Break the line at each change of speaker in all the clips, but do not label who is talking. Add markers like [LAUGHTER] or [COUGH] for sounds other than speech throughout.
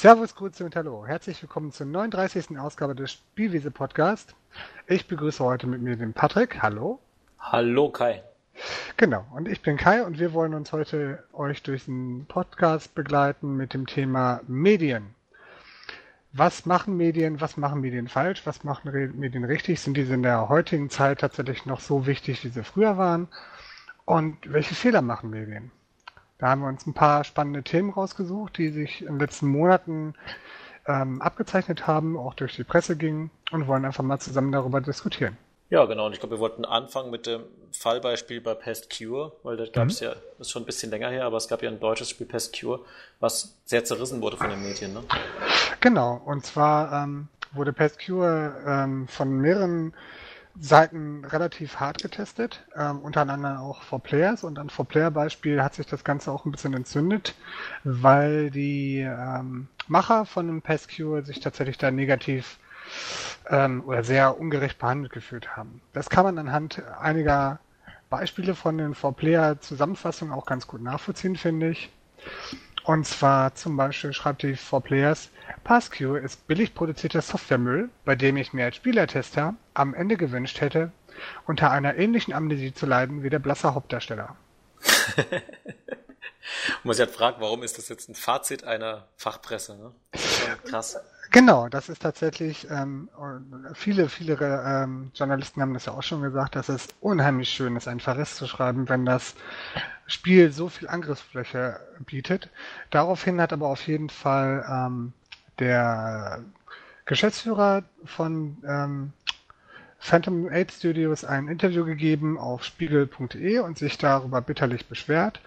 Servus, Grüße und Hallo. Herzlich willkommen zur 39. Ausgabe des Spielwiese Podcast. Ich begrüße heute mit mir den Patrick. Hallo.
Hallo Kai.
Genau, und ich bin Kai und wir wollen uns heute euch durch den Podcast begleiten mit dem Thema Medien. Was machen Medien, was machen Medien falsch, was machen Medien richtig? Sind diese in der heutigen Zeit tatsächlich noch so wichtig, wie sie früher waren? Und welche Fehler machen Medien? Da haben wir uns ein paar spannende Themen rausgesucht, die sich in den letzten Monaten ähm, abgezeichnet haben, auch durch die Presse gingen und wollen einfach mal zusammen darüber diskutieren.
Ja, genau. Und ich glaube, wir wollten anfangen mit dem Fallbeispiel bei Pest Cure, weil da gab es mhm. ja, das ist schon ein bisschen länger her, aber es gab ja ein deutsches Spiel Pest Cure, was sehr zerrissen wurde von den Medien. Ne?
Genau. Und zwar ähm, wurde Pest Cure ähm, von mehreren Seiten relativ hart getestet, ähm, unter anderem auch for Players. Und an for Player Beispiel hat sich das Ganze auch ein bisschen entzündet, weil die ähm, Macher von dem Cure sich tatsächlich da negativ ähm, oder sehr ungerecht behandelt gefühlt haben. Das kann man anhand einiger Beispiele von den 4-Player-Zusammenfassungen auch ganz gut nachvollziehen, finde ich. Und zwar zum Beispiel schreibt die 4Players, PassQ ist billig produzierter Softwaremüll, bei dem ich mir als Spielertester am Ende gewünscht hätte, unter einer ähnlichen Amnesie zu leiden wie der blasse Hauptdarsteller. [LAUGHS]
man sich halt fragt, warum ist das jetzt ein Fazit einer Fachpresse? Ne?
krass. Genau, das ist tatsächlich, ähm, viele, viele ähm, Journalisten haben das ja auch schon gesagt, dass es unheimlich schön ist, ein Verriss zu schreiben, wenn das Spiel so viel Angriffsfläche bietet. Daraufhin hat aber auf jeden Fall ähm, der Geschäftsführer von ähm, Phantom 8 Studios ein Interview gegeben auf spiegel.de und sich darüber bitterlich beschwert.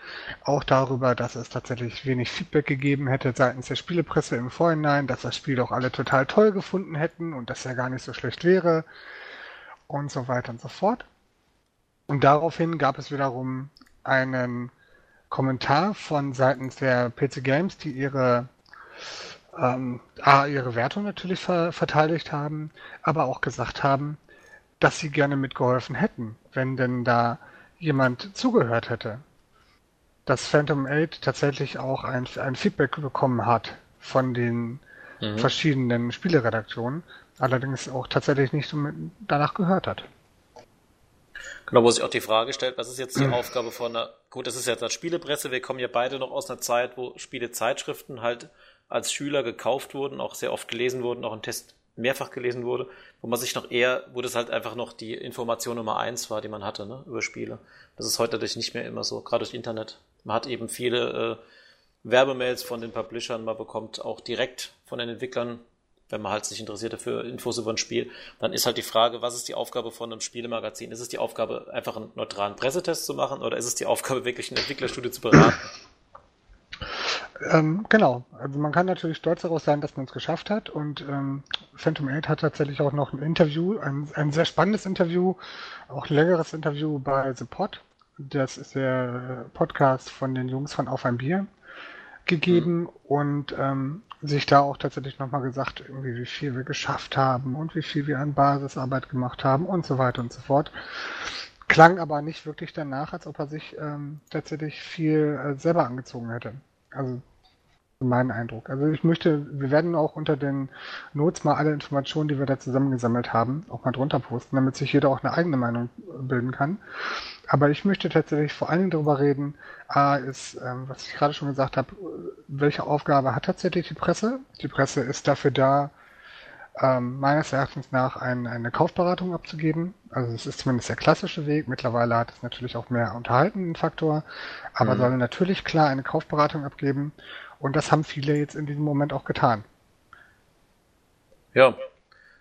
Auch darüber, dass es tatsächlich wenig Feedback gegeben hätte seitens der Spielepresse im Vorhinein, dass das Spiel doch alle total toll gefunden hätten und dass er gar nicht so schlecht wäre und so weiter und so fort. Und daraufhin gab es wiederum einen Kommentar von seitens der PC Games, die ihre ähm, A, ihre Wertung natürlich ver verteidigt haben, aber auch gesagt haben, dass sie gerne mitgeholfen hätten, wenn denn da jemand zugehört hätte. Dass Phantom 8 tatsächlich auch ein, ein Feedback bekommen hat von den mhm. verschiedenen Spieleredaktionen, allerdings auch tatsächlich nicht danach gehört hat.
Genau, wo sich auch die Frage stellt, was ist jetzt die. Aufgabe von einer, gut, das ist jetzt als Spielepresse, wir kommen ja beide noch aus einer Zeit, wo Spielezeitschriften halt als Schüler gekauft wurden, auch sehr oft gelesen wurden, auch ein Test mehrfach gelesen wurde, wo man sich noch eher, wo das halt einfach noch die Information Nummer eins war, die man hatte, ne, über Spiele. Das ist heute natürlich nicht mehr immer so, gerade durch Internet. Man hat eben viele äh, Werbemails von den Publishern, man bekommt auch direkt von den Entwicklern, wenn man halt sich interessiert dafür Infos über ein Spiel, dann ist halt die Frage, was ist die Aufgabe von einem Spielemagazin? Ist es die Aufgabe, einfach einen neutralen Pressetest zu machen oder ist es die Aufgabe, wirklich ein Entwicklerstudio zu beraten?
Ähm, genau. Also man kann natürlich stolz darauf sein, dass man es geschafft hat. Und ähm, Phantom 8 hat tatsächlich auch noch ein Interview, ein, ein sehr spannendes Interview, auch ein längeres Interview bei The Pod. Das ist der Podcast von den Jungs von Auf ein Bier gegeben mhm. und ähm, sich da auch tatsächlich nochmal gesagt, irgendwie wie viel wir geschafft haben und wie viel wir an Basisarbeit gemacht haben und so weiter und so fort. Klang aber nicht wirklich danach, als ob er sich ähm, tatsächlich viel äh, selber angezogen hätte. Also mein Eindruck. Also ich möchte, wir werden auch unter den Notes mal alle Informationen, die wir da zusammengesammelt haben, auch mal drunter posten, damit sich jeder auch eine eigene Meinung bilden kann. Aber ich möchte tatsächlich vor allen Dingen darüber reden, A ist, ähm, was ich gerade schon gesagt habe, welche Aufgabe hat tatsächlich die Presse? Die Presse ist dafür da, ähm, meines Erachtens nach ein, eine Kaufberatung abzugeben. Also es ist zumindest der klassische Weg. Mittlerweile hat es natürlich auch mehr unterhaltenden Faktor, aber mhm. soll natürlich klar eine Kaufberatung abgeben. Und das haben viele jetzt in diesem Moment auch getan.
Ja,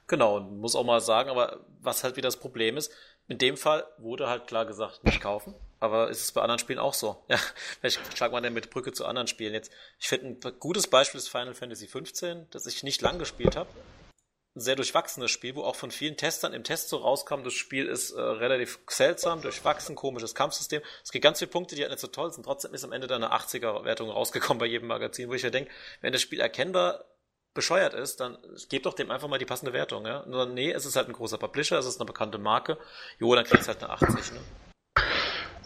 genau. Und muss auch mal sagen, aber was halt wieder das Problem ist, in dem Fall wurde halt klar gesagt, nicht kaufen. Aber ist es bei anderen Spielen auch so? Ja, vielleicht schlagt man denn mit Brücke zu anderen Spielen jetzt. Ich finde, ein gutes Beispiel ist Final Fantasy XV, das ich nicht lang gespielt habe ein sehr durchwachsenes Spiel, wo auch von vielen Testern im Test so rauskam, das Spiel ist äh, relativ seltsam, durchwachsen, komisches Kampfsystem. Es gibt ganz viele Punkte, die halt nicht so toll sind. Trotzdem ist am Ende dann eine 80er-Wertung rausgekommen bei jedem Magazin, wo ich ja denke, wenn das Spiel erkennbar bescheuert ist, dann gebt doch dem einfach mal die passende Wertung. Ja? Nur, nee, es ist halt ein großer Publisher, es ist eine bekannte Marke. Jo, dann kriegst halt eine 80. Ne?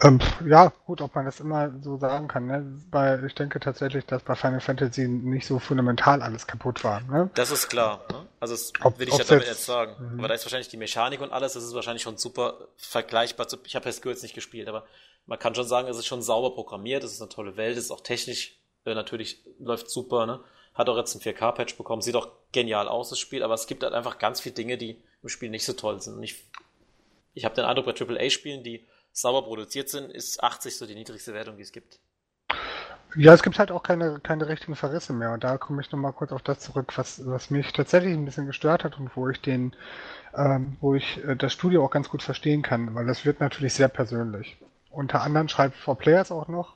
Ähm, ja, gut, ob man das immer so sagen kann. Ne? Bei, ich denke tatsächlich, dass bei Final Fantasy nicht so fundamental alles kaputt war. Ne?
Das ist klar. Ne? Also das ob, will ich ja damit jetzt sagen. Mhm. Aber da ist wahrscheinlich die Mechanik und alles, das ist wahrscheinlich schon super vergleichbar zu. Ich habe jetzt jetzt nicht gespielt, aber man kann schon sagen, es ist schon sauber programmiert, es ist eine tolle Welt, es ist auch technisch äh, natürlich läuft super, ne? Hat auch jetzt ein 4K-Patch bekommen, sieht auch genial aus, das Spiel, aber es gibt halt einfach ganz viele Dinge, die im Spiel nicht so toll sind. Und ich, ich habe den Eindruck, bei AAA-Spielen, die sauber produziert sind, ist 80 so die niedrigste Wertung, die es gibt.
Ja, es gibt halt auch keine, keine richtigen Verrisse mehr. Und da komme ich nochmal kurz auf das zurück, was, was mich tatsächlich ein bisschen gestört hat und wo ich den, ähm, wo ich äh, das Studio auch ganz gut verstehen kann, weil das wird natürlich sehr persönlich. Unter anderem schreibt For Players auch noch,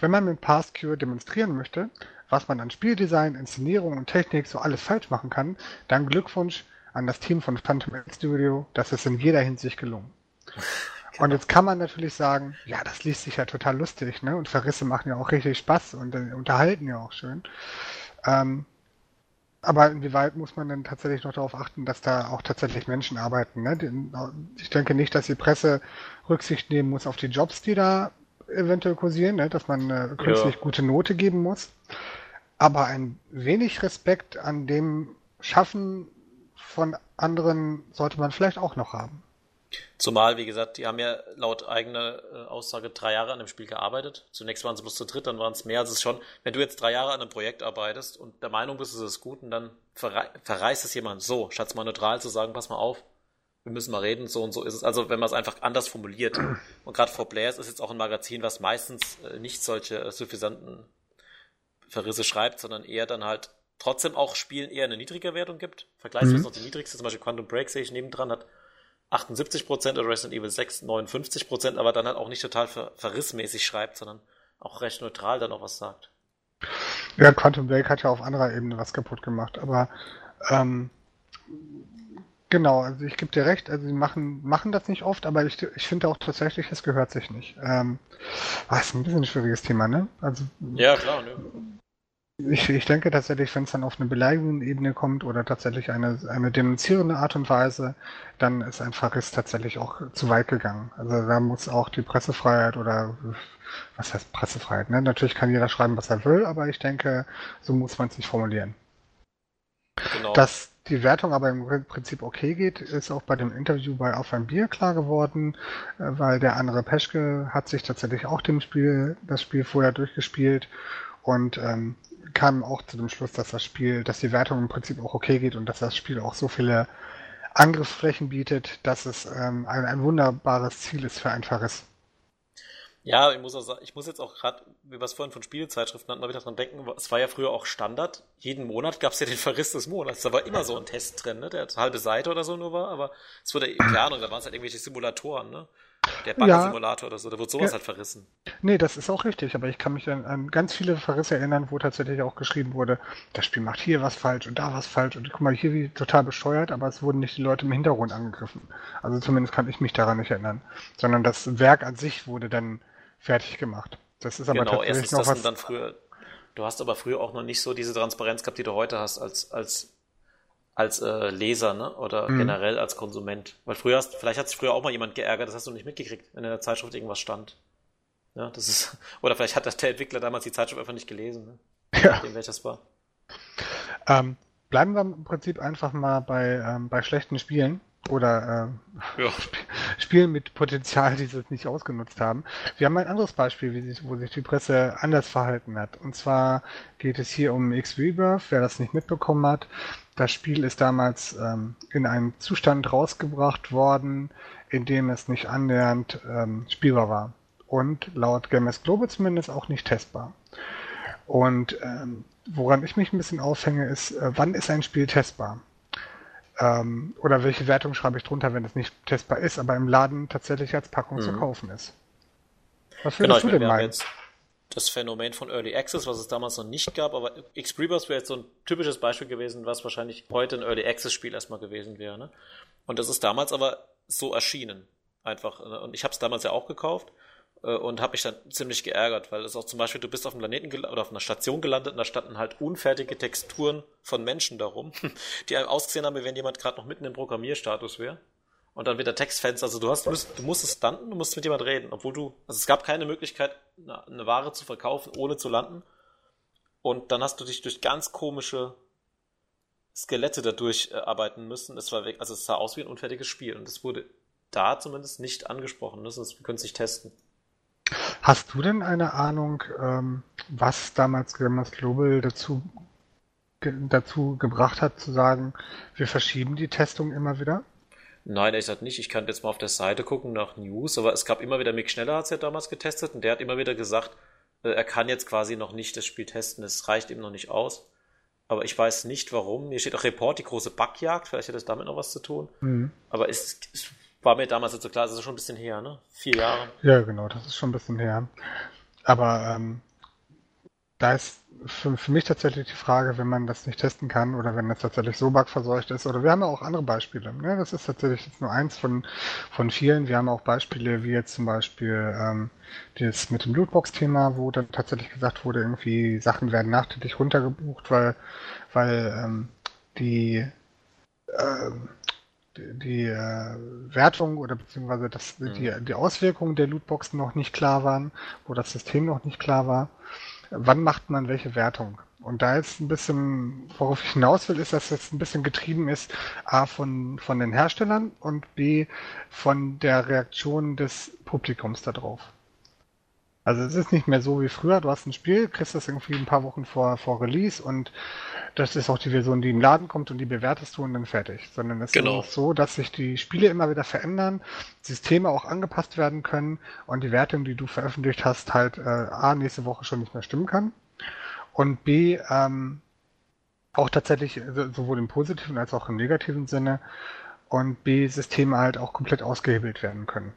wenn man mit PassCure demonstrieren möchte, was man an Spieldesign, Inszenierung und Technik so alles falsch machen kann, dann Glückwunsch an das Team von Phantom Studio, das ist in jeder Hinsicht gelungen. Genau. Und jetzt kann man natürlich sagen, ja, das liest sich ja total lustig, ne? Und Verrisse machen ja auch richtig Spaß und äh, unterhalten ja auch schön. Ähm, aber inwieweit muss man denn tatsächlich noch darauf achten, dass da auch tatsächlich Menschen arbeiten? Ne? Ich denke nicht, dass die Presse Rücksicht nehmen muss auf die Jobs, die da eventuell kursieren, ne? dass man eine künstlich ja. gute Note geben muss. Aber ein wenig Respekt an dem Schaffen von anderen sollte man vielleicht auch noch haben.
Zumal, wie gesagt, die haben ja laut eigener äh, Aussage drei Jahre an dem Spiel gearbeitet. Zunächst waren sie bloß zu dritt, dann waren es mehr. Also es schon, wenn du jetzt drei Jahre an einem Projekt arbeitest und der Meinung bist, es ist gut, und dann verrei verreißt es jemand so, statt mal neutral zu sagen, pass mal auf, wir müssen mal reden, so und so ist es. Also wenn man es einfach anders formuliert. Und gerade For Players ist jetzt auch ein Magazin, was meistens äh, nicht solche äh, suffisanten Verrisse schreibt, sondern eher dann halt trotzdem auch Spielen eher eine niedrige Wertung gibt. Vergleichsweise mhm. noch die niedrigste, zum Beispiel Quantum Break sehe ich nebendran, hat 78% oder Resident Evil 6 59%, aber dann halt auch nicht total ver verrissmäßig schreibt, sondern auch recht neutral dann auch was sagt.
Ja, Quantum Break hat ja auf anderer Ebene was kaputt gemacht, aber ähm, genau, also ich gebe dir recht, also sie machen, machen das nicht oft, aber ich, ich finde auch tatsächlich, es gehört sich nicht. Ähm, ah, ist ein bisschen ein schwieriges Thema, ne? Also,
ja, klar, ne?
Ich, ich denke tatsächlich, wenn es dann auf eine beleidigende Ebene kommt oder tatsächlich eine, eine denunzierende Art und Weise, dann ist ein Verriss tatsächlich auch zu weit gegangen. Also da muss auch die Pressefreiheit oder was heißt Pressefreiheit? Ne? Natürlich kann jeder schreiben, was er will, aber ich denke, so muss man es nicht formulieren. Genau. Dass die Wertung aber im Prinzip okay geht, ist auch bei dem Interview bei Auf ein Bier klar geworden, äh, weil der andere Peschke hat sich tatsächlich auch dem Spiel, das Spiel vorher durchgespielt und ähm, kam auch zu dem Schluss, dass das Spiel, dass die Wertung im Prinzip auch okay geht und dass das Spiel auch so viele Angriffsflächen bietet, dass es ähm, ein, ein wunderbares Ziel ist für ein Verriss.
Ja, ich muss auch ich muss jetzt auch gerade, wie wir es vorhin von Spielezeitschriften hatten, mal wieder dran denken, es war ja früher auch Standard. Jeden Monat gab es ja den Verriss des Monats. Da war immer so ein Test drin, ne? der halbe Seite oder so nur war, aber es wurde, keine Ahnung, da waren es halt irgendwelche Simulatoren, ne? Der Bagger-Simulator ja. oder so, da wird sowas ja. halt verrissen.
Nee, das ist auch richtig, aber ich kann mich an, an, ganz viele Verrisse erinnern, wo tatsächlich auch geschrieben wurde, das Spiel macht hier was falsch und da was falsch und guck mal, hier wie total bescheuert, aber es wurden nicht die Leute im Hintergrund angegriffen. Also zumindest kann ich mich daran nicht erinnern. Sondern das Werk an sich wurde dann fertig gemacht. Das ist aber
genau, tatsächlich erstens noch was... dann früher, du hast aber früher auch noch nicht so diese Transparenz gehabt, die du heute hast als, als als äh, Leser, ne? Oder mhm. generell als Konsument. Weil früher hast, vielleicht hat sich früher auch mal jemand geärgert, das hast du nicht mitgekriegt, wenn in der Zeitschrift irgendwas stand. Ja, das ist, [LAUGHS] oder vielleicht hat der Entwickler damals die Zeitschrift einfach nicht gelesen, ne? Ja. Dem welches war.
Ähm, bleiben wir im Prinzip einfach mal bei, ähm, bei schlechten Spielen oder äh, ja. [LAUGHS] Spielen mit Potenzial, die sie nicht ausgenutzt haben. Wir haben ein anderes Beispiel, wie sich, wo sich die Presse anders verhalten hat. Und zwar geht es hier um X-Rebirth, wer das nicht mitbekommen hat. Das Spiel ist damals ähm, in einen Zustand rausgebracht worden, in dem es nicht annähernd ähm, spielbar war. Und laut Gamers Global zumindest auch nicht testbar. Und ähm, woran ich mich ein bisschen aufhänge, ist, äh, wann ist ein Spiel testbar? Ähm, oder welche Wertung schreibe ich drunter, wenn es nicht testbar ist, aber im Laden tatsächlich als Packung mhm. zu kaufen ist?
Was würdest genau, du denn meinen? Das Phänomen von Early Access, was es damals noch nicht gab, aber X-Rebirth wäre jetzt so ein typisches Beispiel gewesen, was wahrscheinlich heute ein Early Access Spiel erstmal gewesen wäre. Ne? Und das ist damals aber so erschienen. Einfach. Ne? Und ich habe es damals ja auch gekauft äh, und habe mich dann ziemlich geärgert, weil es auch zum Beispiel, du bist auf einem Planeten oder auf einer Station gelandet und da standen halt unfertige Texturen von Menschen darum, [LAUGHS] die einem ausgesehen haben, wie wenn jemand gerade noch mitten im Programmierstatus wäre. Und dann wieder Textfenster. Also du hast, du, musst, du musstest landen, du musst mit jemand reden, obwohl du, also es gab keine Möglichkeit, eine, eine Ware zu verkaufen, ohne zu landen. Und dann hast du dich durch ganz komische Skelette dadurch äh, arbeiten müssen. Es war weg, also es sah aus wie ein unfertiges Spiel und es wurde da zumindest nicht angesprochen. Ne? Sonst wir können es nicht testen.
Hast du denn eine Ahnung, ähm, was damals Gamers Global dazu, ge dazu gebracht hat, zu sagen, wir verschieben die Testung immer wieder?
Nein, er sagt nicht. Ich kann jetzt mal auf der Seite gucken nach News, aber es gab immer wieder, Mick Schneller hat es ja damals getestet und der hat immer wieder gesagt, äh, er kann jetzt quasi noch nicht das Spiel testen, es reicht ihm noch nicht aus. Aber ich weiß nicht warum. Hier steht auch Report, die große Backjagd, vielleicht hat das damit noch was zu tun. Mhm. Aber es, es, war mir damals nicht so klar, das ist schon ein bisschen her, ne? Vier Jahre.
Ja, genau, das ist schon ein bisschen her. Aber ähm, da ist für, für mich tatsächlich die Frage, wenn man das nicht testen kann oder wenn das tatsächlich so bugverseucht ist. Oder wir haben ja auch andere Beispiele. Ne? Das ist tatsächlich jetzt nur eins von, von vielen. Wir haben auch Beispiele wie jetzt zum Beispiel ähm, das mit dem Lootbox-Thema, wo dann tatsächlich gesagt wurde, irgendwie Sachen werden nachträglich runtergebucht, weil, weil ähm, die ähm, die, die äh, Wertung oder beziehungsweise das, mhm. die, die Auswirkungen der Lootboxen noch nicht klar waren, wo das System noch nicht klar war wann macht man welche Wertung? Und da jetzt ein bisschen, worauf ich hinaus will, ist, dass jetzt ein bisschen getrieben ist, A, von, von den Herstellern und B, von der Reaktion des Publikums darauf. Also es ist nicht mehr so wie früher, du hast ein Spiel, kriegst das irgendwie ein paar Wochen vor, vor Release und das ist auch die Version, die im Laden kommt und die bewertest du und dann fertig. Sondern es genau. ist so, dass sich die Spiele immer wieder verändern, Systeme auch angepasst werden können und die Wertung, die du veröffentlicht hast, halt äh, A, nächste Woche schon nicht mehr stimmen kann und B, ähm, auch tatsächlich sowohl im positiven als auch im negativen Sinne und B, Systeme halt auch komplett ausgehebelt werden können.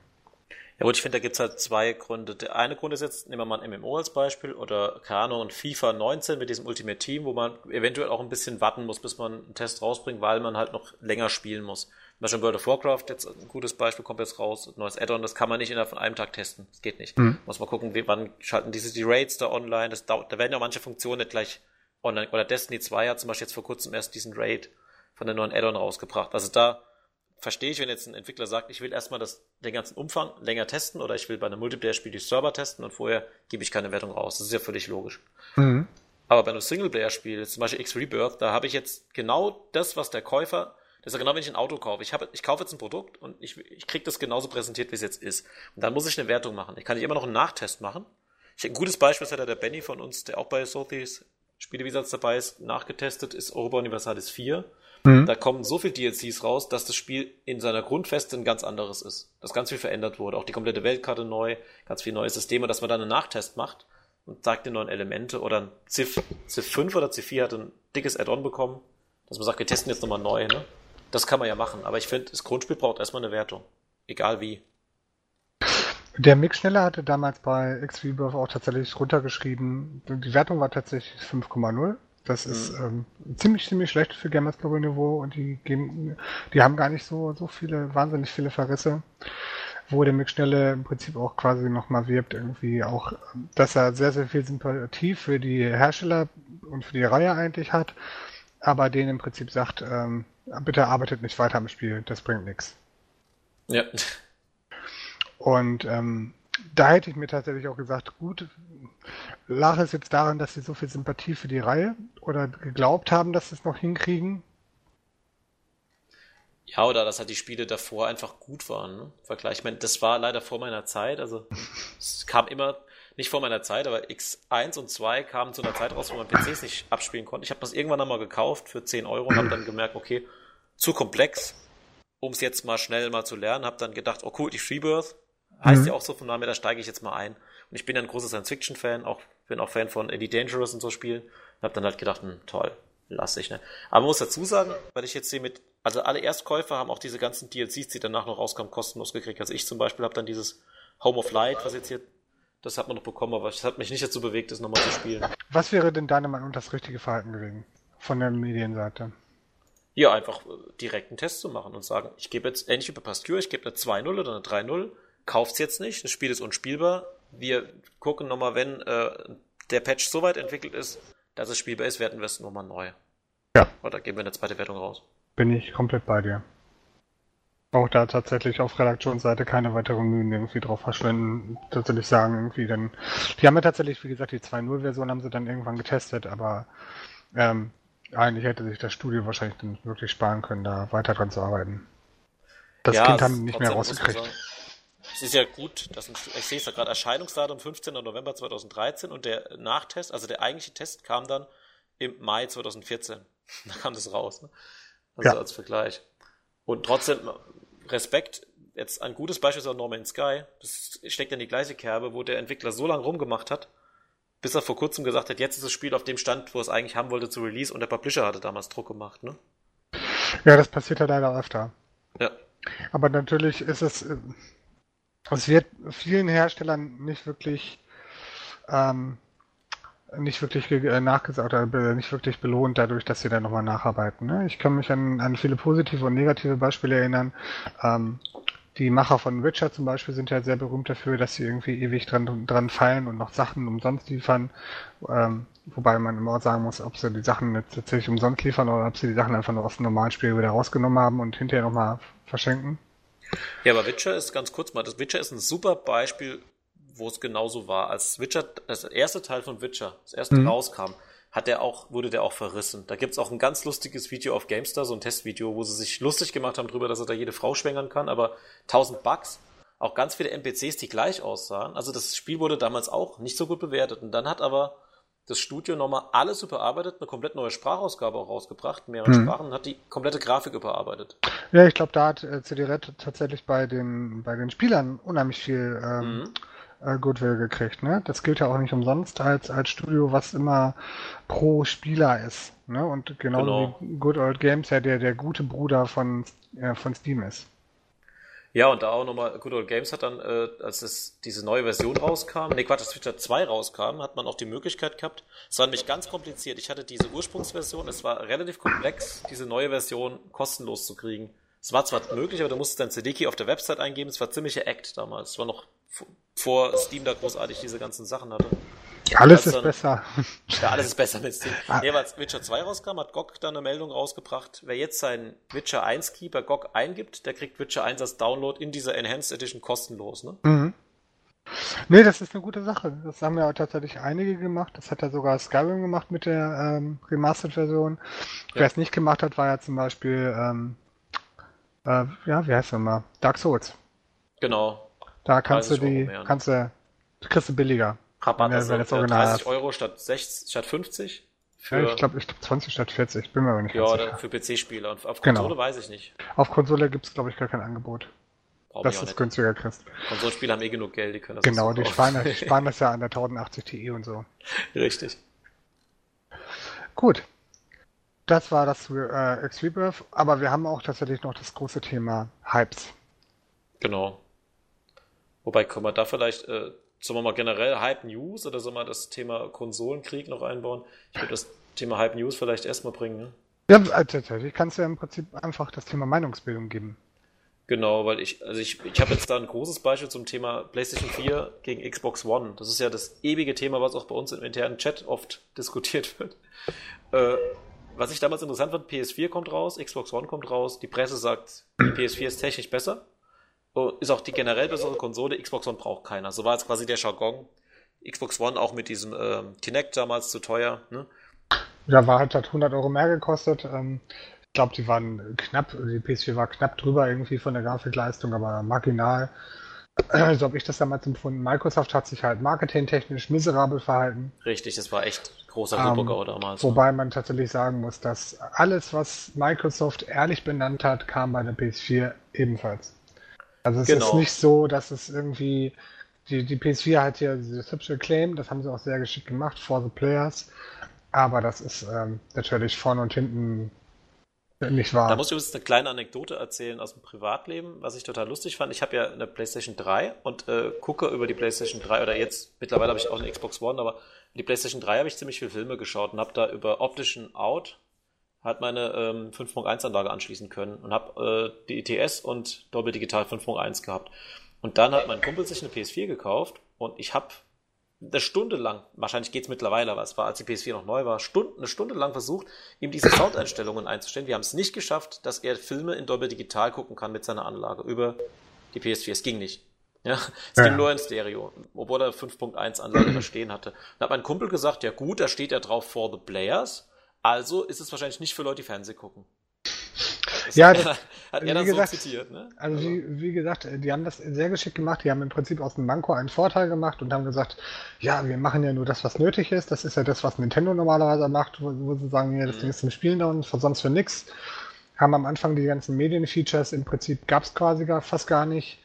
Ja gut, ich finde, da gibt's halt zwei Gründe. Der eine Grund ist jetzt, nehmen wir mal ein MMO als Beispiel oder Ahnung, ein FIFA 19 mit diesem Ultimate Team, wo man eventuell auch ein bisschen warten muss, bis man einen Test rausbringt, weil man halt noch länger spielen muss. Zum Beispiel World of Warcraft, jetzt ein gutes Beispiel, kommt jetzt raus, ein neues Add-on, das kann man nicht innerhalb von einem Tag testen. Das geht nicht. Mhm. Muss mal gucken, wann schalten diese die Raids da online, das dauert, da werden ja manche Funktionen nicht gleich online, oder Destiny 2 hat zum Beispiel jetzt vor kurzem erst diesen Raid von der neuen Add-on rausgebracht. Also da verstehe ich, wenn jetzt ein Entwickler sagt, ich will erstmal das, den ganzen Umfang länger testen oder ich will bei einem Multiplayer-Spiel die Server testen und vorher gebe ich keine Wertung raus. Das ist ja völlig logisch. Mhm. Aber bei einem Singleplayer-Spiel, zum Beispiel X-Rebirth, da habe ich jetzt genau das, was der Käufer, das ist ja genau, wenn ich ein Auto kaufe. Ich, habe, ich kaufe jetzt ein Produkt und ich, ich kriege das genauso präsentiert, wie es jetzt ist. Und dann muss ich eine Wertung machen. Ich kann nicht immer noch einen Nachtest machen. Ich, ein gutes Beispiel ist ja der Benny von uns, der auch bei Sotheby's Spielevisatz dabei ist, nachgetestet ist Europa Universalis 4. Mhm. Da kommen so viele DLCs raus, dass das Spiel in seiner Grundfeste ein ganz anderes ist. Dass ganz viel verändert wurde. Auch die komplette Weltkarte neu, ganz viele neue Systeme, dass man dann einen Nachtest macht und sagt die neuen Elemente. Oder ein Civ, Civ 5 oder Civ 4 hat ein dickes Add-on bekommen, dass man sagt, wir testen jetzt nochmal neu. Ne? Das kann man ja machen. Aber ich finde, das Grundspiel braucht erstmal eine Wertung. Egal wie.
Der Mick Schneller hatte damals bei X-Rebirth auch tatsächlich runtergeschrieben, die Wertung war tatsächlich 5,0 das ist mhm. ähm, ziemlich, ziemlich schlecht für Gamers Global Niveau und die geben, die haben gar nicht so, so viele, wahnsinnig viele Verrisse, wo der Mick Schnelle im Prinzip auch quasi nochmal wirbt, irgendwie auch, dass er sehr, sehr viel Sympathie für die Hersteller und für die Reihe eigentlich hat, aber denen im Prinzip sagt, ähm, bitte arbeitet nicht weiter am Spiel, das bringt nichts. Ja. Und ähm, da hätte ich mir tatsächlich auch gesagt, gut, lag es jetzt daran, dass sie so viel Sympathie für die Reihe oder geglaubt haben, dass sie es noch hinkriegen?
Ja, oder dass halt die Spiele davor einfach gut waren. Ne? Vergleich, ich meine, das war leider vor meiner Zeit, also [LAUGHS] es kam immer, nicht vor meiner Zeit, aber X1 und 2 kamen zu einer Zeit raus, wo man PCs nicht abspielen konnte. Ich habe das irgendwann einmal gekauft für 10 Euro und habe dann gemerkt, okay, zu komplex, um es jetzt mal schnell mal zu lernen, habe dann gedacht, oh cool, die Freebirth, heißt mhm. ja auch so von Name, da steige ich jetzt mal ein. Und ich bin ja ein großer Science-Fiction-Fan, auch bin auch Fan von Elite Dangerous und so Spielen. Und habe dann halt gedacht, hm, toll, lass ich, ne? Aber man muss dazu sagen, weil ich jetzt sehe mit, also alle Erstkäufer haben auch diese ganzen DLCs, die danach noch rauskommen, kostenlos gekriegt. Also ich zum Beispiel habe dann dieses Home of Light, was jetzt hier, das hat man noch bekommen, aber es hat mich nicht dazu bewegt, das nochmal zu spielen.
Was wäre denn deiner Meinung nach das richtige Verhalten gewesen? Von der Medienseite?
Ja, einfach äh, direkt einen Test zu machen und sagen, ich gebe jetzt ähnlich wie bei Pasteur, ich gebe eine 2-0 oder eine 3-0 kauft's jetzt nicht, das Spiel ist unspielbar. Wir gucken nochmal, wenn äh, der Patch so weit entwickelt ist, dass es spielbar ist, werten wir es nochmal neu. Ja. Oder geben wir eine zweite Wertung raus.
Bin ich komplett bei dir. auch da tatsächlich auf Redaktionsseite keine weiteren Mühen irgendwie drauf verschwenden. Tatsächlich sagen irgendwie dann, die haben ja tatsächlich, wie gesagt, die 2.0-Version haben sie dann irgendwann getestet, aber ähm, eigentlich hätte sich das Studio wahrscheinlich dann wirklich sparen können, da weiter dran zu arbeiten. Das ja, Kind haben nicht mehr rausgekriegt.
Es ist ja gut, dass ich sehe es ja gerade, Erscheinungsdatum 15. November 2013 und der Nachtest, also der eigentliche Test kam dann im Mai 2014. [LAUGHS] Da kam das raus. Ne? Also ja. als Vergleich. Und trotzdem, Respekt, jetzt ein gutes Beispiel ist auch No Man's Sky. Das steckt in die gleiche Kerbe, wo der Entwickler so lange rumgemacht hat, bis er vor kurzem gesagt hat, jetzt ist das Spiel auf dem Stand, wo es eigentlich haben wollte zu Release und der Publisher hatte damals Druck gemacht, ne?
Ja, das passiert ja leider öfter.
Ja.
Aber natürlich ist es, äh, es wird vielen Herstellern nicht wirklich ähm, nicht wirklich äh, nachgesagt oder nicht wirklich belohnt dadurch, dass sie dann nochmal nacharbeiten. Ne? Ich kann mich an, an viele positive und negative Beispiele erinnern. Ähm, die Macher von Witcher zum Beispiel sind ja sehr berühmt dafür, dass sie irgendwie ewig dran, dran fallen und noch Sachen umsonst liefern. Ähm, wobei man immer sagen muss, ob sie die Sachen jetzt tatsächlich umsonst liefern oder ob sie die Sachen einfach nur aus dem normalen Spiel wieder rausgenommen haben und hinterher nochmal verschenken.
Ja, aber Witcher ist ganz kurz mal, das Witcher ist ein super Beispiel wo es genauso war. Als Witcher, das erste Teil von Witcher, das erste mhm. rauskam, hat der auch, wurde der auch verrissen. Da gibt's auch ein ganz lustiges Video auf GameStar, so ein Testvideo, wo sie sich lustig gemacht haben darüber, dass er da jede Frau schwängern kann, aber 1000 Bugs, auch ganz viele NPCs, die gleich aussahen. Also das Spiel wurde damals auch nicht so gut bewertet. Und dann hat aber das Studio nochmal alles überarbeitet, eine komplett neue Sprachausgabe auch rausgebracht, mehrere mhm. Sprachen, und hat die komplette Grafik überarbeitet.
Ja, ich glaube, da hat äh, CD-Red tatsächlich bei den, bei den Spielern unheimlich viel ähm, mhm äh, Goodwill gekriegt. Ne? Das gilt ja auch nicht umsonst als, als Studio, was immer pro Spieler ist. Ne? Und genauso genau. wie Good Old Games ja der, der gute Bruder von, äh, von Steam ist.
Ja, und da auch nochmal, Good Old Games hat dann, äh, als es diese neue Version rauskam, ne Quatsch, das Switcher 2 rauskam, hat man auch die Möglichkeit gehabt, es war nämlich ganz kompliziert, ich hatte diese Ursprungsversion, es war relativ komplex, diese neue Version kostenlos zu kriegen. Es war zwar möglich, aber du musstest dein CD-Key auf der Website eingeben, es war ziemliche Act damals, es war noch vor Steam da großartig diese ganzen Sachen hatte.
Alles ist besser.
Ja, alles ist besser mit Steam. [LAUGHS] Ah. Nee, als Witcher 2 rauskam, hat GOG dann eine Meldung rausgebracht, wer jetzt seinen Witcher 1 Key bei GOG eingibt, der kriegt Witcher 1 als Download in dieser Enhanced Edition kostenlos, ne? Mhm.
Nee, das ist eine gute Sache. Das haben ja tatsächlich einige gemacht. Das hat ja sogar Skyrim gemacht mit der ähm, Remastered-Version. Ja. Wer es nicht gemacht hat, war ja zum Beispiel, ähm, äh, ja, wie heißt er mal? Dark Souls.
Genau.
Da kannst du die, mehr, ne? kannst du, kriegst du billiger.
Rabatt, wenn, also wenn 30 Euro statt 60, statt 50.
Für, ja, ich glaube, ich glaub 20 statt 40, bin mir aber nicht
ja, sicher. Ja, für PC-Spieler. Und auf genau. Konsole genau. weiß ich nicht.
Auf Konsole gibt es, glaube ich, gar kein Angebot. Brauch dass du es günstiger kriegst.
Konsolenspieler haben eh genug Geld, die können das
Genau, die sparen, die sparen das ja an der [LAUGHS] 1080 Ti und so.
Richtig.
Gut. Das war das äh, X-Rebirth, aber wir haben auch tatsächlich noch das große Thema Hypes.
Genau. Wobei, können wir da vielleicht, äh, sollen wir mal generell Hype News oder sollen wir das Thema Konsolenkrieg noch einbauen? Ich würde das Thema Hype News vielleicht erstmal bringen, ne?
Ja, tatsächlich kannst du ja im Prinzip einfach das Thema Meinungsbildung geben.
Genau, weil ich, also ich, ich habe jetzt da ein großes Beispiel zum Thema PlayStation 4 gegen Xbox One. Das ist ja das ewige Thema, was auch bei uns im internen Chat oft [LAUGHS] diskutiert wird. Äh, was ich damals interessant fand, PS4 kommt raus, Xbox One kommt raus, die Presse sagt, die PS4 ist technisch besser. Ist auch die generell bessere Konsole. Xbox One braucht keiner. So war jetzt quasi der Jargon. Xbox One auch mit diesem ähm, Kinect damals zu teuer. Ne?
Ja, war halt hat 100 Euro mehr gekostet. Ähm, ich glaube, die waren knapp, die PS4 war knapp drüber irgendwie von der Grafikleistung, aber marginal. [CLEARS THROAT] So habe ich das damals empfunden. Microsoft hat sich halt marketingtechnisch miserabel verhalten.
Richtig, das war echt großer Rübergau ähm, damals.
Wobei man tatsächlich sagen muss, dass alles, was Microsoft ehrlich benannt hat, kam bei der PS4 ebenfalls. Also es genau. ist nicht so, dass es irgendwie die, die PS4 hat ja dieses hübsche Claim, das haben sie auch sehr geschickt gemacht, for the players. Aber das ist ähm, natürlich vorne und hinten nicht wahr.
Da muss ich übrigens eine kleine Anekdote erzählen aus dem Privatleben, was ich total lustig fand. Ich habe ja eine PlayStation 3 und äh, gucke über die PlayStation 3 oder jetzt mittlerweile habe ich auch eine Xbox One, aber die PlayStation 3 habe ich ziemlich viele Filme geschaut und habe da über optischen Out halt meine ähm, 5.1 Anlage anschließen können und habe äh, die ITS und Dolby Digital 5.1 gehabt. Und dann hat mein Kumpel sich eine PS4 gekauft und ich habe eine Stunde lang, wahrscheinlich geht's mittlerweile, aber es war, als die PS4 noch neu war, Stunden, eine Stunde lang versucht, ihm diese Soundeinstellungen einzustellen. Wir haben es nicht geschafft, dass er Filme in Dolby Digital gucken kann mit seiner Anlage über die PS4. Es ging nicht. Ja, es ja. ging nur in Stereo, obwohl er 5.1 Anlage [CLEARS THROAT] da stehen hatte. Da hat mein Kumpel gesagt, ja gut, da steht ja drauf for the players, also ist es wahrscheinlich nicht für Leute, die Fernseh gucken.
Das ja, das, hat er dann gesagt, so zitiert, ne? Also, also, Wie, wie gesagt, die haben das sehr geschickt gemacht. Die haben im Prinzip aus dem Manko einen Vorteil gemacht und haben gesagt, ja, wir machen ja nur das, was nötig ist. Das ist ja das, was Nintendo normalerweise macht, wo, wo sie sagen, ja, das mhm. Ding ist zum Spielen da und sonst für nix. Haben am Anfang die ganzen Medienfeatures im Prinzip gab es quasi gar, fast gar nicht.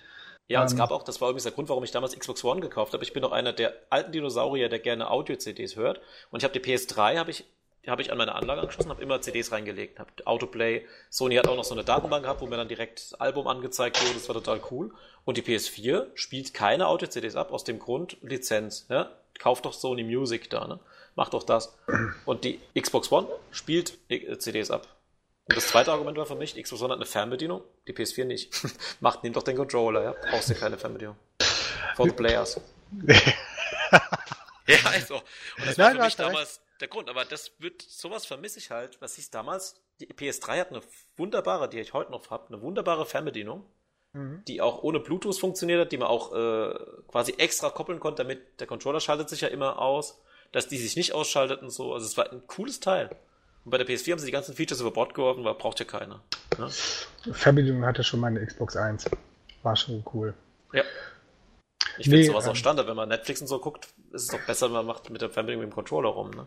Ja, und es ähm, gab auch, das war übrigens der Grund, warum ich damals Xbox One gekauft habe. Ich bin doch einer der alten Dinosaurier, der gerne Audio-CDs hört. Und ich habe die PS3, habe ich die habe ich an meine Anlage angeschlossen, habe immer CDs reingelegt, habe Autoplay. Sony hat auch noch so eine Datenbank gehabt, wo mir dann direkt das Album angezeigt wurde. Das war total cool. Und die PS4 spielt keine Auto-CDs ab aus dem Grund Lizenz. Ja? Kauft doch Sony Music da, ne? Macht doch das. Und die Xbox One spielt CDs ab. Und das zweite Argument war für mich, Xbox One hat eine Fernbedienung, die PS4 nicht. [LAUGHS] Macht, nimm doch den Controller, ja? Brauchst du keine Fernbedienung. For the players. [LAUGHS] ja, also. Und das Nein, war für mich damals der Grund, aber das wird, sowas vermisse ich halt, was hieß damals, die PS3 hat eine wunderbare, die ich heute noch habe, eine wunderbare Fernbedienung, mhm. die auch ohne Bluetooth funktioniert hat, die man auch äh, quasi extra koppeln konnte, damit der Controller schaltet sich ja immer aus, dass die sich nicht ausschaltet und so, also es war ein cooles Teil. Und bei der PS4 haben sie die ganzen Features über Bord geworfen, weil braucht ja keiner. Ne?
Fernbedienung hatte schon meine Xbox 1. War schon cool.
Ja. Ich finde nee, sowas ähm, auch Standard, wenn man Netflix und so guckt, ist es doch besser, man macht mit der Fernbedienung mit dem Controller rum, ne?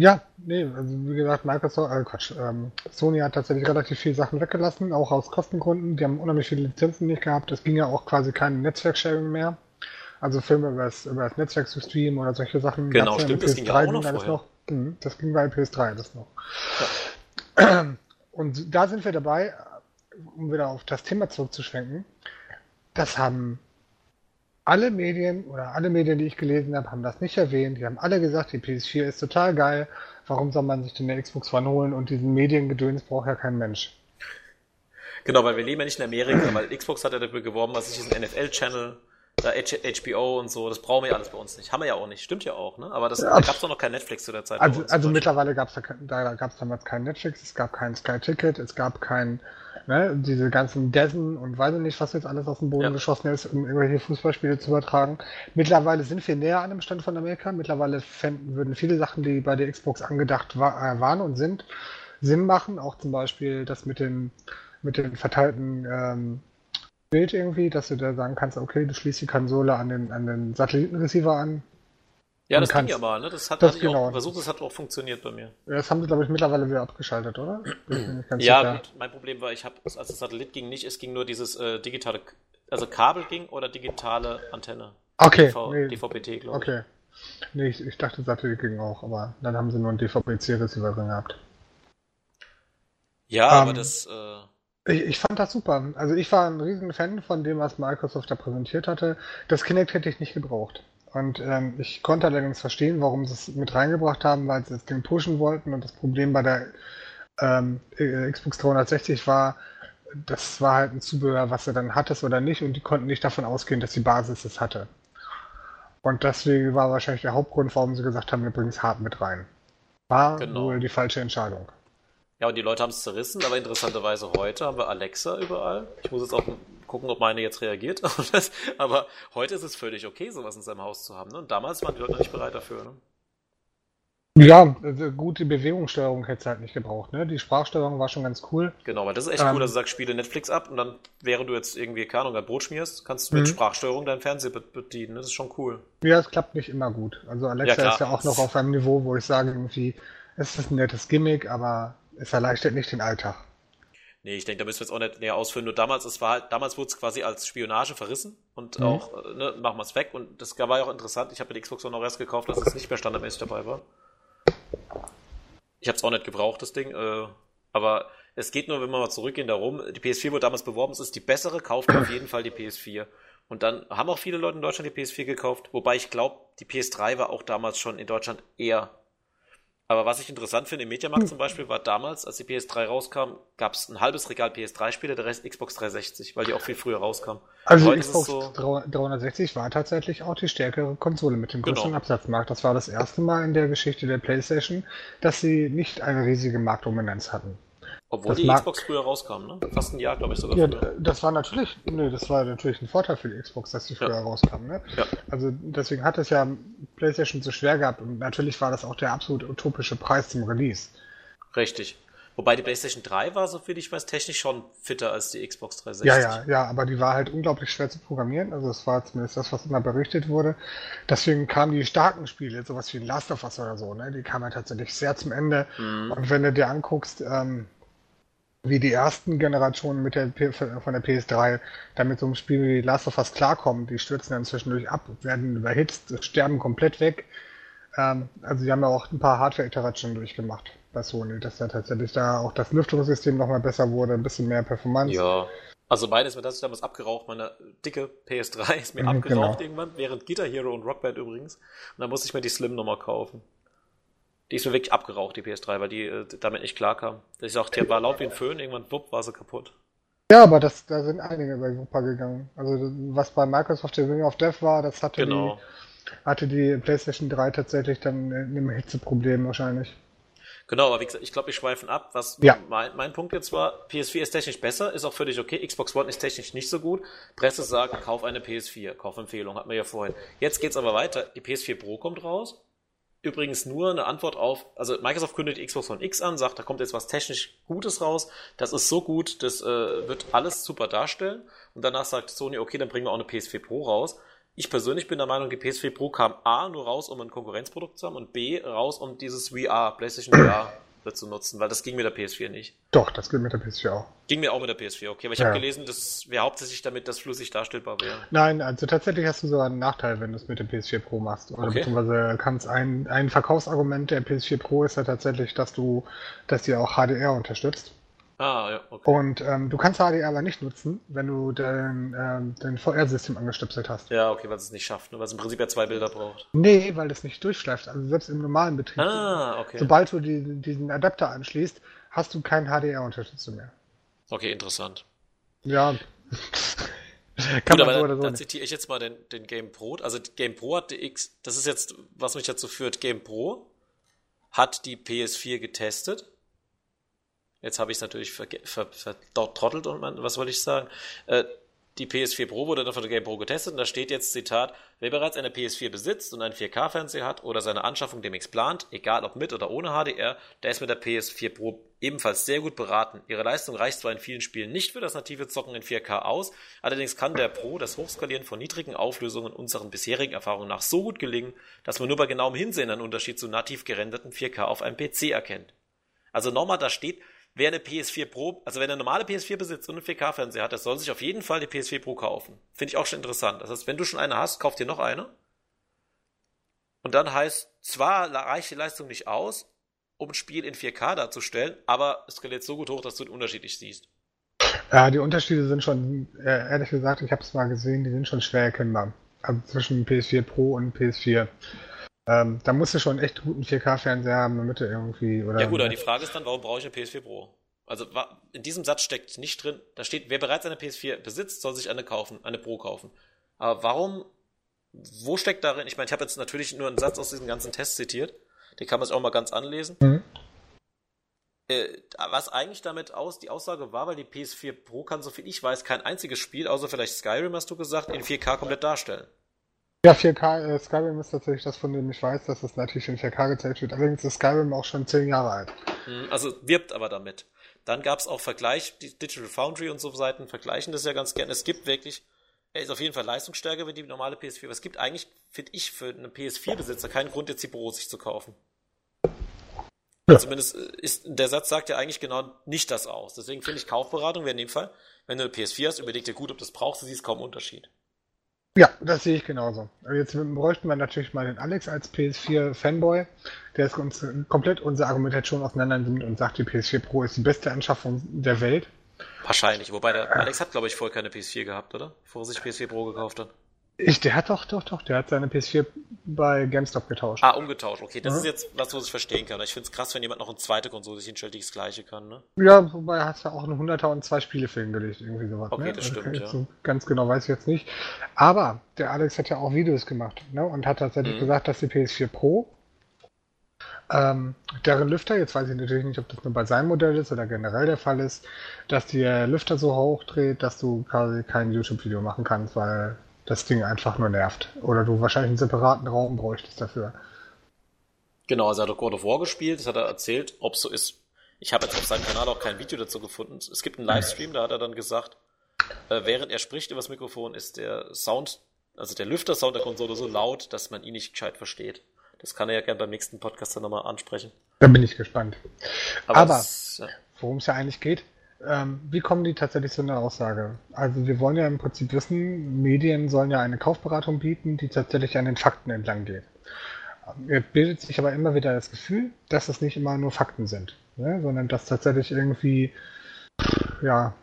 Ja, nee, also wie gesagt, Microsoft, äh Quatsch, ähm, Sony hat tatsächlich relativ viele Sachen weggelassen, auch aus Kostengründen. Die haben unheimlich viele Lizenzen nicht gehabt. Es ging ja auch quasi kein Netzwerksharing mehr. Also Filme über das, über das Netzwerk zu streamen oder solche Sachen.
Genau, stimmt, das ging ja auch noch alles noch.
Mhm, das ging bei PS3 alles noch. Ja. Und da sind wir dabei, um wieder auf das Thema zurückzuschwenken. Das haben alle Medien oder alle Medien, die ich gelesen habe, haben das nicht erwähnt. Die haben alle gesagt, die PS4 ist total geil. Warum soll man sich denn eine Xbox One holen und diesen Mediengedöns braucht ja kein Mensch.
Genau, weil wir leben ja nicht in Amerika, weil Xbox hat ja dafür geworben, was ist diesen NFL-Channel, da HBO und so, das brauchen wir ja alles bei uns nicht. Haben wir ja auch nicht, stimmt ja auch, ne? Aber das, ja, da gab es doch noch kein Netflix zu der Zeit.
Also, also mittlerweile gab es da, da gab's damals kein Netflix, es gab kein Sky Ticket, es gab kein Ne? Diese ganzen Dessen und weiß ich nicht, was jetzt alles aus dem Boden ja. geschossen ist, um irgendwelche Fußballspiele zu übertragen. Mittlerweile sind wir näher an dem Stand von Amerika. Mittlerweile fänden, würden viele Sachen, die bei der Xbox angedacht war, äh, waren und sind, Sinn machen. Auch zum Beispiel das mit den, mit den verteilten ähm, Bild irgendwie, dass du da sagen kannst, okay, du schließt die Konsole an den, an den Satellitenreceiver an,
ja, das ging ja mal, ne? Das hat das genau. auch versucht, das hat auch funktioniert bei mir.
Ja, das haben sie, glaube ich, mittlerweile wieder abgeschaltet, oder?
ja, gut, mein Problem war, ich habe, als das Satellit ging nicht, es ging nur dieses äh, digitale, also Kabel ging oder digitale Antenne.
Okay. DV,
nee. DVB-T, glaube
ich. Okay. Nee, ich, ich dachte, Satellit ging auch, aber dann haben sie nur einen DVB-C-Receiver drin gehabt.
Ja, um, aber ähm, das. Äh...
Ich, ich, fand das super. Also ich war ein riesen Fan von dem, was Microsoft da präsentiert hatte. Das Kinect hätte ich nicht gebraucht. Und ähm, ich konnte allerdings verstehen, warum sie es mit reingebracht haben, weil sie das Ding pushen wollten. Und das Problem bei der ähm, äh, Xbox 360 war, das war halt ein Zubehör, was du dann hattest oder nicht. Und die konnten nicht davon ausgehen, dass die Basis es hatte. Und deswegen war wahrscheinlich der Hauptgrund, warum sie gesagt haben, wir bringen es hart mit rein. War genau. wohl die falsche Entscheidung.
Ja, und die Leute haben es zerrissen, aber interessanterweise heute haben wir Alexa überall. Ich muss jetzt auch gucken, ob meine jetzt reagiert. [LAUGHS] Aber heute ist es völlig okay, sowas in seinem Haus zu haben. Ne? Und damals waren die Leute noch nicht bereit dafür. Ne?
Ja, also gute Bewegungssteuerung hätte es halt nicht gebraucht. Ne? Die Sprachsteuerung war schon ganz cool.
Genau, weil das ist echt ähm, cool, dass du sagst, spiele Netflix ab und dann, während du jetzt irgendwie, keine Ahnung, ein Brot schmierst, kannst du mit mhm. Sprachsteuerung deinen Fernseher bedienen. Das ist schon cool.
Ja, es klappt nicht immer gut. Also Alexa ja, ist ja auch noch auf einem Niveau, wo ich sage, irgendwie, es ist ein nettes Gimmick, aber es erleichtert nicht den Alltag.
Nee, ich denke, da müssen wir jetzt auch nicht näher ausführen. Nur damals, es war halt, damals wurde es quasi als Spionage verrissen und mhm. auch, äh, ne, machen wir es weg. Und das war ja auch interessant. Ich habe mir die Xbox auch noch erst gekauft, dass es nicht mehr standardmäßig dabei war. Ich habe es auch nicht gebraucht, das Ding. Äh, aber es geht nur, wenn wir mal zurückgehen, darum. Die PS4 wurde damals beworben, es ist die bessere, kauft auf jeden Fall die PS4. Und dann haben auch viele Leute in Deutschland die PS4 gekauft, wobei ich glaube, die PS3 war auch damals schon in Deutschland eher Aber was ich interessant finde, im Mediamarkt zum Beispiel war damals, als die PS3 rauskam, gab es ein halbes Regal PS3-Spiele, der Rest Xbox 360, weil die auch viel früher rauskam.
Also Xbox so 360 war tatsächlich auch die stärkere Konsole mit dem größeren genau. Absatzmarkt. Das war das erste Mal in der Geschichte der PlayStation, dass sie nicht eine riesige Marktdominanz hatten.
Obwohl das die Xbox früher rauskam, ne? Fast ein Jahr, glaube ich sogar.
Ja, früher. das war natürlich, nö, das war natürlich ein Vorteil für die Xbox, dass sie früher ja. rauskam, ne? Ja. Also deswegen hat es ja PlayStation so schwer gehabt und natürlich war das auch der absolut utopische Preis zum Release.
Richtig. Wobei die PlayStation 3 war, soviel ich weiß, technisch schon fitter als die Xbox 360.
Ja, ja, ja, aber die war halt unglaublich schwer zu programmieren. Also das war zumindest das, was immer berichtet wurde. Deswegen kamen die starken Spiele, sowas wie Last of Us oder so, ne? Die kamen halt tatsächlich sehr zum Ende. Mhm. Und wenn du dir anguckst, ähm, wie die ersten Generationen mit der von der PS3 damit so ein Spiel wie Last of Us klarkommen. Die stürzen dann zwischendurch ab, werden überhitzt, sterben komplett weg. Ähm, also die haben ja auch ein paar Hardware-Iterationen durchgemacht bei Sony, dass da tatsächlich da auch das Lüftungssystem nochmal besser wurde, ein bisschen mehr Performance.
Ja. Also beides, das ist damals abgeraucht, meine dicke PS3 ist mir mhm, abgeraucht genau. irgendwann, während Guitar Hero und Rockband übrigens. Und dann musste ich mir die Slim nochmal kaufen. Die ist mir wirklich abgeraucht, die PS3, weil die äh, damit nicht klarkam. Ich sagte, die war laut wie ein Föhn, irgendwann wupp, war sie kaputt.
Ja, aber das, da sind einige bei Wupper gegangen. Also was bei Microsoft der Ring of Death war, das hatte, genau. die, hatte die PlayStation 3 tatsächlich dann ein Hitzeproblem wahrscheinlich.
Genau, aber wie gesagt, ich glaube, wir schweifen ab. Was ja. mein, mein Punkt jetzt war, PS4 ist technisch besser, ist auch völlig okay. Xbox One ist technisch nicht so gut. Presse sagt, kauf eine PS4, Kaufempfehlung, hat man ja vorhin. Jetzt geht's aber weiter. Die PS4 Pro kommt raus übrigens nur eine Antwort auf, also Microsoft kündigt Xbox One X an, sagt, da kommt jetzt was technisch Gutes raus, das ist so gut, das äh, wird alles super darstellen und danach sagt Sony, okay, dann bringen wir auch eine PS4 Pro raus. Ich persönlich bin der Meinung, die PS4 Pro kam A nur raus, um ein Konkurrenzprodukt zu haben und B raus, um dieses VR, PlayStation VR zu nutzen, weil das ging mit der PS4 nicht.
Doch, das ging mit der PS4 auch.
Ging mir auch mit der PS4, okay. Aber ich ja. habe gelesen, das wäre hauptsächlich damit, dass flüssig darstellbar wäre.
Nein, also tatsächlich hast du sogar einen Nachteil, wenn du es mit der PS4 Pro machst. Oder okay. beziehungsweise kannst ein, ein Verkaufsargument der PS4 Pro ist ja tatsächlich, dass du, dass die auch HDR unterstützt. Ah, ja, okay. Und ähm, du kannst HDR aber nicht nutzen, wenn du dein, ähm, dein VR-System angestöpselt hast.
Ja, okay, weil es es nicht schafft, ne? weil es im Prinzip ja zwei Bilder braucht.
Nee, weil es nicht durchschleift. Also selbst im normalen Betrieb. Ah, okay. Sobald du die, diesen Adapter anschließt, hast du keine HDR-Unterstützung mehr.
Okay, interessant.
Ja. [LAUGHS]
Kann Gut, aber so dann, so dann zitiere ich jetzt mal den, den Game Pro. Also Game Pro hat die X, das ist jetzt, was mich dazu führt, Game Pro hat die PS4 getestet Jetzt habe ich es natürlich vertrottelt und man, was wollte ich sagen? Äh, die PS4 Pro wurde dann von der Game Pro getestet und da steht jetzt Zitat, wer bereits eine PS4 besitzt und einen 4K-Fernseher hat oder seine Anschaffung demnächst plant, egal ob mit oder ohne HDR, der ist mit der PS4 Pro ebenfalls sehr gut beraten. Ihre Leistung reicht zwar in vielen Spielen nicht für das native Zocken in 4K aus, allerdings kann der Pro das Hochskalieren von niedrigen Auflösungen unseren bisherigen Erfahrungen nach so gut gelingen, dass man nur bei genauem Hinsehen einen Unterschied zu nativ gerenderten 4K auf einem PC erkennt. Also nochmal, da steht, wer eine PS4 Pro, also wer eine normale PS4 besitzt und einen 4K-Fernseher hat, der soll sich auf jeden Fall die PS4 Pro kaufen. Finde ich auch schon interessant. Das heißt, wenn du schon eine hast, kauf dir noch eine. Und dann heißt, zwar reicht die Leistung nicht aus, um ein Spiel in 4K darzustellen, aber es skaliert so gut hoch, dass du den Unterschied nicht siehst.
Ja, die Unterschiede sind schon, äh, ehrlich gesagt, ich habe es mal gesehen, die sind schon schwer erkennbar. Also zwischen PS4 Pro und PS4. Ähm, da musst du schon echt guten 4K-Fernseher haben, damit du irgendwie. Oder
ja, gut, aber die Frage ist dann, warum brauche ich eine PS4 Pro? Also in diesem Satz steckt nicht drin, da steht, wer bereits eine PS4 besitzt, soll sich eine kaufen, eine Pro kaufen. Aber warum, wo steckt darin? Ich meine, ich habe jetzt natürlich nur einen Satz aus diesem ganzen Test zitiert, den kann man sich auch mal ganz anlesen. Mhm. Äh, was eigentlich damit aus, die Aussage war, weil die PS4 Pro kann, so viel ich weiß, kein einziges Spiel, außer vielleicht Skyrim, hast du gesagt, in 4K komplett darstellen.
Ja, 4K, äh, Skyrim ist tatsächlich das, von dem ich weiß, dass es natürlich in 4K gezeigt wird. Allerdings ist Skyrim auch schon 10 Jahre alt.
Hm, also wirbt aber damit. Dann gab es auch Vergleich, die Digital Foundry und so Seiten vergleichen das ja ganz gern. Es gibt wirklich, er ist auf jeden Fall leistungsstärker wie die normale PS4, aber es gibt eigentlich, finde ich, für einen PS4-Besitzer keinen Grund, jetzt die Pro sich zu kaufen. Ja. Zumindest äh, ist, der Satz sagt ja eigentlich genau nicht das aus. Deswegen finde ich Kaufberatung wäre in dem Fall, wenn du eine PS4 hast, überleg dir gut, ob das brauchst, du siehst kaum Unterschied.
Ja, das sehe ich genauso. Jetzt bräuchten wir natürlich mal den Alex als PS4-Fanboy, der ist uns komplett unsere Argumentation auseinander nimmt und sagt, die PS4 Pro ist die beste Anschaffung der Welt.
Wahrscheinlich, wobei der Alex hat, glaube ich, vorher keine PS4 gehabt, oder? Bevor er sich PS4 Pro gekauft hat.
Ich, der hat doch, doch, doch, der hat seine PS4 bei GameStop getauscht.
Ah, umgetauscht, okay. Das mhm. ist jetzt was, was ich verstehen kann. Ich finde es krass, wenn jemand noch eine zweite Konsole sich hinstellt, die das gleiche kann, ne?
Ja, wobei er hat ja auch eine 100er und zwei Spiele für ihn gelegt, irgendwie sowas.
Okay, ne? das also, stimmt, ja. So
ganz genau weiß ich jetzt nicht. Aber der Alex hat ja auch Videos gemacht, ne? Und hat tatsächlich mhm. gesagt, dass die PS4 Pro ähm, deren Lüfter, jetzt weiß ich natürlich nicht, ob das nur bei seinem Modell ist oder generell der Fall ist, dass der Lüfter so hoch dreht, dass du quasi kein YouTube-Video machen kannst, weil das Ding einfach nur nervt. Oder du wahrscheinlich einen separaten Raum bräuchtest dafür.
Genau, also er hat auch God of War gespielt, das hat er erzählt, ob so ist. Ich habe jetzt auf seinem Kanal auch kein Video dazu gefunden. Es gibt einen Livestream, da hat er dann gesagt, äh, während er spricht übers Mikrofon, ist der Sound, also der Lüfter-Sound der Konsole so laut, dass man ihn nicht gescheit versteht. Das kann er ja gerne beim nächsten Podcast dann nochmal ansprechen.
Da bin ich gespannt. Aber, Aber worum es ja eigentlich geht, ähm, wie kommen die tatsächlich zu einer Aussage? Also wir wollen ja im Prinzip wissen, Medien sollen ja eine Kaufberatung bieten, die tatsächlich an den Fakten entlang geht. Mir bildet sich aber immer wieder das Gefühl, dass es nicht immer nur Fakten sind, ne? sondern dass tatsächlich irgendwie ja,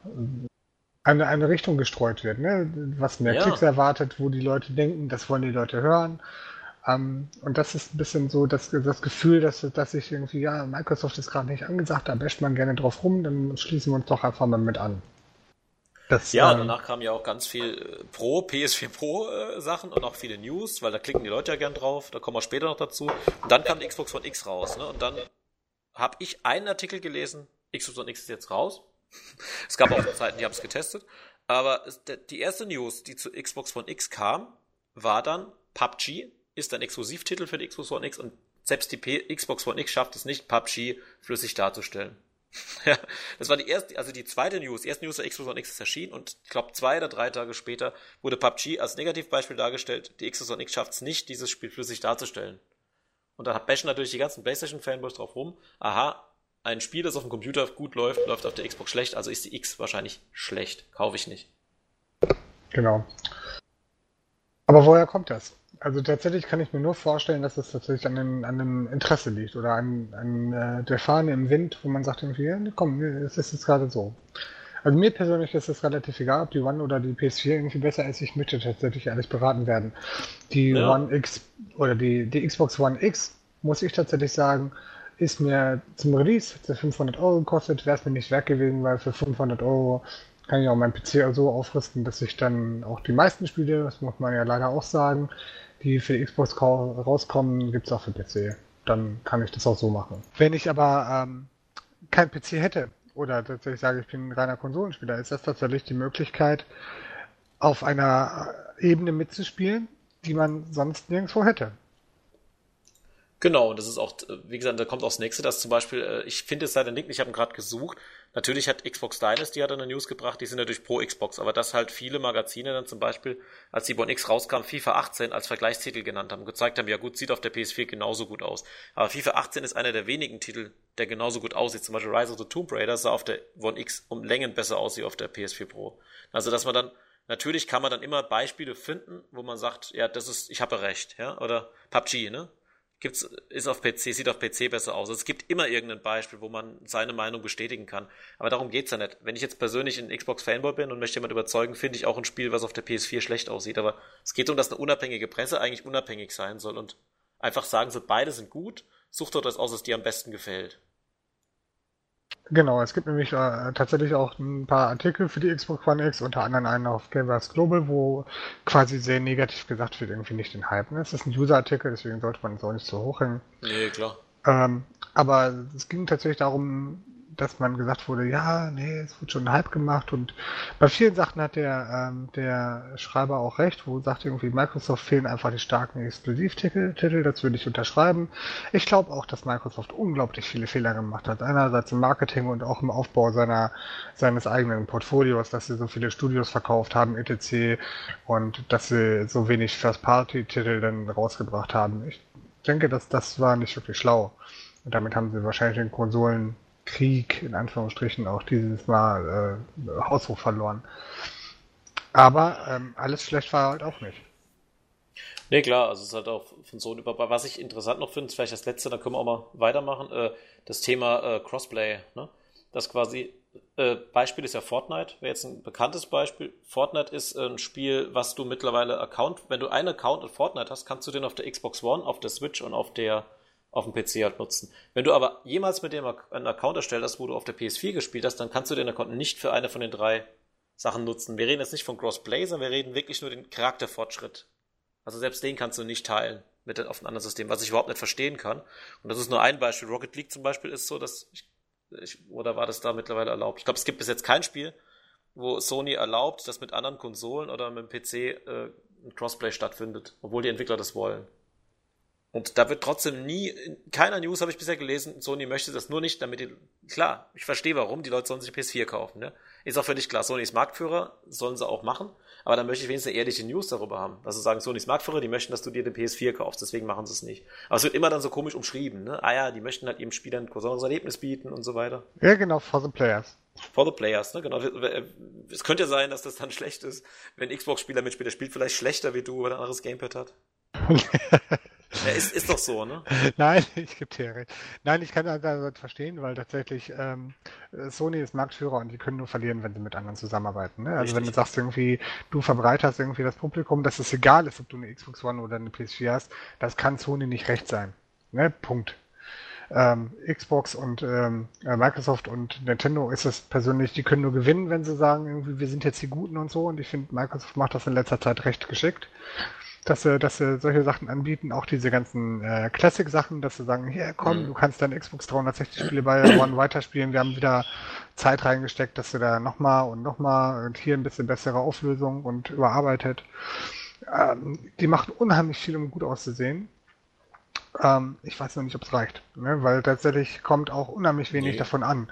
eine, eine Richtung gestreut wird, ne? was mehr ja. Klicks erwartet, wo die Leute denken, das wollen die Leute hören um, und das ist ein bisschen so das, das Gefühl, dass, dass ich irgendwie, ja, Microsoft ist gerade nicht angesagt, da basht man gerne drauf rum, dann schließen wir uns doch einfach mal mit an.
Das, ja, ähm, danach kamen ja auch ganz viel äh, Pro, PS4 Pro äh, Sachen und auch viele News, weil da klicken die Leute ja gern drauf, da kommen wir später noch dazu. Und dann kam die Xbox One X raus, ne? Und dann habe ich einen Artikel gelesen, Xbox One X ist jetzt raus. [LAUGHS] es gab auch Zeiten, die haben es getestet. Aber die erste News, die zu Xbox One X kam, war dann PUBG ist ein Exklusivtitel für die Xbox One X und selbst die P Xbox One X schafft es nicht, PUBG flüssig darzustellen. [LAUGHS] das war die erste, also die zweite News. Die erste News der Xbox One X ist erschienen und ich glaube zwei oder drei Tage später wurde PUBG als Negativbeispiel dargestellt. Die Xbox One X schafft es nicht, dieses Spiel flüssig darzustellen. Und da bashen natürlich die ganzen PlayStation-Fanboys drauf rum. Aha, ein Spiel, das auf dem Computer gut läuft, läuft auf der Xbox schlecht, also ist die X wahrscheinlich schlecht. Kaufe ich nicht.
Genau. Aber woher kommt das? Also tatsächlich kann ich mir nur vorstellen, dass es tatsächlich an dem, an dem Interesse liegt oder an, an äh, der Fahne im Wind, wo man sagt irgendwie, ja, komm, es ist jetzt gerade so. Also mir persönlich ist es relativ egal, ob die One oder die PS4 irgendwie besser ist. Ich möchte tatsächlich ehrlich beraten werden. Die ja. One X oder die, die Xbox One X, muss ich tatsächlich sagen, ist mir zum Release, hat 500 Euro gekostet, wäre es mir nicht wert gewesen, weil für 500 Euro kann ich auch meinen PC so aufrüsten, dass ich dann auch die meisten Spiele, das muss man ja leider auch sagen, die für die Xbox rauskommen, gibt es auch für PC. Dann kann ich das auch so machen. Wenn ich aber ähm, kein PC hätte oder tatsächlich sage, ich bin ein reiner Konsolenspieler, ist das tatsächlich die Möglichkeit, auf einer Ebene mitzuspielen, die man sonst nirgendwo hätte.
Genau, und das ist auch, wie gesagt, da kommt auch das nächste, dass zum Beispiel, äh, ich finde es leider nicht, ich habe ihn gerade gesucht, Natürlich hat Xbox Dynasty hat eine News gebracht, die sind natürlich pro Xbox, aber dass halt viele Magazine dann zum Beispiel, als die One X rauskam, FIFA 18 als Vergleichstitel genannt haben, gezeigt haben, ja gut, sieht auf der PS4 genauso gut aus. Aber FIFA 18 ist einer der wenigen Titel, der genauso gut aussieht. Zum Beispiel Rise of the Tomb Raider sah auf der One X um Längen besser aus wie auf der PS4 Pro. Also dass man dann Natürlich kann man dann immer Beispiele finden, wo man sagt, ja, das ist, ich habe recht, ja, oder PUBG, ne? Gibt's, ist auf PC, sieht auf PC besser aus. Es gibt immer irgendein Beispiel, wo man seine Meinung bestätigen kann. Aber darum geht's ja nicht. Wenn ich jetzt persönlich ein Xbox-Fanboy bin und möchte jemand überzeugen, finde ich auch ein Spiel, was auf der PS4 schlecht aussieht. Aber es geht darum, dass eine unabhängige Presse eigentlich unabhängig sein soll und einfach sagen soll, beide sind gut, sucht dort das aus, was dir am besten gefällt.
Genau, es gibt nämlich äh, tatsächlich auch ein paar Artikel für die Xbox One X, unter anderem einen auf Gamers Global, wo quasi sehr negativ gesagt wird, irgendwie nicht den Hype. Ne? Es ist ein User-Artikel, deswegen sollte man es auch nicht so hochhängen.
Nee, klar.
Ähm, aber es ging tatsächlich darum, dass man gesagt wurde, ja, nee, es wird schon Hype gemacht und bei vielen Sachen hat der, ähm, der Schreiber auch recht, wo sagt irgendwie, Microsoft fehlen einfach die starken Exklusivtitel, Titel, das würde ich unterschreiben. Ich glaube auch, dass Microsoft unglaublich viele Fehler gemacht hat. Einerseits im Marketing und auch im Aufbau seiner, seines eigenen Portfolios, dass sie so viele Studios verkauft haben, etc. und dass sie so wenig First-Party-Titel dann rausgebracht haben. Ich denke, dass das war nicht wirklich schlau. Und damit haben sie wahrscheinlich den Konsolen Krieg in Anführungsstrichen auch dieses Mal äh, Haushoch verloren. Aber ähm, alles schlecht war halt auch nicht.
Nee, klar, also es halt auch von so über. Was ich interessant noch finde, ist vielleicht das letzte, da können wir auch mal weitermachen, äh, das Thema äh, Crossplay. Ne? dass quasi äh, Beispiel ist ja Fortnite, wäre jetzt ein bekanntes Beispiel. Fortnite ist ein Spiel, was du mittlerweile Account, wenn du einen Account in Fortnite hast, kannst du den auf der Xbox One, auf der Switch und auf der auf dem PC halt nutzen. Wenn du aber jemals mit dem einen Account erstellt hast, wo du auf der PS4 gespielt hast, dann kannst du den Account nicht für eine von den drei Sachen nutzen. Wir reden jetzt nicht von Crossplay, sondern wir reden wirklich nur den Charakterfortschritt. Also selbst den kannst du nicht teilen mit auf einem anderen System, was ich überhaupt nicht verstehen kann. Und das ist nur ein Beispiel. Rocket League zum Beispiel ist so, dass ich, ich oder war das da mittlerweile erlaubt? Ich glaube, es gibt bis jetzt kein Spiel, wo Sony erlaubt, dass mit anderen Konsolen oder mit dem PC äh, ein Crossplay stattfindet, obwohl die Entwickler das wollen. Und da wird trotzdem nie, in keiner News habe ich bisher gelesen, Sony möchte das nur nicht, damit die, klar, ich verstehe warum, die Leute sollen sich PS4 kaufen, ne? Ist auch völlig klar, Sony ist Marktführer, sollen sie auch machen, aber dann möchte ich wenigstens eine ehrliche News darüber haben. Also sagen, Sony ist Marktführer, die möchten, dass du dir den PS4 kaufst, deswegen machen sie es nicht. Aber es wird immer dann so komisch umschrieben, ne? Ah ja, die möchten halt ihrem Spieler ein besonderes Erlebnis bieten und so weiter.
Ja, genau, for the players.
For the players, ne? Genau. Es könnte ja sein, dass das dann [LAUGHS] schlecht ist, wenn Xbox-Spieler mitspielt, der spielt vielleicht schlechter wie du, weil er ein anderes Gamepad hat. [LAUGHS] Ja, ist, ist doch so, ne? [LAUGHS]
Nein, ich gebe dir recht. Nein, ich kann das verstehen, weil tatsächlich ähm, Sony ist Marktführer und die können nur verlieren, wenn sie mit anderen zusammenarbeiten. Ne? Also Richtig. wenn du sagst irgendwie, du verbreiterst irgendwie das Publikum, dass es egal ist, ob du eine Xbox One oder eine PS4 hast, das kann Sony nicht recht sein. Ne? Punkt. Ähm, Xbox und ähm, äh, Microsoft und Nintendo ist es persönlich, die können nur gewinnen, wenn sie sagen, irgendwie, wir sind jetzt die Guten und so. Und ich finde, Microsoft macht das in letzter Zeit recht geschickt dass sie, dass sie solche Sachen anbieten, auch diese ganzen äh, Classic-Sachen, dass sie sagen, hier komm, mhm. du kannst deine Xbox 360 Spiele bei One weiterspielen, wir haben wieder Zeit reingesteckt, dass du da nochmal und nochmal und hier ein bisschen bessere Auflösung und überarbeitet. Ähm, die machen unheimlich viel, um gut auszusehen. Ähm, ich weiß noch nicht, ob es reicht, ne? weil tatsächlich kommt auch unheimlich wenig nee. davon an.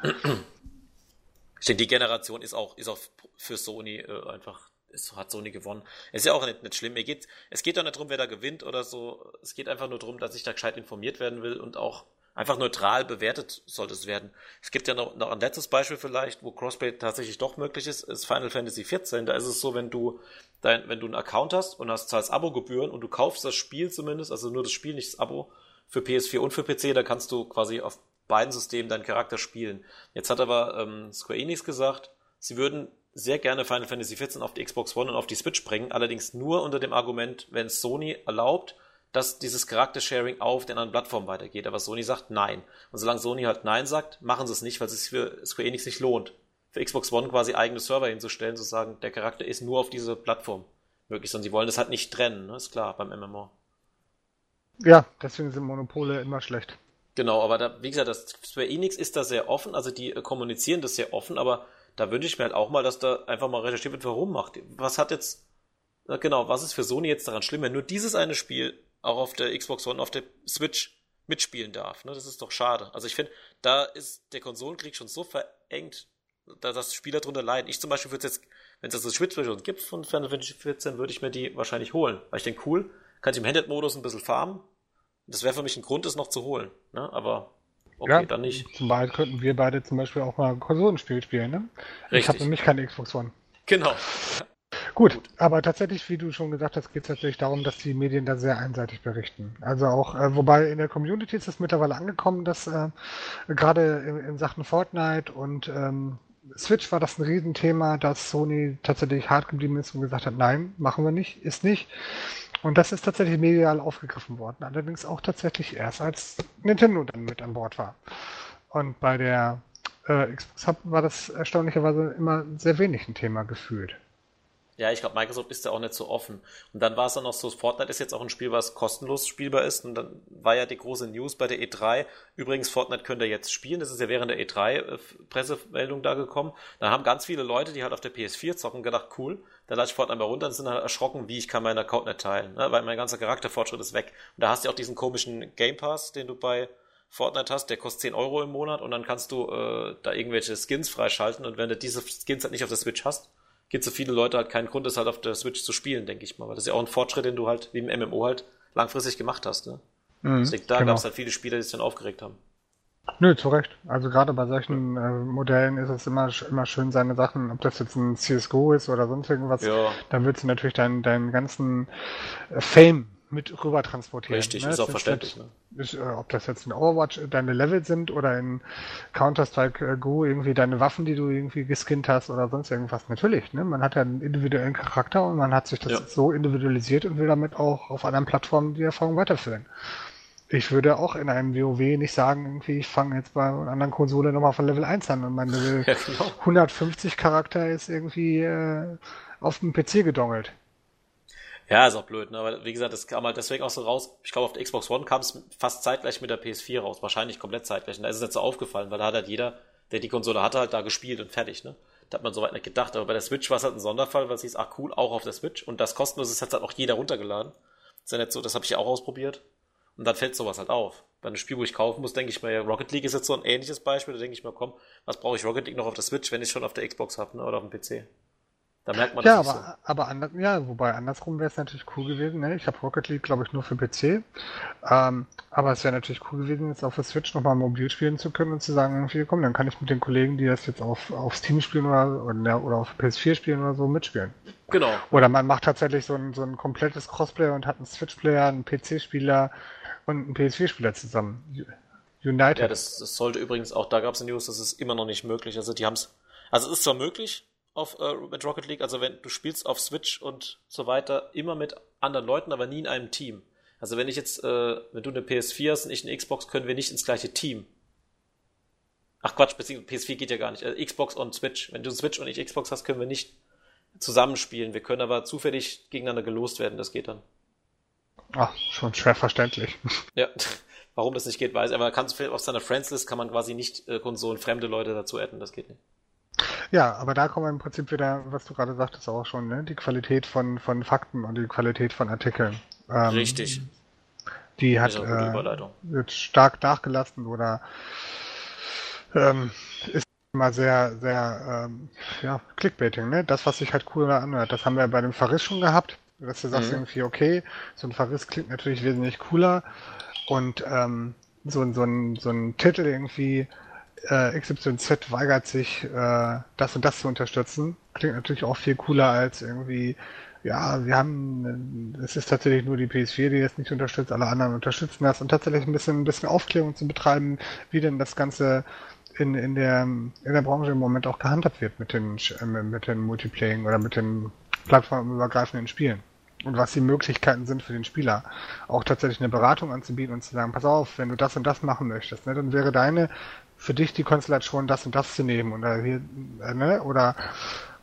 Ich denke, die Generation ist auch, ist auch für Sony äh, einfach es hat Sony gewonnen. Ist ja auch nicht, nicht schlimm. Mir geht, es geht doch nicht darum, wer da gewinnt oder so. Es geht einfach nur darum, dass ich da gescheit informiert werden will und auch einfach neutral bewertet sollte es werden. Es gibt ja noch, noch ein letztes Beispiel vielleicht, wo Crossplay tatsächlich doch möglich ist, ist Final Fantasy XIV. Da ist es so, wenn du dein, wenn du einen Account hast und hast zahlst Abogebühren und du kaufst das Spiel zumindest, also nur das Spiel, nicht das Abo, für PS4 und für PC, da kannst du quasi auf beiden Systemen deinen Charakter spielen. Jetzt hat aber ähm, Square Enix gesagt, sie würden sehr gerne Final Fantasy XIV auf die Xbox One und auf die Switch bringen, allerdings nur unter dem Argument, wenn Sony erlaubt, dass dieses Charaktersharing auf den anderen Plattformen weitergeht. Aber Sony sagt nein. Und solange Sony halt nein sagt, machen sie es nicht, weil es sich für Square Enix nicht lohnt. Für Xbox One quasi eigene Server hinzustellen, zu sagen, der Charakter ist nur auf diese Plattform möglich, sondern sie wollen das halt nicht trennen, ne? ist klar, beim MMO.
Ja, deswegen sind Monopole immer schlecht.
Genau, aber da, wie gesagt, das Square Enix ist da sehr offen, also die kommunizieren das sehr offen, aber da wünsche ich mir halt auch mal, dass da einfach mal recherchiert wird, warum macht. Was hat jetzt, genau, was ist für Sony jetzt daran schlimm, wenn nur dieses eine Spiel auch auf der Xbox One, auf der Switch mitspielen darf. Ne? Das ist doch schade. Also ich finde, da ist der Konsolenkrieg schon so verengt, da dass Spieler drunter leiden. Ich zum Beispiel würde jetzt, wenn es das also Switch-Version gibt von Final Fantasy 14, würde ich mir die wahrscheinlich holen. Weil ich denke, cool, kann ich im Handheld-Modus ein bisschen farmen. Das wäre für mich ein Grund, es noch zu holen. Ne? Aber
Okay, ja, dann nicht. Zum Beispiel könnten wir beide zum Beispiel auch mal ein Konsolenspiel spielen, ne? Richtig. Ich habe nämlich keine Xbox One.
Genau.
Gut, Gut, aber tatsächlich, wie du schon gesagt hast, geht es tatsächlich darum, dass die Medien da sehr einseitig berichten. Also auch, äh, wobei in der Community ist es mittlerweile angekommen, dass äh, gerade in, in, Sachen Fortnite und ähm, Switch war das ein Riesenthema, dass Sony tatsächlich hart geblieben ist und gesagt hat, nein, machen wir nicht, ist nicht. Und das ist tatsächlich medial aufgegriffen worden. Allerdings auch tatsächlich erst, als Nintendo dann mit an Bord war. Und bei der äh, Xbox Hub war das erstaunlicherweise immer sehr wenig ein Thema gefühlt.
Ja, ich glaube, Microsoft ist ja auch nicht so offen. Und dann war es dann noch so, Fortnite ist jetzt auch ein Spiel, was kostenlos spielbar ist. Und dann war ja die große News bei der E3. Übrigens, Fortnite könnt ihr jetzt spielen. Das ist ja während der E3-Pressemeldung da gekommen. Da haben ganz viele Leute, die halt auf der PS4 zocken, gedacht, cool, da lade ich Fortnite mal runter und sind halt erschrocken, wie ich kann meinen Account nicht teilen. Ne? Weil mein ganzer Charakterfortschritt ist weg. Und da hast du auch diesen komischen Game Pass, den du bei Fortnite hast, der kostet 10 Euro im Monat und dann kannst du äh, da irgendwelche Skins freischalten und wenn du diese Skins halt nicht auf der Switch hast, gibt es für viele Leute halt keinen Grund, das halt auf der Switch zu spielen, denke ich mal. Weil das ist ja auch ein Fortschritt, den du halt wie im MMO halt langfristig gemacht hast. Ne? Mhm, Deswegen, da genau. gab es halt viele Spieler, die sich dann aufgeregt haben.
Nö, zu Recht. Also gerade bei solchen äh, Modellen ist es immer, immer schön, seine Sachen, ob das jetzt ein CSGO ist oder sonst irgendwas, ja. dann willst du natürlich deinen, deinen ganzen äh, Fame mit rüber transportieren.
Richtig, ne? ist auch verständlich.
Ne? ist, äh, ob das jetzt in Overwatch deine Level sind oder in Counter-Strike äh, Go irgendwie deine Waffen, die du irgendwie geskinnt hast oder sonst irgendwas. Natürlich, ne? Man hat ja einen individuellen Charakter und man hat sich das ja. so individualisiert und will damit auch auf anderen Plattformen die Erfahrung weiterführen. Ich würde auch in einem WoW nicht sagen, irgendwie, ich fange jetzt bei einer anderen Konsole nochmal von Level 1 an und mein Level ja, genau. 150 Charakter ist irgendwie äh, auf dem PC gedongelt.
Ja, ist auch blöd, ne? Aber wie gesagt, das kam halt deswegen auch so raus. Ich glaube, auf der Xbox One kam es fast zeitgleich mit der PS4 raus. Wahrscheinlich komplett zeitgleich. Und da ist es jetzt so aufgefallen, weil da hat halt jeder, der die Konsole hatte, halt da gespielt und fertig, ne? Da hat man soweit nicht gedacht. Aber bei der Switch war es halt ein Sonderfall, weil es hieß, ach cool, auch auf der Switch. Und das kostenlos ist, hat halt auch jeder runtergeladen. ist ja nicht so, das habe ich ja auch ausprobiert. Und dann fällt sowas halt auf. Bei einem Spiel, wo ich kaufen muss, denke ich mir, ja, Rocket League ist jetzt so ein ähnliches Beispiel. Da denke ich mir, komm, was brauche ich Rocket League noch auf der Switch, wenn ich schon auf der Xbox habe, ne? Oder auf dem PC? Da merkt man
ja, das aber, so. aber anders, ja, wobei andersrum wäre es natürlich cool gewesen. Ne? Ich habe Rocket League, glaube ich, nur für PC. Ähm, aber es wäre natürlich cool gewesen, jetzt auf der Switch nochmal mobil spielen zu können und zu sagen, irgendwie, komm, dann kann ich mit den Kollegen, die das jetzt auf, auf Steam spielen oder, oder, oder auf PS4 spielen oder so, mitspielen.
Genau.
Oder man macht tatsächlich so ein, so ein komplettes Crossplay und hat einen Switch-Player, einen PC-Spieler und einen PS4-Spieler zusammen.
United. Ja, das, das sollte übrigens auch, da gab es News, das ist immer noch nicht möglich. Also die haben es, also es ist zwar möglich, auf äh, mit Rocket League. Also wenn du spielst auf Switch und so weiter immer mit anderen Leuten, aber nie in einem Team. Also wenn ich jetzt, äh, wenn du eine PS4 hast und ich eine Xbox, können wir nicht ins gleiche Team. Ach Quatsch, beziehungsweise PS4 geht ja gar nicht. Also Xbox und Switch. Wenn du Switch und ich Xbox hast, können wir nicht zusammenspielen. Wir können aber zufällig gegeneinander gelost werden. Das geht dann.
Ach, schon schwer verständlich.
Ja, [LAUGHS] warum das nicht geht, weiß ich. Aber kannst auf seiner Friends-List kann man quasi nicht äh, Konsolen fremde Leute dazu adden. Das geht nicht.
Ja, aber da kommen wir im Prinzip wieder, was du gerade sagtest auch schon, ne? die Qualität von, von Fakten und die Qualität von Artikeln.
Ähm, Richtig.
Die hat äh, wird stark nachgelassen oder ähm, ist immer sehr, sehr ähm, ja, Clickbaiting, ne? Das, was sich halt cool anhört. Das haben wir bei dem Verriss schon gehabt, dass du sagst mhm. irgendwie, okay, so ein Verriss klingt natürlich wesentlich cooler und ähm, so, so, ein, so ein Titel irgendwie äh, XYZ weigert sich, äh, das und das zu unterstützen. Klingt natürlich auch viel cooler als irgendwie, ja, wir haben, es ist tatsächlich nur die PS4, die das nicht unterstützt, alle anderen unterstützen das und tatsächlich ein bisschen, ein bisschen Aufklärung zu betreiben, wie denn das Ganze in, in der, in der Branche im Moment auch gehandhabt wird mit den, äh, mit den Multiplaying oder mit den plattformübergreifenden Spielen und was die Möglichkeiten sind für den Spieler. Auch tatsächlich eine Beratung anzubieten und zu sagen, pass auf, wenn du das und das machen möchtest, ne, dann wäre deine für dich die Konstellation, das und das zu nehmen oder hier, äh, ne, oder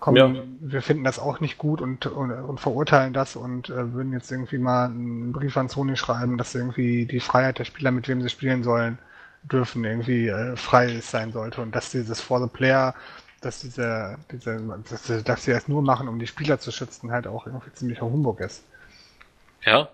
komm, ja. wir finden das auch nicht gut und, und, und verurteilen das und äh, würden jetzt irgendwie mal einen Brief an Sony schreiben, dass irgendwie die Freiheit der Spieler, mit wem sie spielen sollen, dürfen, irgendwie äh, frei sein sollte und dass dieses For the Player, dass diese, diese, dass, dass sie das nur machen, um die Spieler zu schützen, halt auch irgendwie ziemlicher Humbug ist.
Ja,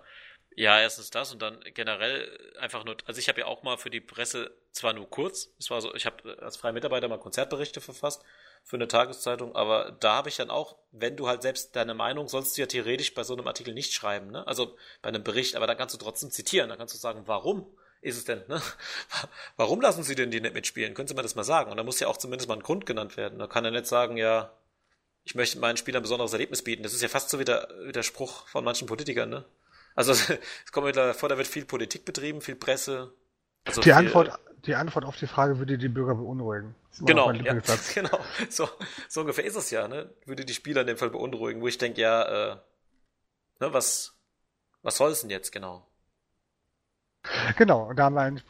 ja, erstens das und dann generell einfach nur, also ich habe ja auch mal für die Presse zwar nur kurz, es war so, ich habe als freier Mitarbeiter mal Konzertberichte verfasst für eine Tageszeitung, aber da habe ich dann auch, wenn du halt selbst deine Meinung sollst du ja theoretisch bei so einem Artikel nicht schreiben, ne? Also bei einem Bericht, aber da kannst du trotzdem zitieren, da kannst du sagen, warum ist es denn, ne? [LAUGHS] Warum lassen sie denn die nicht mitspielen? Können Sie mir das mal sagen? Und da muss ja auch zumindest mal ein Grund genannt werden. Da kann er nicht sagen, ja, ich möchte meinen Spielern ein besonderes Erlebnis bieten. Das ist ja fast so wie der, wie der Spruch von manchen Politikern, ne? Also [LAUGHS] es kommt mittlerweile vor, da wird viel Politik betrieben, viel Presse.
Also die, viel, Antwort, die Antwort auf die Frage würde die Bürger beunruhigen.
Genau, ja, [LAUGHS] genau. So, so ungefähr ist es ja, ne? Würde die Spieler in dem Fall beunruhigen, wo ich denke, ja, äh, ne, was, was soll es denn jetzt genau?
Genau, und da haben wir eigentlich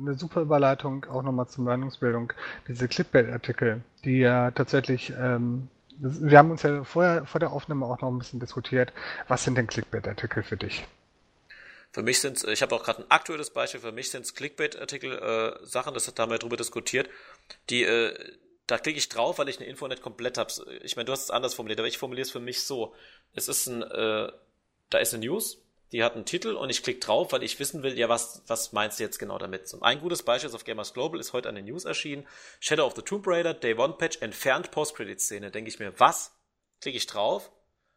eine super Überleitung auch nochmal zur Meinungsbildung. Diese Clipbait-Artikel, die ja tatsächlich ähm, wir haben uns ja vorher vor der Aufnahme auch noch ein bisschen diskutiert. Was sind denn Clickbait-Artikel für dich?
Für mich sind ich habe auch gerade ein aktuelles Beispiel, für mich sind es Clickbait-Artikel, äh, Sachen, das haben wir drüber diskutiert, die, äh, da klicke ich drauf, weil ich eine Info nicht komplett habe. Ich meine, du hast es anders formuliert, aber ich formuliere es für mich so. Es ist ein, äh, da ist eine News, die hat einen Titel und ich klicke drauf, weil ich wissen will, ja, was, was meinst du jetzt genau damit? So, ein gutes Beispiel ist auf Gamers Global ist heute eine News erschienen. Shadow of the Tomb Raider, Day One Patch, entfernt Post-Credit-Szene. Denke ich mir, was? Klicke ich drauf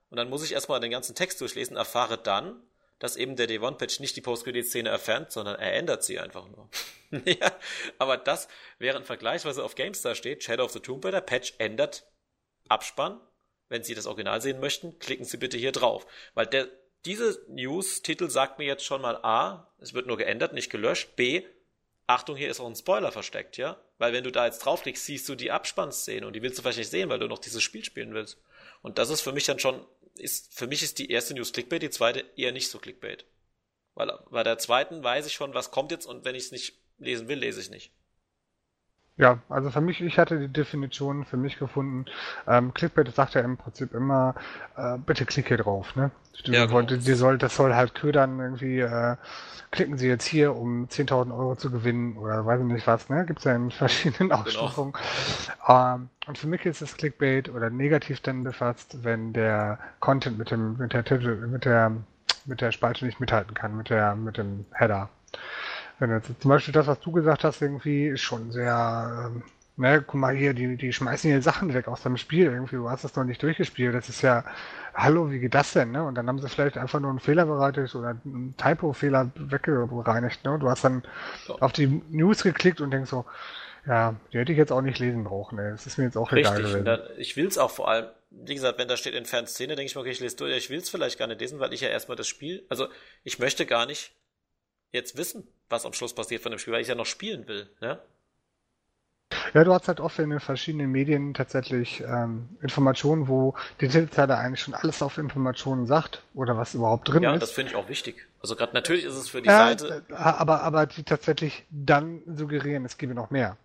und dann muss ich erstmal den ganzen Text durchlesen, erfahre dann, dass eben der Day One Patch nicht die Post-Credit-Szene entfernt, sondern er ändert sie einfach nur. [LAUGHS] ja, aber das, während vergleichsweise auf GameStar steht, Shadow of the Tomb Raider, Patch ändert Abspann. Wenn Sie das Original sehen möchten, klicken Sie bitte hier drauf. Weil der diese News-Titel sagt mir jetzt schon mal A, es wird nur geändert, nicht gelöscht. B, Achtung, hier ist auch ein Spoiler versteckt, ja? Weil wenn du da jetzt draufklickst, siehst du die Abspannszene und die willst du vielleicht nicht sehen, weil du noch dieses Spiel spielen willst. Und das ist für mich dann schon, ist, für mich ist die erste News Clickbait, die zweite eher nicht so Clickbait. Weil bei der zweiten weiß ich schon, was kommt jetzt und wenn ich es nicht lesen will, lese ich nicht.
Ja, also für mich, ich hatte die Definition für mich gefunden. Ähm, Clickbait sagt ja im Prinzip immer, äh, bitte klick hier drauf, ne? Die, ja, genau. die soll, das soll halt ködern, irgendwie, äh, klicken Sie jetzt hier, um 10.000 Euro zu gewinnen oder weiß ich nicht was, ne? Gibt's ja in verschiedenen genau. Ausstufungen. Genau. Ähm, und für mich ist es Clickbait oder negativ dann befasst, wenn der Content mit dem, mit der Titel, mit der, mit der Spalte nicht mithalten kann, mit der, mit dem Header. Wenn jetzt zum Beispiel das, was du gesagt hast, irgendwie ist schon sehr, ähm, ne, guck mal hier, die, die schmeißen hier Sachen weg aus deinem Spiel irgendwie, du hast das noch nicht durchgespielt, das ist ja, hallo, wie geht das denn, ne? Und dann haben sie vielleicht einfach nur einen Fehler bereitet oder einen Typo-Fehler weggereinigt, ne? Du hast dann ja. auf die News geklickt und denkst so, ja, die hätte ich jetzt auch nicht lesen brauchen, ey. Das ist mir jetzt auch
Richtig, egal gewesen. Dann, ich will's auch vor allem, wie gesagt, wenn da steht in Fernszene, denke ich mir, okay, ich lese durch, ich will's vielleicht gar nicht lesen, weil ich ja erstmal das Spiel, also ich möchte gar nicht jetzt wissen, was am Schluss passiert von dem Spiel, weil ich ja noch spielen will. Ja,
ja du hast halt oft in den verschiedenen Medien tatsächlich ähm, Informationen, wo die Titelzeile eigentlich schon alles auf Informationen sagt oder was überhaupt drin
ja,
ist.
Ja, das finde ich auch wichtig. Also gerade natürlich ist es für die ja, Seite.
Äh, aber, aber die tatsächlich dann suggerieren, es gebe noch mehr.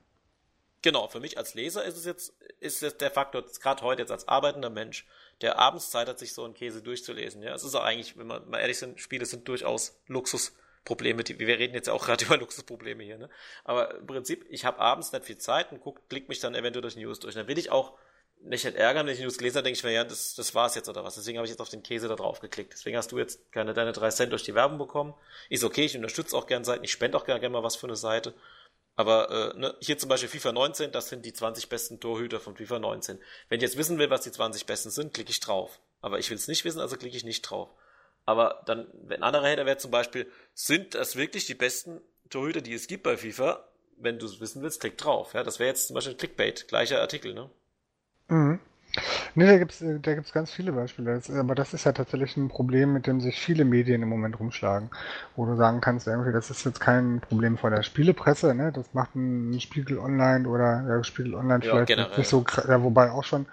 Genau, für mich als Leser ist es jetzt, ist jetzt der Faktor, gerade heute jetzt als arbeitender Mensch, der abends Zeit hat, sich so einen Käse durchzulesen. Ja, es ist auch eigentlich, wenn man mal ehrlich sind, Spiele sind durchaus Luxus Probleme, die, wir reden jetzt auch gerade [LAUGHS] über Luxusprobleme hier, ne? Aber im Prinzip, ich habe abends nicht viel Zeit und guck, klick mich dann eventuell durch News durch. Dann will ich auch mich nicht ärgern, wenn ich News gelesen habe, denke ich mir, ja, das, das war's jetzt oder was. Deswegen habe ich jetzt auf den Käse da drauf geklickt. Deswegen hast du jetzt keine deine drei Cent durch die Werbung bekommen. Ist okay, ich unterstütze auch gern Seiten, ich spende auch gerne gern mal was für eine Seite. Aber äh, ne, hier zum Beispiel FIFA 19, das sind die 20 besten Torhüter von FIFA 19. Wenn ich jetzt wissen will, was die 20 besten sind, klicke ich drauf. Aber ich will es nicht wissen, also klicke ich nicht drauf. Aber dann, wenn ein anderer Hater wäre zum Beispiel, sind das wirklich die besten Torhüter, die es gibt bei FIFA? Wenn du es wissen willst, klick drauf. Ja, das wäre jetzt zum Beispiel ein Clickbait, gleicher Artikel, ne?
Mhm. Ne, da gibt's, da gibt's ganz viele Beispiele. Das, aber das ist ja tatsächlich ein Problem, mit dem sich viele Medien im Moment rumschlagen. Wo du sagen kannst, irgendwie, das ist jetzt kein Problem von der Spielepresse, ne? Das macht ein Spiegel Online oder ja, Spiegel Online ja, vielleicht generell. nicht so, ja, wobei auch schon,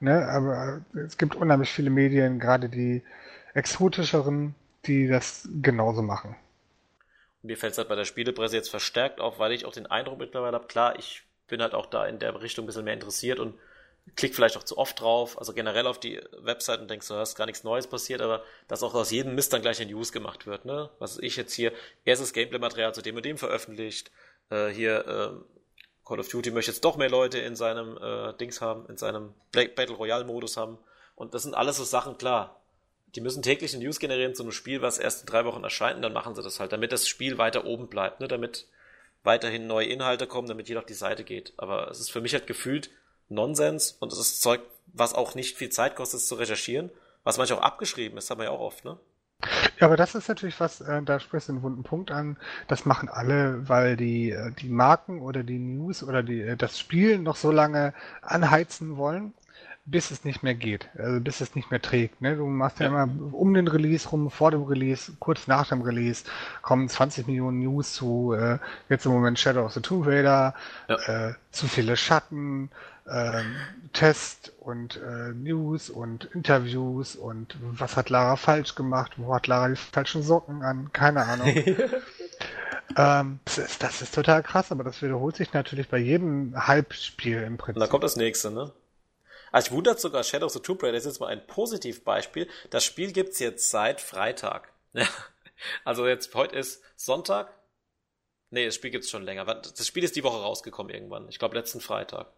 ne? Aber es gibt unheimlich viele Medien, gerade die exotischeren, die das genauso machen.
Mir fällt es halt bei der Spielepresse jetzt verstärkt auf, weil ich auch den Eindruck mittlerweile habe, klar, ich bin halt auch da in der Richtung ein bisschen mehr interessiert und klick vielleicht auch zu oft drauf, also generell auf die Website und denkst, du hast gar nichts Neues passiert, aber dass auch aus jedem Mist dann gleich ein News gemacht wird, ne? Was ich jetzt hier, erstes Gameplay-Material zu dem und dem veröffentlicht, äh, hier, äh, Call of Duty möchte jetzt doch mehr Leute in seinem äh, Dings haben, in seinem Battle Royale-Modus haben. Und das sind alles so Sachen, klar die müssen täglich eine News generieren zu einem Spiel, was erst in drei Wochen erscheint, und dann machen sie das halt, damit das Spiel weiter oben bleibt, ne? damit weiterhin neue Inhalte kommen, damit jeder auf die Seite geht. Aber es ist für mich halt gefühlt Nonsens und es ist Zeug, was auch nicht viel Zeit kostet, zu recherchieren, was manchmal auch abgeschrieben ist, haben wir ja auch oft, ne?
Ja, aber das ist natürlich was, äh, da sprichst du einen wunden Punkt an. Das machen alle, weil die, äh, die Marken oder die News oder die, äh, das Spiel noch so lange anheizen wollen bis es nicht mehr geht, also bis es nicht mehr trägt. Ne? Du machst ja, ja immer um den Release rum, vor dem Release, kurz nach dem Release kommen 20 Millionen News zu, äh, jetzt im Moment Shadow of the Tomb Raider, ja. äh, zu viele Schatten, äh, Test und äh, News und Interviews und was hat Lara falsch gemacht, wo hat Lara die falschen Socken an, keine Ahnung. [LAUGHS] ähm, das, ist, das ist total krass, aber das wiederholt sich natürlich bei jedem Hype-Spiel im Prinzip. Und
da kommt das nächste, ne? Also ich wundert sogar Shadow of the Tomb Raider, ist jetzt mal ein Positivbeispiel. Das Spiel gibt's jetzt seit Freitag. [LAUGHS] also jetzt, heute ist Sonntag. Nee, das Spiel gibt's schon länger. Das Spiel ist die Woche rausgekommen irgendwann. Ich glaube letzten Freitag.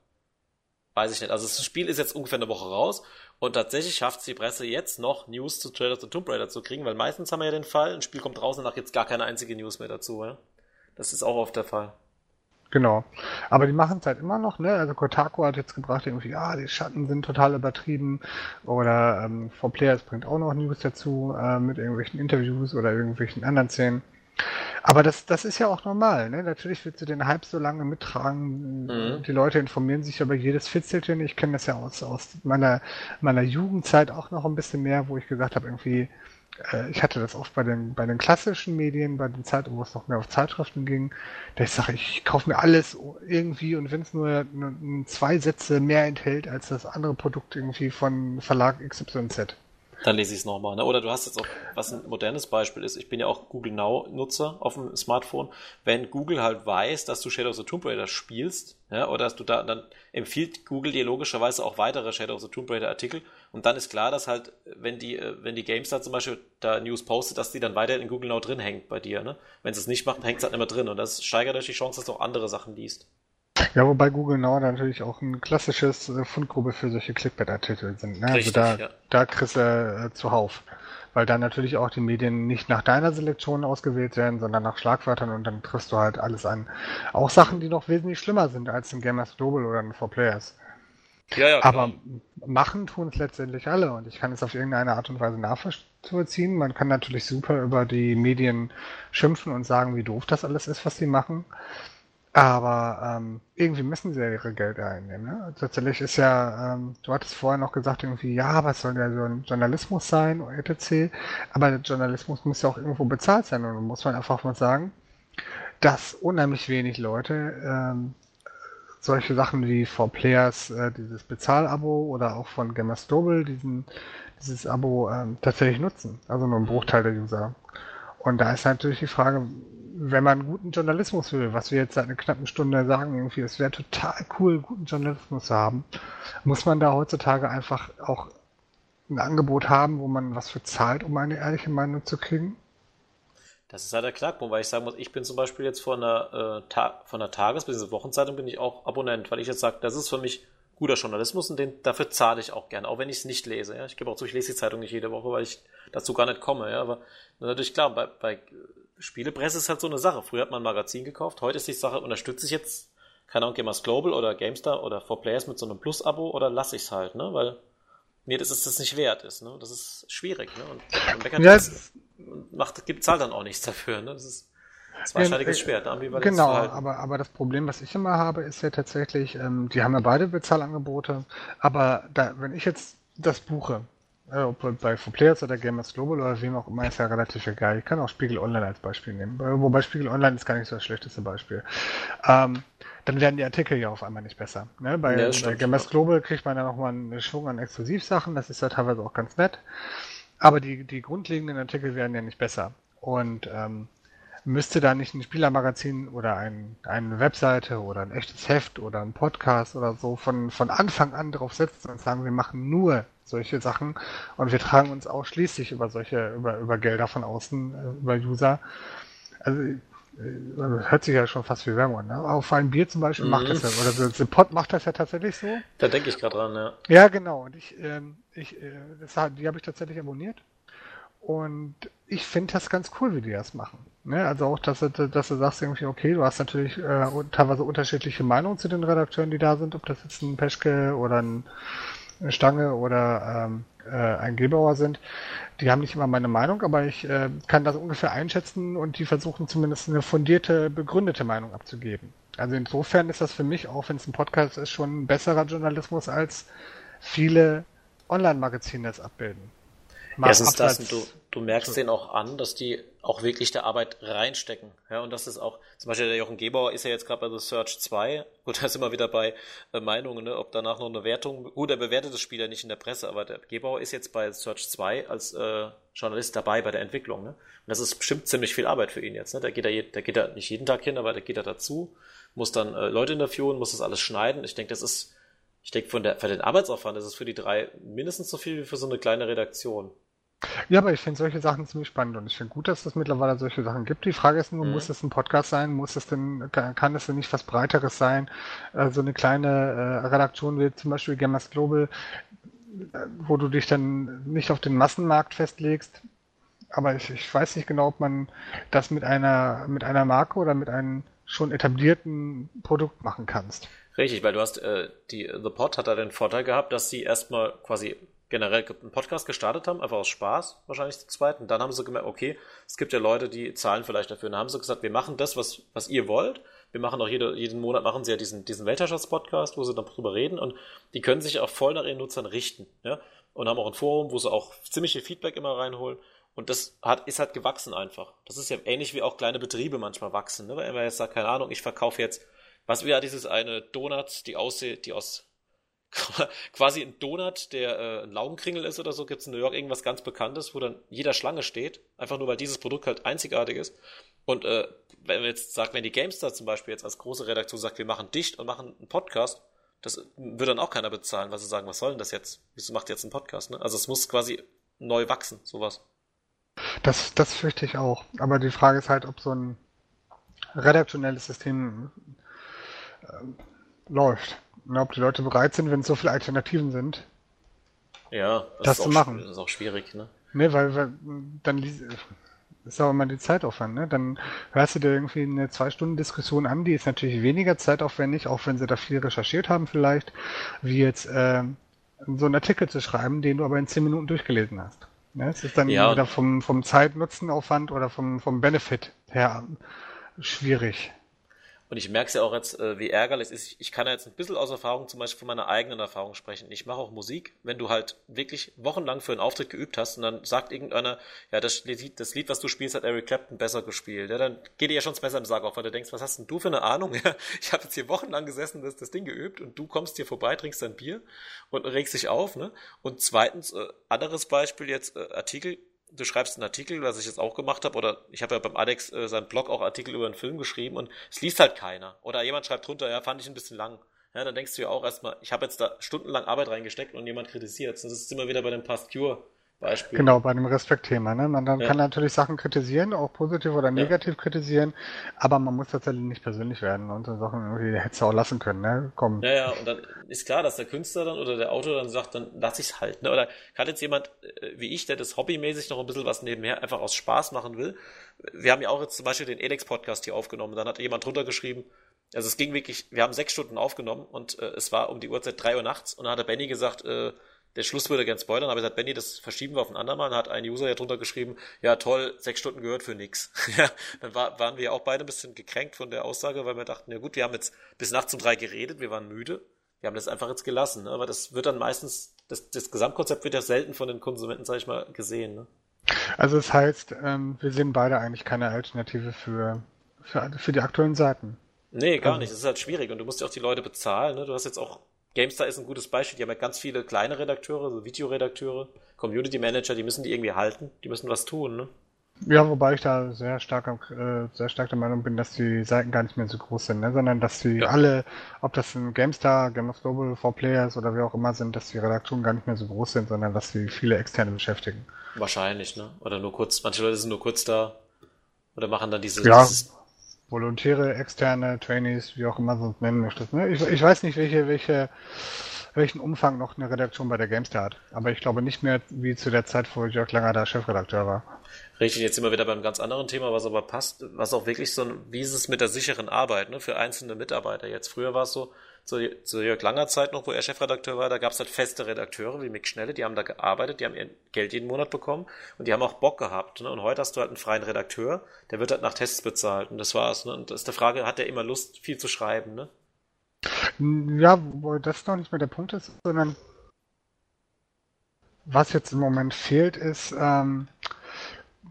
Weiß ich nicht. Also das Spiel ist jetzt ungefähr eine Woche raus und tatsächlich schafft es die Presse jetzt noch News zu of the Tomb Raider zu kriegen, weil meistens haben wir ja den Fall, ein Spiel kommt raus und danach gibt's gar keine einzige News mehr dazu. Ja? Das ist auch oft der Fall.
Genau. Aber die machen es halt immer noch, ne? Also Kotaku hat jetzt gebracht, irgendwie, ah, die Schatten sind total übertrieben. Oder ähm, 4Players bringt auch noch News dazu, äh, mit irgendwelchen Interviews oder irgendwelchen anderen Szenen. Aber das, das ist ja auch normal, ne? Natürlich willst du den Hype so lange mittragen. Mhm. Die Leute informieren sich über jedes Fitzelchen. Ich kenne das ja aus, aus meiner, meiner Jugendzeit auch noch ein bisschen mehr, wo ich gesagt habe, irgendwie, äh, ich hatte das oft bei den, bei den klassischen Medien, bei den Zeitungen, wo es noch mehr auf Zeitschriften ging, da ich sage, ich kaufe mir alles irgendwie und wenn es nur zwei Sätze mehr enthält als das andere Produkt irgendwie von Verlag XYZ.
Dann lese ich es nochmal. Ne? Oder du hast jetzt auch, was ein modernes Beispiel ist, ich bin ja auch Google Now-Nutzer auf dem Smartphone. Wenn Google halt weiß, dass du Shadow of the Tomb Raider spielst, ja, oder dass du da, dann empfiehlt Google dir logischerweise auch weitere Shadow of the Tomb Raider Artikel. Und dann ist klar, dass halt, wenn die, äh, wenn die GameStar zum Beispiel da News postet, dass die dann weiter in Google Now drin hängt bei dir. Ne? Wenn sie es nicht macht, hängt es halt immer drin. Und das steigert euch die Chance, dass du auch andere Sachen liest.
Ja, wobei Google Now natürlich auch ein klassisches äh, Fundgrube für solche Clickbait-Artikel sind. Ne? Also Richtig, also da, ja. da kriegst du äh, zuhauf. Weil da natürlich auch die Medien nicht nach deiner Selektion ausgewählt werden, sondern nach Schlagwörtern und dann triffst du halt alles an. Auch Sachen, die noch wesentlich schlimmer sind als ein Gamers Global oder ein 4Players. Ja, ja, Aber machen tun es letztendlich alle und ich kann es auf irgendeine Art und Weise nachvollziehen. Man kann natürlich super über die Medien schimpfen und sagen, wie doof das alles ist, was sie machen. Aber ähm, irgendwie müssen sie ja ihre Gelder einnehmen. Ne? Tatsächlich ist ja, ähm, du hattest vorher noch gesagt, irgendwie, ja, was soll ja so ein Journalismus sein, etc. Aber der Journalismus muss ja auch irgendwo bezahlt sein und da muss man einfach mal sagen, dass unheimlich wenig Leute ähm, solche Sachen wie For Players, äh, dieses Bezahlabo oder auch von Gamers Global, diesen, dieses Abo ähm, tatsächlich nutzen. Also nur ein Bruchteil der User. Und da ist natürlich die Frage, wenn man guten Journalismus will, was wir jetzt seit einer knappen Stunde sagen, irgendwie, es wäre total cool, guten Journalismus zu haben, muss man da heutzutage einfach auch ein Angebot haben, wo man was für zahlt, um eine ehrliche Meinung zu kriegen?
Das ist halt der Knackpunkt, weil ich sagen muss, ich bin zum Beispiel jetzt von der, äh, Ta von der Tages- bzw. Wochenzeitung bin ich auch Abonnent, weil ich jetzt sage, das ist für mich guter Journalismus und den, dafür zahle ich auch gerne, auch wenn ich es nicht lese. Ja? Ich gebe auch zu, ich lese die Zeitung nicht jede Woche, weil ich dazu gar nicht komme. Ja? Aber natürlich klar, bei, bei Spielepresse ist halt so eine Sache. Früher hat man ein Magazin gekauft, heute ist die Sache, unterstütze ich jetzt, keine Ahnung, Gamers Global oder GameStar oder 4Players mit so einem Plus-Abo oder lasse ich es halt, ne? Weil mir das, ist das nicht wert ist, ne? Das ist schwierig, ne? Und meckert ja, das, macht, gibt zahlt dann auch nichts dafür, ne? Das ist ein zweischneidiges Schwert,
ne? Genau, aber, aber das Problem, was ich immer habe, ist ja tatsächlich, ähm, die haben ja beide Bezahlangebote, aber da, wenn ich jetzt das buche, äh, ob bei Players oder Gamers Global oder wem auch immer, ist ja relativ egal. Ich kann auch Spiegel Online als Beispiel nehmen. Wobei Spiegel Online ist gar nicht so das schlechteste Beispiel. Ähm, dann werden die Artikel ja auf einmal nicht besser. Ne? Bei, ja, bei Gamers Global kriegt man ja nochmal einen Schwung an Exklusivsachen, das ist ja teilweise auch ganz nett. Aber die, die grundlegenden Artikel werden ja nicht besser. Und ähm, müsste da nicht ein Spielermagazin oder ein, eine Webseite oder ein echtes Heft oder ein Podcast oder so von, von Anfang an drauf setzen und sagen, wir machen nur solche Sachen und wir tragen uns ausschließlich über solche, über, über Gelder von außen, äh, über User. Also hört sich ja schon fast wie Werbung an. Ne? Auf ein Bier zum Beispiel mhm. macht das ja, oder The Pot macht das ja tatsächlich so.
Da denke ich gerade dran, ja.
Ja, genau. Und ich, ähm, ich, äh, das, die habe ich tatsächlich abonniert. Und ich finde das ganz cool, wie die das machen. Ne? Also auch, dass du, dass du sagst irgendwie, okay, du hast natürlich äh, teilweise unterschiedliche Meinungen zu den Redakteuren, die da sind, ob das jetzt ein Peschke oder ein Stange oder ähm, äh, ein Gebauer sind. Die haben nicht immer meine Meinung, aber ich äh, kann das ungefähr einschätzen und die versuchen zumindest eine fundierte, begründete Meinung abzugeben. Also insofern ist das für mich, auch wenn es ein Podcast ist, schon ein besserer Journalismus als viele Online-Magazine das abbilden.
Erstens das, du, du merkst denen auch an, dass die auch wirklich der Arbeit reinstecken. Ja, und das ist auch, zum Beispiel der Jochen Gebauer ist ja jetzt gerade bei The Search 2, gut, [LAUGHS] da ist immer wieder bei äh, Meinungen, ne, ob danach noch eine Wertung, gut, er bewertet das Spiel ja nicht in der Presse, aber der Gebauer ist jetzt bei Search 2 als äh, Journalist dabei bei der Entwicklung. Ne? Und das ist bestimmt ziemlich viel Arbeit für ihn jetzt. Ne? Da geht er, da geht er nicht jeden Tag hin, aber da geht er dazu, muss dann äh, Leute interviewen, muss das alles schneiden. Ich denke, das ist, ich denke, von der, für den Arbeitsaufwand ist es für die drei mindestens so viel wie für so eine kleine Redaktion.
Ja, aber ich finde solche Sachen ziemlich spannend und ich finde gut, dass es mittlerweile solche Sachen gibt. Die Frage ist nur, mhm. muss es ein Podcast sein? Muss es denn, kann es denn nicht was Breiteres sein? Äh, so eine kleine äh, Redaktion wie zum Beispiel Gamers Global, äh, wo du dich dann nicht auf den Massenmarkt festlegst. Aber ich, ich weiß nicht genau, ob man das mit einer, mit einer Marke oder mit einem schon etablierten Produkt machen kannst.
Richtig, weil du hast, äh, die The Pod hat da den Vorteil gehabt, dass sie erstmal quasi generell einen Podcast gestartet haben, einfach aus Spaß, wahrscheinlich zu zweit. Und dann haben sie gemerkt, okay, es gibt ja Leute, die zahlen vielleicht dafür. Und dann haben sie gesagt, wir machen das, was, was ihr wollt. Wir machen auch jede, jeden Monat machen sie ja diesen, diesen Weltherrschaftspodcast, wo sie dann drüber reden und die können sich auch voll nach ihren Nutzern richten, ja. Und haben auch ein Forum, wo sie auch ziemlich viel Feedback immer reinholen. Und das hat, ist halt gewachsen einfach. Das ist ja ähnlich wie auch kleine Betriebe manchmal wachsen. Ne? Weil man jetzt sagt, keine Ahnung, ich verkaufe jetzt, was wäre dieses eine Donut, die aussieht, die aus [LAUGHS] quasi ein Donut, der äh, ein Laugenkringel ist oder so, gibt es in New York irgendwas ganz Bekanntes, wo dann jeder Schlange steht, einfach nur weil dieses Produkt halt einzigartig ist. Und äh, wenn man jetzt sagt, wenn die GameStar zum Beispiel jetzt als große Redaktion sagt, wir machen dicht und machen einen Podcast, das würde dann auch keiner bezahlen, weil sie sagen, was soll denn das jetzt? Wieso macht jetzt einen Podcast? Ne? Also es muss quasi neu wachsen, sowas.
Das, das fürchte ich auch. Aber die Frage ist halt, ob so ein redaktionelles System äh, läuft. Und ob die Leute bereit sind, wenn es so viele Alternativen sind,
ja,
das, das zu machen.
Das ist auch schwierig, ne?
Ne, weil, weil dann ist aber mal die Zeitaufwand, ne? Dann hörst du dir irgendwie eine Zwei-Stunden-Diskussion an, die ist natürlich weniger zeitaufwendig, auch wenn sie da viel recherchiert haben vielleicht, wie jetzt äh, so einen Artikel zu schreiben, den du aber in zehn Minuten durchgelesen hast. Ne? Es ist dann ja. wieder vom, vom Zeit-Nutzen-Aufwand oder vom, vom Benefit her schwierig.
Und ich merke es ja auch jetzt, äh, wie ärgerlich es ist. Ich kann ja jetzt ein bisschen aus Erfahrung, zum Beispiel von meiner eigenen Erfahrung sprechen. Ich mache auch Musik, wenn du halt wirklich wochenlang für einen Auftritt geübt hast und dann sagt irgendeiner, ja, das Lied, das Lied was du spielst, hat Eric Clapton besser gespielt. Ja, dann geht dir ja schon besser im Sarg auf, weil du denkst, was hast denn du für eine Ahnung? [LAUGHS] Ja, ich habe jetzt hier wochenlang gesessen, das, das Ding geübt und du kommst hier vorbei, trinkst dein Bier und regst dich auf. Ne? Und zweitens, äh, anderes Beispiel jetzt, äh, Artikel, du schreibst einen Artikel, was ich jetzt auch gemacht habe, oder ich habe ja beim Alex äh, seinen Blog auch Artikel über einen Film geschrieben und es liest halt keiner. Oder jemand schreibt drunter, ja, fand ich ein bisschen lang. Ja, dann denkst du ja auch erstmal, ich habe jetzt da stundenlang Arbeit reingesteckt und jemand kritisiert. Das ist immer wieder bei dem Past Cure Beispiel.
Genau, bei dem Respektthema. Ne? Man ja. kann natürlich Sachen kritisieren, auch positiv oder negativ ja. kritisieren, aber man muss tatsächlich nicht persönlich werden und so Sachen irgendwie hättest du auch lassen können, ne? Komm.
Ja, ja, und dann ist klar, dass der Künstler dann oder der Autor dann sagt, dann lass ich's halt. Ne? Oder kann jetzt jemand äh, wie ich, der das hobbymäßig noch ein bisschen was nebenher einfach aus Spaß machen will. Wir haben ja auch jetzt zum Beispiel den Elex-Podcast hier aufgenommen. Dann hat jemand drunter geschrieben, also es ging wirklich, wir haben sechs Stunden aufgenommen und äh, es war um die Uhrzeit drei Uhr nachts und dann hat der Benny gesagt, äh, der Schluss würde gern spoilern, aber er sagt, Benny, das verschieben wir auf ein andermal. Dann hat ein User ja drunter geschrieben, ja toll, sechs Stunden gehört für nix. [LAUGHS] ja, dann war, waren wir auch beide ein bisschen gekränkt von der Aussage, weil wir dachten, ja gut, wir haben jetzt bis nachts um drei geredet, wir waren müde. Wir haben das einfach jetzt gelassen, ne? aber das wird dann meistens, das, das Gesamtkonzept wird ja selten von den Konsumenten, sag ich mal, gesehen. Ne?
Also das heißt, ähm, wir sehen beide eigentlich keine Alternative für, für, für die aktuellen Seiten.
Nee, gar also. nicht. Das ist halt schwierig und du musst ja auch die Leute bezahlen. Ne? Du hast jetzt auch GameStar ist ein gutes Beispiel. Die haben ja ganz viele kleine Redakteure, so Videoredakteure, Community Manager, die müssen die irgendwie halten. Die müssen was tun, ne?
Ja, wobei ich da sehr stark, äh, sehr stark der Meinung bin, dass die Seiten gar nicht mehr so groß sind, ne? sondern dass die ja. alle, ob das ein GameStar, Game of Global, 4Players oder wie auch immer sind, dass die Redaktionen gar nicht mehr so groß sind, sondern dass sie viele externe beschäftigen.
Wahrscheinlich, ne? Oder nur kurz, manche Leute sind nur kurz da oder machen dann diese,
ja. dieses Volontäre, externe, Trainees, wie auch immer du es nennen möchtest. Ne? Ich, ich, weiß nicht, welche, welche, welchen Umfang noch eine Redaktion bei der Gamestar hat. Aber ich glaube nicht mehr wie zu der Zeit, wo Jörg Langer da Chefredakteur war.
Richtig, jetzt wir wieder beim ganz anderen Thema, was aber passt, was auch wirklich so ein, wie ist es mit der sicheren Arbeit, ne, für einzelne Mitarbeiter. Jetzt früher war es so, zu, zu Jörg Langer Zeit noch, wo er Chefredakteur war, da gab es halt feste Redakteure wie Mick Schnelle, die haben da gearbeitet, die haben ihr Geld jeden Monat bekommen und die haben auch Bock gehabt. Ne? Und heute hast du halt einen freien Redakteur, der wird halt nach Tests bezahlt und das war's. Ne? Und das ist der Frage, hat der immer Lust, viel zu schreiben, ne?
Ja, wo das noch nicht mehr der Punkt ist, sondern was jetzt im Moment fehlt, ist, ähm,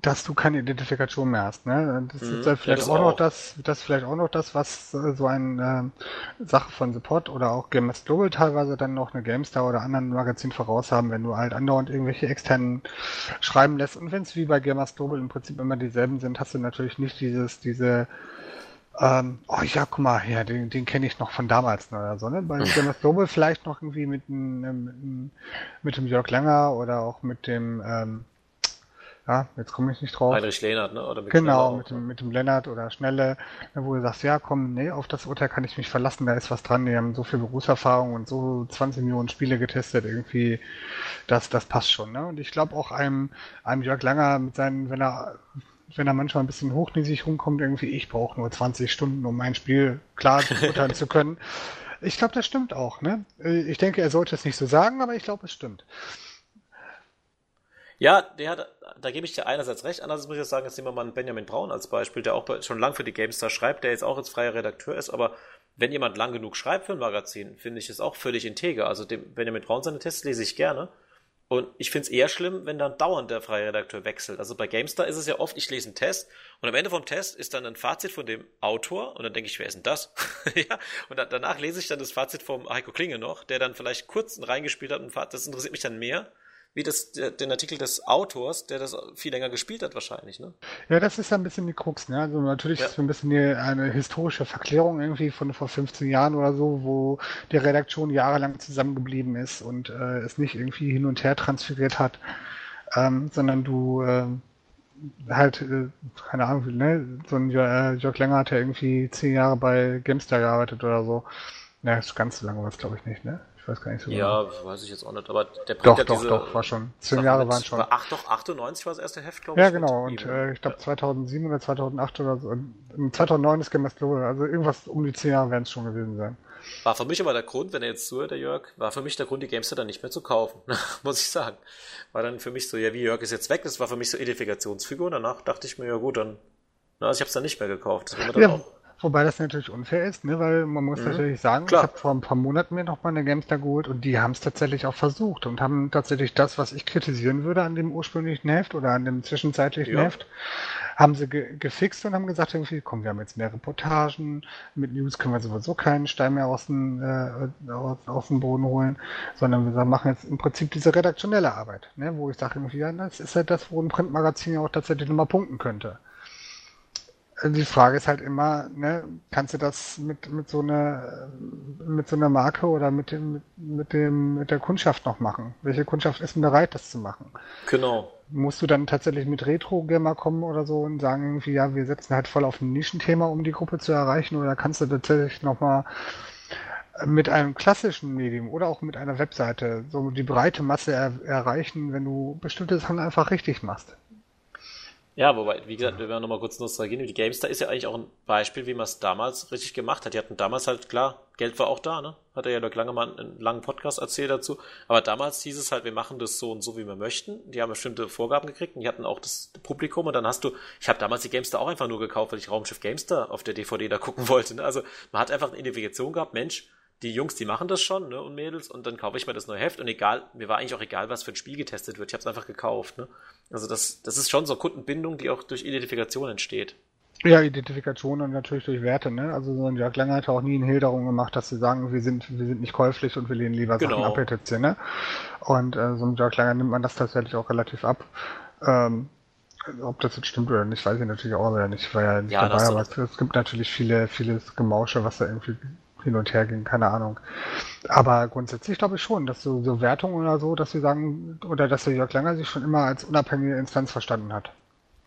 dass du keine Identifikation mehr hast. Ne? Das mhm, ist ja vielleicht ja, auch, auch, noch das, das vielleicht auch noch das, was äh, so eine äh, Sache von Support oder auch Gamers Global teilweise dann noch eine GameStar oder anderen Magazin voraus haben, wenn du halt andauernd irgendwelche externen schreiben lässt. Und wenn es wie bei Gamers Global im Prinzip immer dieselben sind, hast du natürlich nicht dieses, diese ähm, oh ja, guck mal, ja, den, den kenne ich noch von damals ne, oder so, ne? Bei Gamers Global vielleicht noch irgendwie mit, einem, mit dem Jörg Langer oder auch mit dem ähm, ja, jetzt komme ich nicht drauf.
Heinrich Lehnert, ne?
Oder mit genau, mit dem, mit dem Lennart oder Schnelle, ne, wo du sagst, ja komm, nee, auf das Urteil kann ich mich verlassen, da ist was dran, die haben so viel Berufserfahrung und so 20 Millionen Spiele getestet, irgendwie, das, das passt schon, ne? Und ich glaube auch einem, einem Jörg Langer mit seinen, wenn er wenn er manchmal ein bisschen hochnäsig rumkommt, irgendwie, ich brauche nur 20 Stunden, um mein Spiel klar beurteilen [LAUGHS] zu können. Ich glaube, das stimmt auch, ne? Ich denke, er sollte es nicht so sagen, aber ich glaube, es stimmt.
Ja, der hat, da gebe ich dir einerseits recht, andererseits muss ich sagen, jetzt nehmen wir mal einen Benjamin Braun als Beispiel, der auch schon lang für die GameStar schreibt, der jetzt auch als freier Redakteur ist, aber wenn jemand lang genug schreibt für ein Magazin, finde ich es auch völlig integer. Also dem Benjamin Braun seine Tests lese ich gerne. Und ich finde es eher schlimm, wenn dann dauernd der freie Redakteur wechselt. Also bei GameStar ist es ja oft, ich lese einen Test und am Ende vom Test ist dann ein Fazit von dem Autor und dann denke ich, wer ist denn das? [LAUGHS] ja, und dann, danach lese ich dann das Fazit vom Heiko Klinge noch, der dann vielleicht kurz reingespielt hat und das interessiert mich dann mehr, wie das, den Artikel des Autors, der das viel länger gespielt hat wahrscheinlich, ne?
Ja, das ist ein bisschen die Krux, ne? Also natürlich ja. ist es ein bisschen die, eine historische Verklärung irgendwie von vor 15 Jahren oder so, wo die Redaktion jahrelang zusammengeblieben ist und äh, es nicht irgendwie hin und her transferiert hat, ähm, sondern du äh, halt, äh, keine Ahnung, ne? So ein äh, Jörg Länger hat ja irgendwie zehn Jahre bei Gamestar gearbeitet oder so. Na, ja, ist ganz so lange war es, glaube ich, nicht, ne? Ich weiß gar nicht so
Ja, genau. weiß ich jetzt auch nicht, aber der
bringt doch, ja doch. Doch, war schon. Zehn Jahre waren schon.
Ach doch, 98 war das erste Heft,
glaube ich. Ja, genau, und äh, ich glaube 2007 oder 2008 oder so. 2009 ist Global, also irgendwas um die zehn Jahre werden es schon gewesen sein.
War für mich aber der Grund, wenn er jetzt zuhört, der Jörg, war für mich der Grund, die Gamester dann nicht mehr zu kaufen, [LAUGHS] muss ich sagen. War dann für mich so, ja, wie Jörg ist jetzt weg, das war für mich so Identifikationsfigur. Danach dachte ich mir, ja gut, dann, na, also ich habe es dann nicht mehr gekauft. Das war mir dann
ja. auch Wobei das natürlich unfair ist, ne? weil man muss mhm. natürlich sagen, Klar. ich habe vor ein paar Monaten mir noch mal eine Gamestar geholt und die haben es tatsächlich auch versucht und haben tatsächlich das, was ich kritisieren würde an dem ursprünglichen Heft oder an dem zwischenzeitlichen ja. Heft, haben sie ge gefixt und haben gesagt, irgendwie, komm, wir haben jetzt mehr Reportagen, mit News können wir sowieso keinen Stein mehr aus dem, äh, aus, aus dem Boden holen, sondern wir machen jetzt im Prinzip diese redaktionelle Arbeit, ne? wo ich sage, irgendwie, ja, das ist halt das, wo ein Printmagazin ja auch tatsächlich nochmal punkten könnte die Frage ist halt immer, ne, kannst du das mit, mit so einer, mit so einer Marke oder mit dem, mit, mit dem, mit der Kundschaft noch machen? Welche Kundschaft ist denn bereit, das zu machen?
Genau.
Musst du dann tatsächlich mit Retro-Gamer kommen oder so und sagen irgendwie, ja, wir setzen halt voll auf ein Nischenthema, um die Gruppe zu erreichen, oder kannst du tatsächlich nochmal mit einem klassischen Medium oder auch mit einer Webseite so die breite Masse er erreichen, wenn du bestimmte Sachen einfach richtig machst?
Ja, wobei, wie gesagt, wenn wir nochmal kurz Nostalgie nehmen, die GameStar ist ja eigentlich auch ein Beispiel, wie man es damals richtig gemacht hat. Die hatten damals halt, klar, Geld war auch da, ne? Hat er ja Dirk Langemann einen langen Podcast erzählt dazu. Aber damals hieß es halt, wir machen das so und so, wie wir möchten. Die haben bestimmte Vorgaben gekriegt und die hatten auch das Publikum und dann hast du, ich habe damals die GameStar auch einfach nur gekauft, weil ich Raumschiff GameStar auf der DVD da gucken wollte. Ne? Also man hat einfach eine Identifikation gehabt, Mensch, die Jungs, die machen das schon, ne, und Mädels, und dann kaufe ich mir das neue Heft und egal, mir war eigentlich auch egal, was für ein Spiel getestet wird, ich habe es einfach gekauft, ne. Also das, das ist schon so Kundenbindung, die auch durch Identifikation entsteht.
Ja, Identifikation und natürlich durch Werte, ne? Also so ein Jörg Langer hat auch nie einen Hehl darum gemacht, dass sie sagen, wir sind, wir sind nicht käuflich und wir lehnen lieber genau. Sachen ab, etc. Ne? Und äh, so ein Jörg Langer nimmt man das tatsächlich auch relativ ab. Ähm, ob das jetzt stimmt oder nicht, weiß ich natürlich auch wieder nicht. Ich war ja nicht ja, dabei, aber es, es gibt natürlich viele, vieles Gemausche, was da irgendwie hin und her ging, keine Ahnung. Aber grundsätzlich glaube ich schon, dass so, so Wertungen oder so, dass sie sagen, oder dass der Jörg Langer sich schon immer als unabhängige Instanz verstanden hat.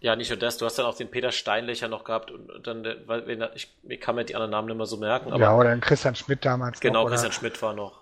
Ja, nicht nur das, du hast dann auch den Peter Steinlecher noch gehabt und dann, weil ich, ich kann mir die anderen Namen nicht mehr so merken.
Aber ja, oder den Christian Schmidt damals.
Genau, noch, Christian Schmidt war noch.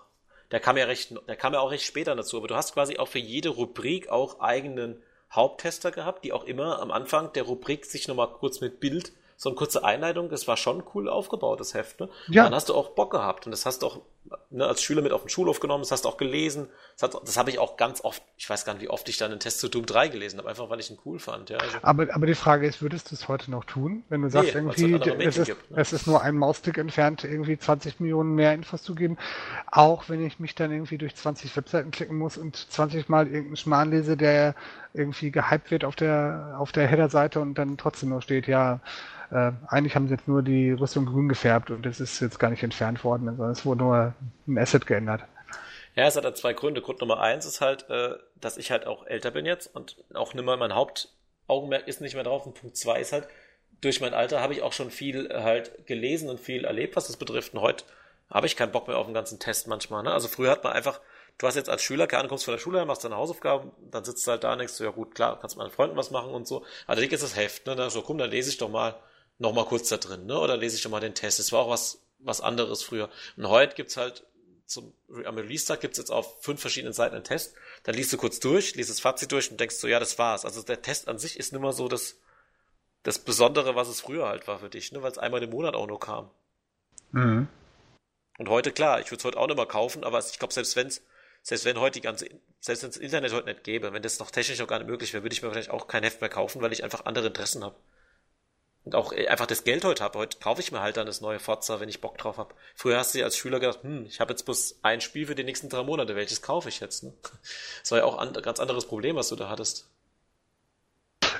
Der kam ja recht, der kam ja auch recht später dazu, aber du hast quasi auch für jede Rubrik auch eigenen Haupttester gehabt, die auch immer am Anfang der Rubrik sich nochmal kurz mit Bild so eine kurze Einleitung, das war schon cool aufgebaut, das Heft. Ne? Ja. dann hast du auch Bock gehabt und das hast du auch ne, als Schüler mit auf den Schulhof genommen, das hast du auch gelesen. Das, das habe ich auch ganz oft, ich weiß gar nicht, wie oft ich dann einen Test zu Doom 3 gelesen habe, einfach weil ich ihn cool fand. Ja,
also, aber, aber die Frage ist, würdest du es heute noch tun, wenn du sagst, nee, irgendwie, es ist, gibt, ne? es ist nur ein Maustick entfernt, irgendwie 20 Millionen mehr Infos zu geben, auch wenn ich mich dann irgendwie durch 20 Webseiten klicken muss und 20 Mal irgendeinen Schmarrn lese, der irgendwie gehypt wird auf der, auf der Header-Seite und dann trotzdem noch steht, ja, äh, eigentlich haben sie jetzt nur die Rüstung grün gefärbt und es ist jetzt gar nicht entfernt worden, sondern es wurde nur ein Asset geändert.
Ja, es hat halt zwei Gründe. Grund Nummer eins ist halt, äh, dass ich halt auch älter bin jetzt und auch nimmer mein Hauptaugenmerk ist nicht mehr drauf. Und Punkt zwei ist halt, durch mein Alter habe ich auch schon viel halt gelesen und viel erlebt, was das betrifft. Und heute habe ich keinen Bock mehr auf den ganzen Test manchmal. Ne? Also früher hat man einfach, du hast jetzt als Schüler, keine Ahnung, kommst von der Schule, machst deine Hausaufgaben, dann sitzt du halt da und denkst du, ja gut, klar, kannst mit meinen Freunden was machen und so. Aber dann ist das Heft, ne? Dann so, komm, dann lese ich doch mal noch mal kurz da drin, ne? Oder lese ich schon mal den Test. Das war auch was, was anderes früher. Und heute gibt's halt zum, am Release-Tag gibt's jetzt auf fünf verschiedenen Seiten einen Test. Dann liest du kurz durch, liest das Fazit durch und denkst so, ja, das war's. Also der Test an sich ist nimmer so das, das Besondere, was es früher halt war für dich, ne? Weil es einmal im Monat auch nur kam. Mhm. Und heute, klar, ich würde es heute auch nicht mehr kaufen, aber ich glaube, selbst wenn's, selbst wenn heute die ganze, selbst wenn es Internet heute nicht gäbe, wenn das noch technisch noch gar nicht möglich wäre, würde ich mir wahrscheinlich auch kein Heft mehr kaufen, weil ich einfach andere Interessen habe. und auch äh, einfach das Geld heute habe. Heute kaufe ich mir halt dann das neue Forza, wenn ich Bock drauf habe. Früher hast du dir als Schüler gedacht, hm, ich habe jetzt bloß ein Spiel für die nächsten drei Monate, welches kaufe ich jetzt? Ne? [LAUGHS] Das war ja auch ein ganz anderes Problem, was du da hattest.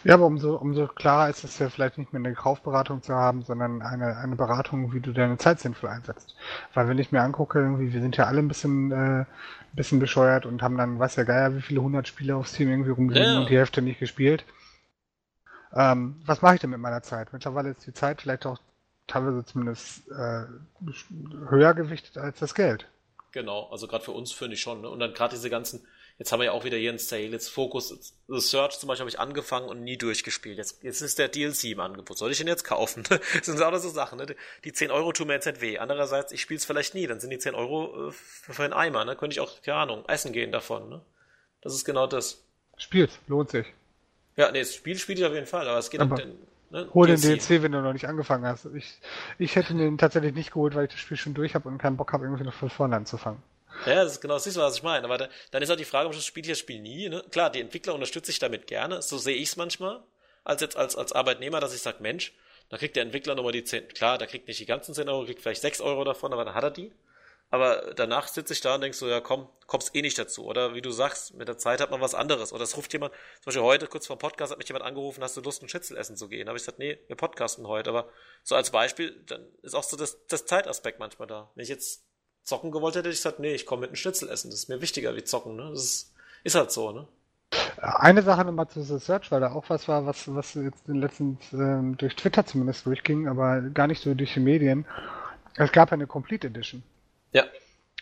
Ja, aber umso, umso klarer ist es ja vielleicht nicht mehr eine Kaufberatung zu haben, sondern eine, eine Beratung, wie du deine Zeit sinnvoll einsetzt. Weil wenn ich mir angucke, irgendwie, wir sind ja alle ein bisschen, äh, bisschen bescheuert und haben dann, weiß ja Geier, wie viele hundert Spiele aufs Team irgendwie rumliegen ja. und die Hälfte nicht gespielt. Ähm, was mache ich denn mit meiner Zeit? Mittlerweile ist die Zeit vielleicht auch teilweise zumindest äh, höher gewichtet als das Geld.
Genau, also gerade für uns finde ich schon. Ne? Und dann gerade diese ganzen Jetzt haben wir ja auch wieder hier ein Sale. Jetzt Focus The Search zum Beispiel habe ich angefangen und nie durchgespielt. Jetzt, jetzt ist der DLC im Angebot. Soll ich den jetzt kaufen? [LAUGHS] das sind auch so Sachen. Ne? Die 10 Euro tun mir jetzt nicht weh. Andererseits, ich spiele es vielleicht nie. Dann sind die 10 Euro äh, für einen Eimer. Ne? Könnte ich auch, keine Ahnung, essen gehen davon. Ne? Das ist genau das.
Spielt, lohnt sich.
Ja, nee, das Spiel spielt ich auf jeden Fall. Aber es geht
aber um den, ne? Hol den DLC, wenn du noch nicht angefangen hast. Ich, ich hätte den tatsächlich nicht geholt, weil ich das Spiel schon durch habe und keinen Bock habe, irgendwie noch von vorne anzufangen.
Ja, das ist genau das, was ich meine. Aber da, dann ist auch die Frage, ob das spielt das Spiel nie. Ne? Klar, die Entwickler unterstütze ich damit gerne. So sehe ich es manchmal. Als jetzt als, als Arbeitnehmer, dass ich sage, Mensch, da kriegt der Entwickler nochmal die 10, klar, der kriegt nicht die ganzen 10 Euro, kriegt vielleicht 6 Euro davon, aber dann hat er die. Aber danach sitze ich da und denk so, ja komm, kommst eh nicht dazu. Oder wie du sagst, mit der Zeit hat man was anderes. Oder es ruft jemand, zum Beispiel heute, kurz vor dem Podcast, hat mich jemand angerufen, hast du Lust, ein Schätzel essen zu gehen? Da ich gesagt, nee, wir podcasten heute. Aber so als Beispiel, dann ist auch so das, das Zeitaspekt manchmal da. Wenn ich jetzt zocken gewollt hätte, hätte ich gesagt, nee, ich komme mit einem Schnitzel essen. Das ist mir wichtiger wie zocken. Ne? Das ist, ist halt so. Ne?
Eine Sache nochmal zu The Search, weil da auch was war, was, was jetzt in den letzten, ähm, durch Twitter zumindest durchging, aber gar nicht so durch die Medien. Es gab eine Complete Edition.
Ja.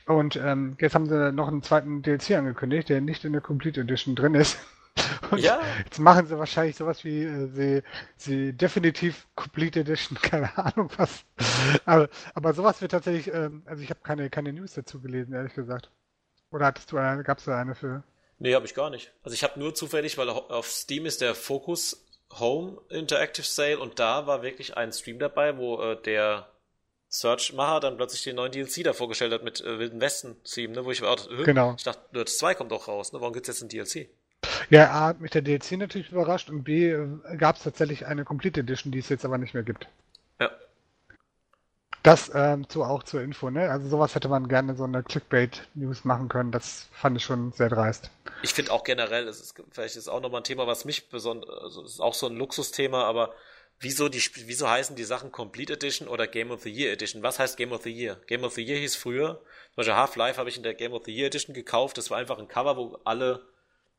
Und ähm, jetzt haben sie noch einen zweiten DLC angekündigt, der nicht in der Complete Edition drin ist. [LAUGHS] Und ja. Jetzt machen sie wahrscheinlich sowas wie äh, sie, sie definitiv Complete Edition, [LAUGHS] keine Ahnung was. aber, aber sowas wird tatsächlich, ähm, also ich habe keine, keine News dazu gelesen, ehrlich gesagt. Oder hattest du eine, gab es da eine für?
Nee, habe ich gar nicht. Also ich habe nur zufällig, weil auf Steam ist der Focus Home Interactive Sale und da war wirklich ein Stream dabei, wo äh, der Search-Macher dann plötzlich den neuen DLC da vorgestellt hat mit äh, Wilden Westen-Theme, ne, wo ich war, äh,
genau.
ich dachte, Dirt 2 kommt auch raus, ne? Warum gibt's jetzt ein DLC?
Ja, A hat mich der DLC natürlich überrascht und B gab es tatsächlich eine Complete Edition, die es jetzt aber nicht mehr gibt.
Ja.
Das ähm, zu, auch zur Info, ne? Also sowas hätte man gerne so eine Clickbait-News machen können. Das fand ich schon sehr dreist.
Ich finde auch generell, es ist vielleicht ist auch nochmal ein Thema, was mich besonders, also es ist auch so ein Luxusthema, aber wieso die, wieso heißen die Sachen Complete Edition oder Game of the Year Edition? Was heißt Game of the Year? Game of the Year hieß früher, zum Beispiel Half-Life habe ich in der Game of the Year Edition gekauft. Das war einfach ein Cover, wo alle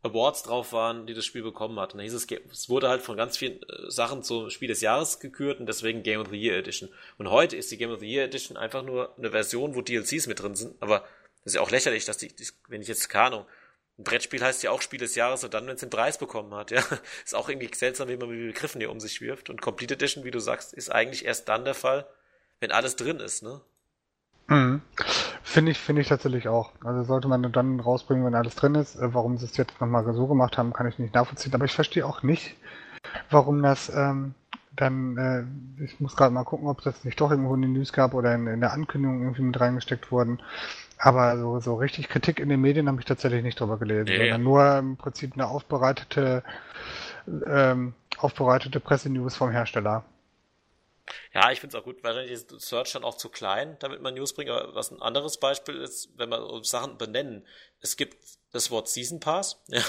Awards drauf waren, die das Spiel bekommen hat. Und dann hieß es, es wurde halt von ganz vielen äh, Sachen zum Spiel des Jahres gekürt und deswegen Game of the Year Edition. Und heute ist die Game of the Year Edition einfach nur eine Version, wo DLCs mit drin sind. Aber das ist ja auch lächerlich, dass die, wenn ich jetzt, keine Ahnung, ein Brettspiel heißt ja auch Spiel des Jahres und dann, wenn es den Preis bekommen hat, [LAUGHS] ja. Ist auch irgendwie seltsam, wie man mit Begriffen hier um sich wirft. Und Complete Edition, wie du sagst, ist eigentlich erst dann der Fall, wenn alles drin ist, ne?
Mhm. Finde ich, finde ich tatsächlich auch. Also sollte man dann rausbringen, wenn alles drin ist. Äh, warum sie es jetzt nochmal so gemacht haben, kann ich nicht nachvollziehen. Aber ich verstehe auch nicht, warum das ähm, dann, äh, ich muss gerade mal gucken, ob das nicht doch irgendwo in den News gab oder in, in der Ankündigung irgendwie mit reingesteckt worden. Aber so, so richtig Kritik in den Medien habe ich tatsächlich nicht drüber gelesen, nee. sondern nur im Prinzip eine aufbereitete, ähm, aufbereitete Pressenews vom Hersteller.
Ja, ich finde es auch gut. Wahrscheinlich ist Search dann auch zu klein, damit man News bringt. Aber was ein anderes Beispiel ist, wenn man Sachen benennen. Es gibt das Wort Season Pass. [LAUGHS] Ja,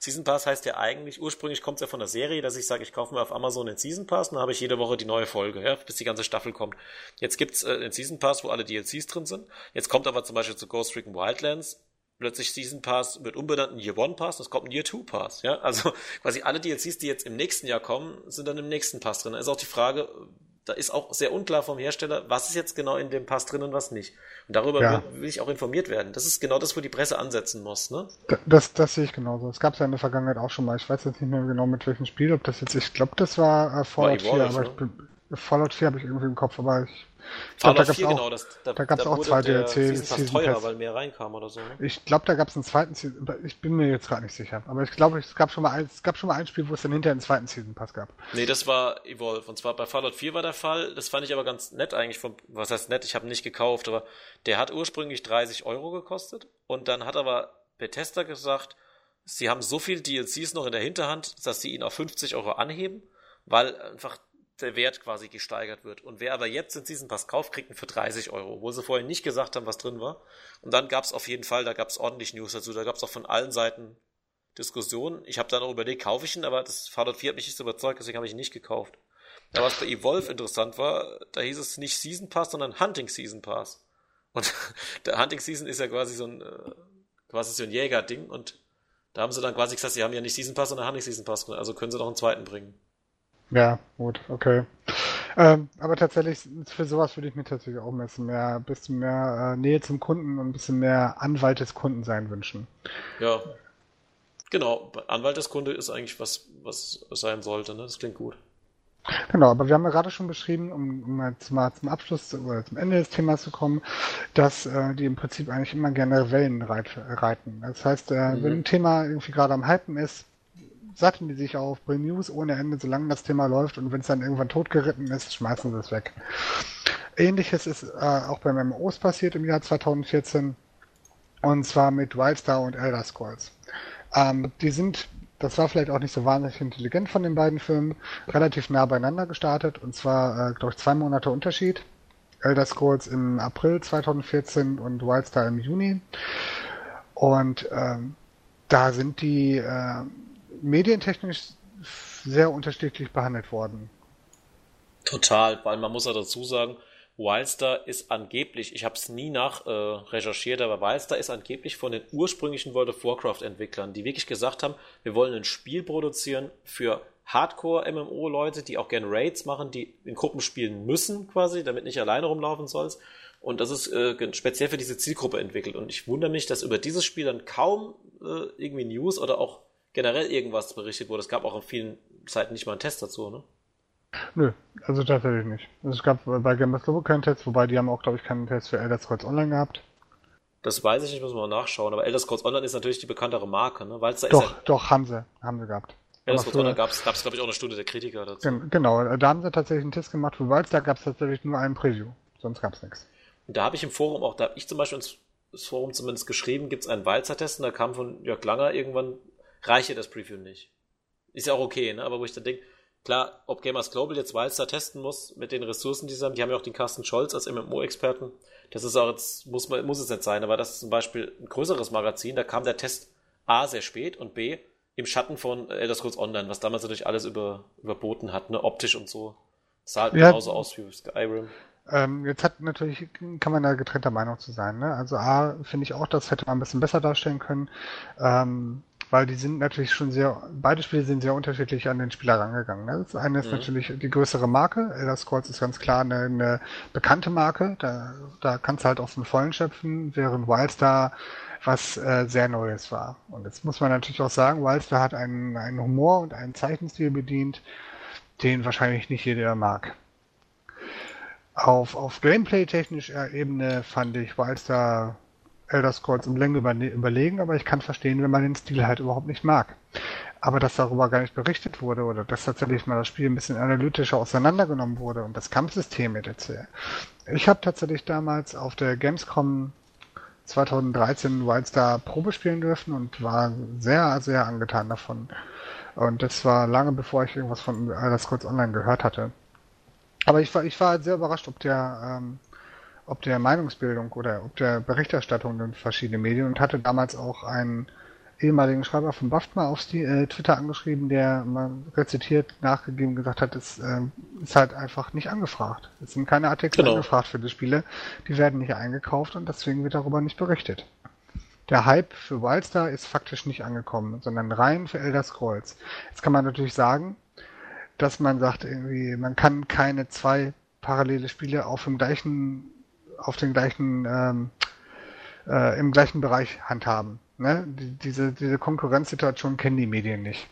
Season Pass heißt ja eigentlich, ursprünglich kommt es ja von der Serie, dass ich sage, ich kaufe mir auf Amazon den Season Pass und dann habe ich jede Woche die neue Folge, ja, bis die ganze Staffel kommt. Jetzt gibt's äh, den Season Pass, wo alle DLCs drin sind. Jetzt kommt aber zum Beispiel zu Ghost Recon Wildlands plötzlich Season Pass wird umbenannt in Year One Pass, es kommt ein Year Two Pass, ja. Also [LAUGHS] quasi alle DLCs, die jetzt im nächsten Jahr kommen, sind dann im nächsten Pass drin. Da ist auch die Frage, da ist auch sehr unklar vom Hersteller, was ist jetzt genau in dem Pass drin und was nicht. Und darüber ja. will, ich auch informiert werden. Das ist genau das, wo die Presse ansetzen muss, ne?
Das, das sehe ich genauso. Es gab es ja in der Vergangenheit auch schon mal. Ich weiß jetzt nicht mehr genau mit welchem Spiel, ob das jetzt, ich glaube, das war äh, Fallout 4, aber ne? ich bin, Fallout 4 habe ich irgendwie im Kopf, aber ich
Fallout 4, genau. Das,
da da gab es auch zwei DLC.
Season Season teurer, Pass. weil mehr reinkam oder so. Ne?
Ich glaube, da gab es einen zweiten Season Ich bin mir jetzt gerade nicht sicher. Aber ich glaube, es gab schon mal ein, es gab schon mal ein Spiel, wo es dann hinterher einen zweiten Season Pass gab.
Nee, das war Evolve. Und zwar bei Fallout 4 war der Fall. Das fand ich aber ganz nett eigentlich. Vom, was heißt nett? Ich habe nicht gekauft, aber der hat ursprünglich 30 Euro gekostet. Und dann hat aber Bethesda gesagt, sie haben so viel DLCs noch in der Hinterhand, dass sie ihn auf 50 Euro anheben, weil einfach der Wert quasi gesteigert wird. Und wer aber jetzt den Season Pass kauft, kriegt ihn für 30 Euro, wo sie vorher nicht gesagt haben, was drin war. Und dann gab es auf jeden Fall, da gab es ordentlich News dazu, da gab es auch von allen Seiten Diskussionen. Ich habe dann auch überlegt, kaufe ich ihn, aber das Fallout 4 hat mich nicht so überzeugt, deswegen habe ich ihn nicht gekauft. Ja, was bei Evolve interessant war, da hieß es nicht Season Pass, sondern Hunting Season Pass. Und [LAUGHS] der Hunting Season ist ja quasi so ein, äh, quasi so ein Jäger-Ding und da haben sie dann quasi gesagt, sie haben ja nicht Season Pass, sondern Hunting Season Pass, also können sie noch einen zweiten bringen.
Ja, gut, okay. Ähm, aber tatsächlich, für sowas würde ich mir tatsächlich auch ein bisschen mehr, ein bisschen mehr äh, Nähe zum Kunden und ein bisschen mehr Anwalt des Kunden sein wünschen.
Ja. Genau, Anwalt des Kunden ist eigentlich was, was sein sollte, ne? Das klingt gut.
Genau, aber wir haben ja gerade schon beschrieben, um, um jetzt mal zum Abschluss oder zum Ende des Themas zu kommen, dass äh, die im Prinzip eigentlich immer gerne Wellen reit, reiten. Das heißt, äh, mhm. wenn ein Thema irgendwie gerade am Hypen ist, satteln die sich auf, News ohne Ende, solange das Thema läuft und wenn es dann irgendwann totgeritten ist, schmeißen sie es weg. Ähnliches ist äh, auch bei MMOs passiert im Jahr 2014 und zwar mit Wildstar und Elder Scrolls. Ähm, die sind, das war vielleicht auch nicht so wahnsinnig intelligent von den beiden Firmen, relativ nah beieinander gestartet und zwar, äh, glaube ich, zwei Monate Unterschied. Elder Scrolls im April 2014 und Wildstar im Juni. Und ähm, da sind die äh, medientechnisch sehr unterschiedlich behandelt worden.
Total, weil man muss ja dazu sagen, Wildstar ist angeblich, ich habe es nie nach äh, recherchiert, aber Wildstar ist angeblich von den ursprünglichen World of Warcraft Entwicklern, die wirklich gesagt haben, wir wollen ein Spiel produzieren für Hardcore-MMO-Leute, die auch gerne Raids machen, die in Gruppen spielen müssen quasi, damit nicht alleine rumlaufen sollst. Und das ist äh, speziell für diese Zielgruppe entwickelt. Und ich wundere mich, dass über dieses Spiel dann kaum äh, irgendwie News oder auch generell irgendwas berichtet wurde. Es gab auch auf vielen Seiten nicht mal einen Test dazu, ne?
Nö, also tatsächlich nicht. Also es gab bei Gamers Global keinen Test, wobei die haben auch, glaube ich, keinen Test für Elder Scrolls Online gehabt.
Das weiß ich nicht, muss man mal nachschauen. Aber Elder Scrolls Online ist natürlich die bekanntere Marke, ne?
Weil da doch, ja doch, haben sie, haben sie gehabt.
Elder Scrolls Online gab es, glaube ich, auch eine Stunde der Kritiker dazu.
Genau, da haben sie tatsächlich einen Test gemacht. Für Wilds, da gab es tatsächlich nur einen Preview. Sonst gab es nichts.
Und da habe ich im Forum auch, da habe ich zum Beispiel ins Forum zumindest geschrieben, gibt es einen Walzer-Test und da kam von Jörg Langer irgendwann, reiche das Preview nicht. Ist ja auch okay, ne? Aber wo ich dann denke, Klar, ob Gamers Global jetzt Wildstar testen muss mit den Ressourcen, die sie haben, die haben ja auch den Carsten Scholz als MMO-Experten. Das ist auch jetzt, muss man, muss es nicht sein, aber das ist zum Beispiel ein größeres Magazin, da kam der Test A sehr spät und B im Schatten von Elder Scrolls Online, was damals natürlich alles über, überboten hat, ne, optisch und so. Das sah halt ja, genauso aus wie Skyrim.
Ähm, jetzt hat natürlich, kann man da getrennter Meinung zu sein, ne? Also A, finde ich auch, das hätte man ein bisschen besser darstellen können. Ähm, weil die sind natürlich schon sehr, beide Spiele sind sehr unterschiedlich an den Spieler rangegangen. Ne? Das eine ist mhm. natürlich die größere Marke. Elder Scrolls ist ganz klar eine, eine bekannte Marke. Da, da kannst du halt aus den Vollen schöpfen, während Wildstar was äh, sehr Neues war. Und jetzt muss man natürlich auch sagen, Wildstar hat einen, einen Humor und einen Zeichenstil bedient, den wahrscheinlich nicht jeder mag. Auf, auf Gameplay-technischer Ebene fand ich Wildstar Elder Scrolls im Länge überlegen, aber ich kann verstehen, wenn man den Stil halt überhaupt nicht mag. Aber dass darüber gar nicht berichtet wurde oder dass tatsächlich mal das Spiel ein bisschen analytischer auseinandergenommen wurde und das Kampfsystem erzählt. Ich habe tatsächlich damals auf der Gamescom 2013 Wildstar Probe spielen dürfen und war sehr, sehr angetan davon. Und das war lange bevor ich irgendwas von Elder Scrolls Online gehört hatte. Aber ich war, ich war sehr überrascht, ob der ähm, ob der Meinungsbildung oder ob der Berichterstattung in verschiedenen Medien und hatte damals auch einen ehemaligen Schreiber von BAFTA auf die, äh, Twitter angeschrieben, der mal rezitiert nachgegeben gesagt hat, es äh, ist halt einfach nicht angefragt. Es sind keine Artikel genau. angefragt für die Spiele, die werden nicht eingekauft und deswegen wird darüber nicht berichtet. Der Hype für Wildstar ist faktisch nicht angekommen, sondern rein für Elder Scrolls. Jetzt kann man natürlich sagen, dass man sagt irgendwie, man kann keine zwei parallele Spiele auf dem gleichen auf den gleichen, ähm, äh, im gleichen Bereich handhaben. Ne? Die, diese, diese Konkurrenzsituation kennen die Medien nicht.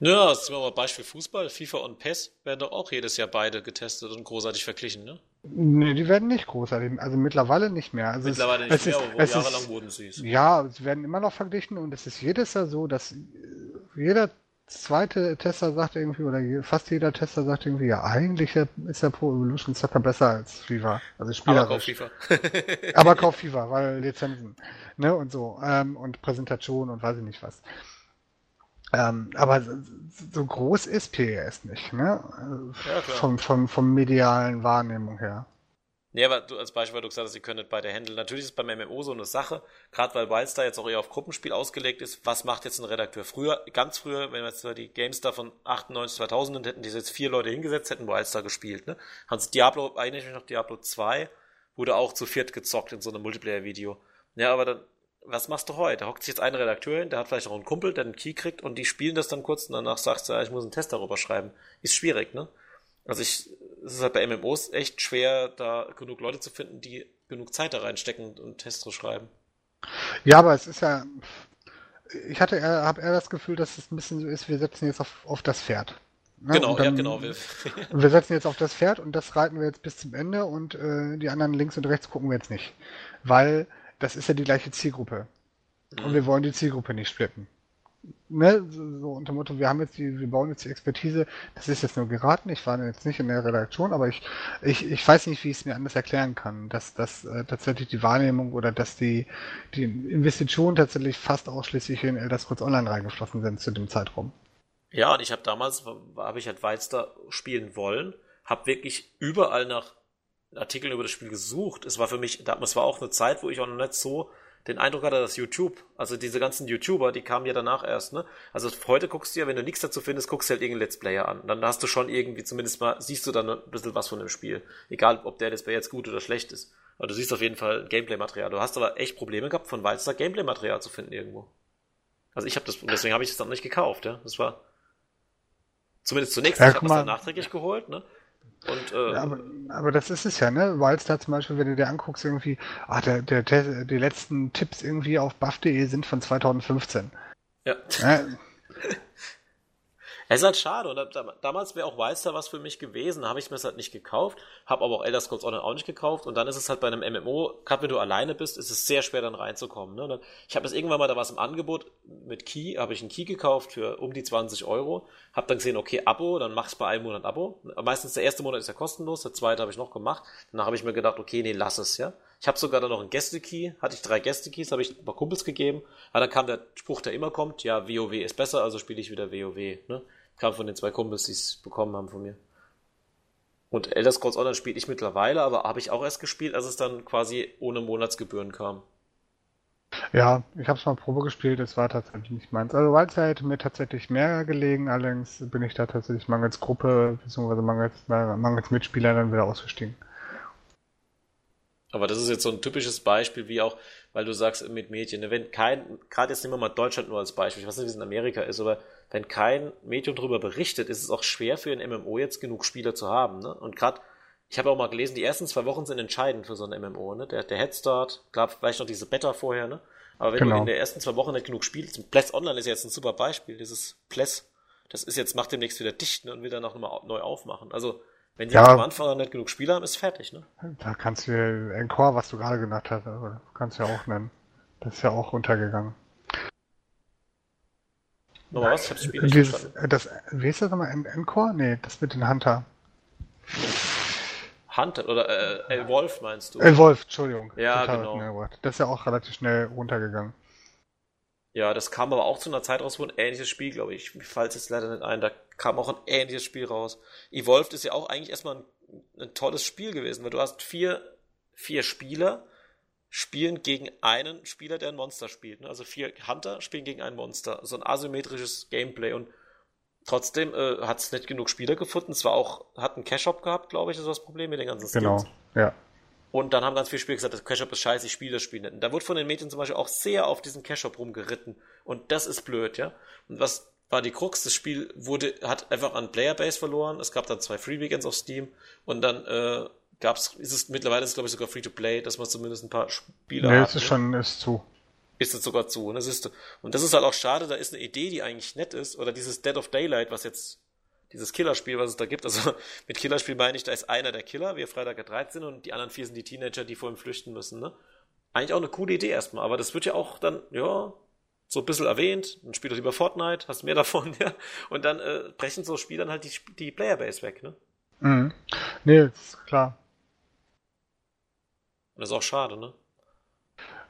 Ja, das ist mal Beispiel Fußball. FIFA und PES werden doch auch jedes Jahr beide getestet und großartig verglichen, ne?
Nee, die werden nicht großartig. Also mittlerweile nicht mehr. Also
mittlerweile
es,
nicht
mehr, es aber jahrelang wurden sie es. Ja, sie werden immer noch verglichen und es ist jedes Jahr so, dass jeder zweite Tester sagt irgendwie, oder fast jeder Tester sagt irgendwie, ja, eigentlich ist der Pro Evolution Soccer besser als FIFA. Also spielerisch. Aber kauf FIFA. [LAUGHS] Aber kauf FIFA, weil Lizenzen. Ne, und so. Ähm, und Präsentation und weiß ich nicht was. Ähm, aber so groß ist PES nicht, ne? Ja, vom, vom, vom medialen Wahrnehmung her.
Ja, aber du als Beispiel, weil du gesagt hast, ihr könntet beide handeln. Natürlich ist es beim MMO so eine Sache, gerade weil Wildstar jetzt auch eher auf Gruppenspiel ausgelegt ist. Was macht jetzt ein Redakteur? Früher, ganz früher, wenn wir jetzt die GameStar von 98, 2000 hätten, die jetzt vier Leute hingesetzt, hätten Wildstar gespielt, ne? Hans Diablo, eigentlich noch Diablo 2, wurde auch zu viert gezockt in so einem Multiplayer-Video. Ja, aber dann, was machst du heute? Da hockt sich jetzt ein Redakteur hin, der hat vielleicht auch einen Kumpel, der einen Key kriegt und die spielen das dann kurz und danach sagst du, ja, ich muss einen Test darüber schreiben. Ist schwierig, ne? Also ich, es ist halt bei MMOs echt schwer, da genug Leute zu finden, die genug Zeit da reinstecken und Tests zu schreiben.
Ja, aber es ist ja, ich hatte, habe eher das Gefühl, dass es ein bisschen so ist, wir setzen jetzt auf, auf das Pferd.
Ne? Genau, dann, ja, genau. [LAUGHS]
wir setzen jetzt auf das Pferd und das reiten wir jetzt bis zum Ende und äh, die anderen links und rechts gucken wir jetzt nicht. Weil das ist ja die gleiche Zielgruppe. Mhm. Und wir wollen die Zielgruppe nicht splitten ne, so unter dem Motto, wir haben jetzt die, wir bauen jetzt die Expertise, das ist jetzt nur geraten, ich war jetzt nicht in der Redaktion, aber ich, ich, ich weiß nicht, wie ich es mir anders erklären kann, dass, dass äh, tatsächlich die Wahrnehmung oder dass die, die Investitionen tatsächlich fast ausschließlich in Elder Scrolls Online reingeflossen sind zu dem Zeitraum.
Ja, und ich habe damals, habe ich halt Weister spielen wollen, habe wirklich überall nach Artikeln über das Spiel gesucht. Es war für mich, es war auch eine Zeit, wo ich auch noch nicht so den Eindruck hatte, dass YouTube, also diese ganzen YouTuber, die kamen ja danach erst, ne? Also heute guckst du ja, wenn du nichts dazu findest, guckst du halt irgendeinen Let's Player an. Dann hast du schon irgendwie zumindest mal, siehst du dann ein bisschen was von dem Spiel. Egal, ob der Let's Player jetzt gut oder schlecht ist. Aber du siehst auf jeden Fall Gameplay-Material. Du hast aber echt Probleme gehabt, von Walzer Gameplay-Material zu finden irgendwo. Also ich habe das, deswegen habe ich es dann nicht gekauft, ja. Das war zumindest zunächst, ja, ich habe es dann nachträglich geholt, ne? Und,
äh, aber, aber, das ist es ja, ne? Wildstar zum Beispiel, wenn du dir anguckst, irgendwie, ah, der, der, der, die letzten Tipps irgendwie auf buff.de sind von 2015.
Ja. ja. [LAUGHS] Es ist halt schade. Und damals wäre auch Wildstar was für mich gewesen. habe ich mir es halt nicht gekauft. Habe aber auch Elder Scrolls Online auch nicht gekauft. Und dann ist es halt bei einem MMO, gerade wenn du alleine bist, ist es sehr schwer dann reinzukommen. Ne? Ich habe es irgendwann mal, da was im Angebot mit Key, habe ich einen Key gekauft für um die 20 Euro. Habe dann gesehen, okay, Abo, dann mach's bei einem Monat Abo. Meistens der erste Monat ist ja kostenlos, der zweite habe ich noch gemacht. Danach habe ich mir gedacht, okay, nee, lass es, ja. Ich habe sogar dann noch einen Gäste-Key, hatte ich drei Gäste-Keys, habe ich ein paar Kumpels gegeben. Aber dann kam der Spruch, der immer kommt, ja, WoW ist besser, also spiele ich wieder WoW. Ne? Kam von den zwei Kumpels, die es bekommen haben von mir. Und Elder Scrolls Online spiele ich mittlerweile, aber habe ich auch erst gespielt, als es dann quasi ohne Monatsgebühren kam.
Ja, ich habe es mal Probe gespielt, es war tatsächlich nicht meins. Also Wildside hätte mir tatsächlich mehr gelegen, allerdings bin ich da tatsächlich mangels Gruppe bzw. Mangels, mangels Mitspieler dann wieder ausgestiegen.
Aber das ist jetzt so ein typisches Beispiel, wie auch, weil du sagst mit Medien, ne, wenn kein, gerade jetzt nehmen wir mal Deutschland nur als Beispiel, ich weiß nicht, wie es in Amerika ist, aber wenn kein Medium darüber berichtet, ist es auch schwer für ein MMO jetzt genug Spieler zu haben. Ne? Und gerade, ich habe auch mal gelesen, die ersten zwei Wochen sind entscheidend für so ein MMO. Ne? Der, der Headstart, klar, vielleicht noch diese Beta vorher, ne? aber wenn genau. du in der ersten zwei Wochen nicht genug spielst, Pless Online ist jetzt ein super Beispiel, dieses Pless, das ist jetzt, macht demnächst wieder dicht ne? und will dann auch nochmal neu aufmachen. Also wenn die ja, am Anfang nicht genug Spieler haben, ist fertig, ne?
Da kannst du Encore, was du gerade genannt hast, also kannst du ja auch nennen. Das ist ja auch runtergegangen.
Nochmal was? Ich hab's Spiel nicht
Dieses, das, Wie ist das nochmal? Encore? Nee, das mit den Hunter.
Hunter oder äh, Evolve meinst du?
Evolve, Entschuldigung.
Ja, genau.
Das ist ja auch relativ schnell runtergegangen.
Ja, das kam aber auch zu einer Zeit raus, wo ein ähnliches Spiel, glaube ich. Mir fällt es leider nicht ein. Da kam auch ein ähnliches Spiel raus. Evolved ist ja auch eigentlich erstmal ein, ein tolles Spiel gewesen, weil du hast vier, vier Spieler spielen gegen einen Spieler, der ein Monster spielt. Ne? Also vier Hunter spielen gegen ein Monster. So ein asymmetrisches Gameplay und trotzdem äh, hat es nicht genug Spieler gefunden. Es war auch, hat einen Cash-Up gehabt, glaube ich, ist das Problem mit den ganzen
Skins. Genau, ja.
Und dann haben ganz viele Spieler gesagt, das Cash-Up ist scheiße, ich spiele das Spiel nicht. Und da wurde von den Mädchen zum Beispiel auch sehr auf diesen Cash-Up rumgeritten. Und das ist blöd, ja. Und was war die Krux? Das Spiel wurde, hat einfach an Playerbase verloren. Es gab dann zwei Free Weekends auf Steam. Und dann, äh, gab's, ist es mittlerweile, ist glaube ich sogar free to play, dass man zumindest ein paar Spieler
nee, hat. Nee, es ist ne? schon, ist zu.
Ist es sogar zu. Und das ist, und das ist halt auch schade, da ist eine Idee, die eigentlich nett ist, oder dieses Dead of Daylight, was jetzt dieses Killerspiel, was es da gibt. Also [LAUGHS] mit Killerspiel meine ich, da ist einer der Killer, wir Freitag der 13 und die anderen vier sind die Teenager, die vor ihm flüchten müssen. Ne? Eigentlich auch eine coole Idee erstmal, aber das wird ja auch dann, ja, so ein bisschen erwähnt. Dann spielt doch lieber Fortnite, hast mehr [LAUGHS] davon, ja. Und dann äh, brechen so Spielern halt die, die Playerbase weg, ne?
Mhm. Nee, ist klar.
Und das ist auch schade, ne?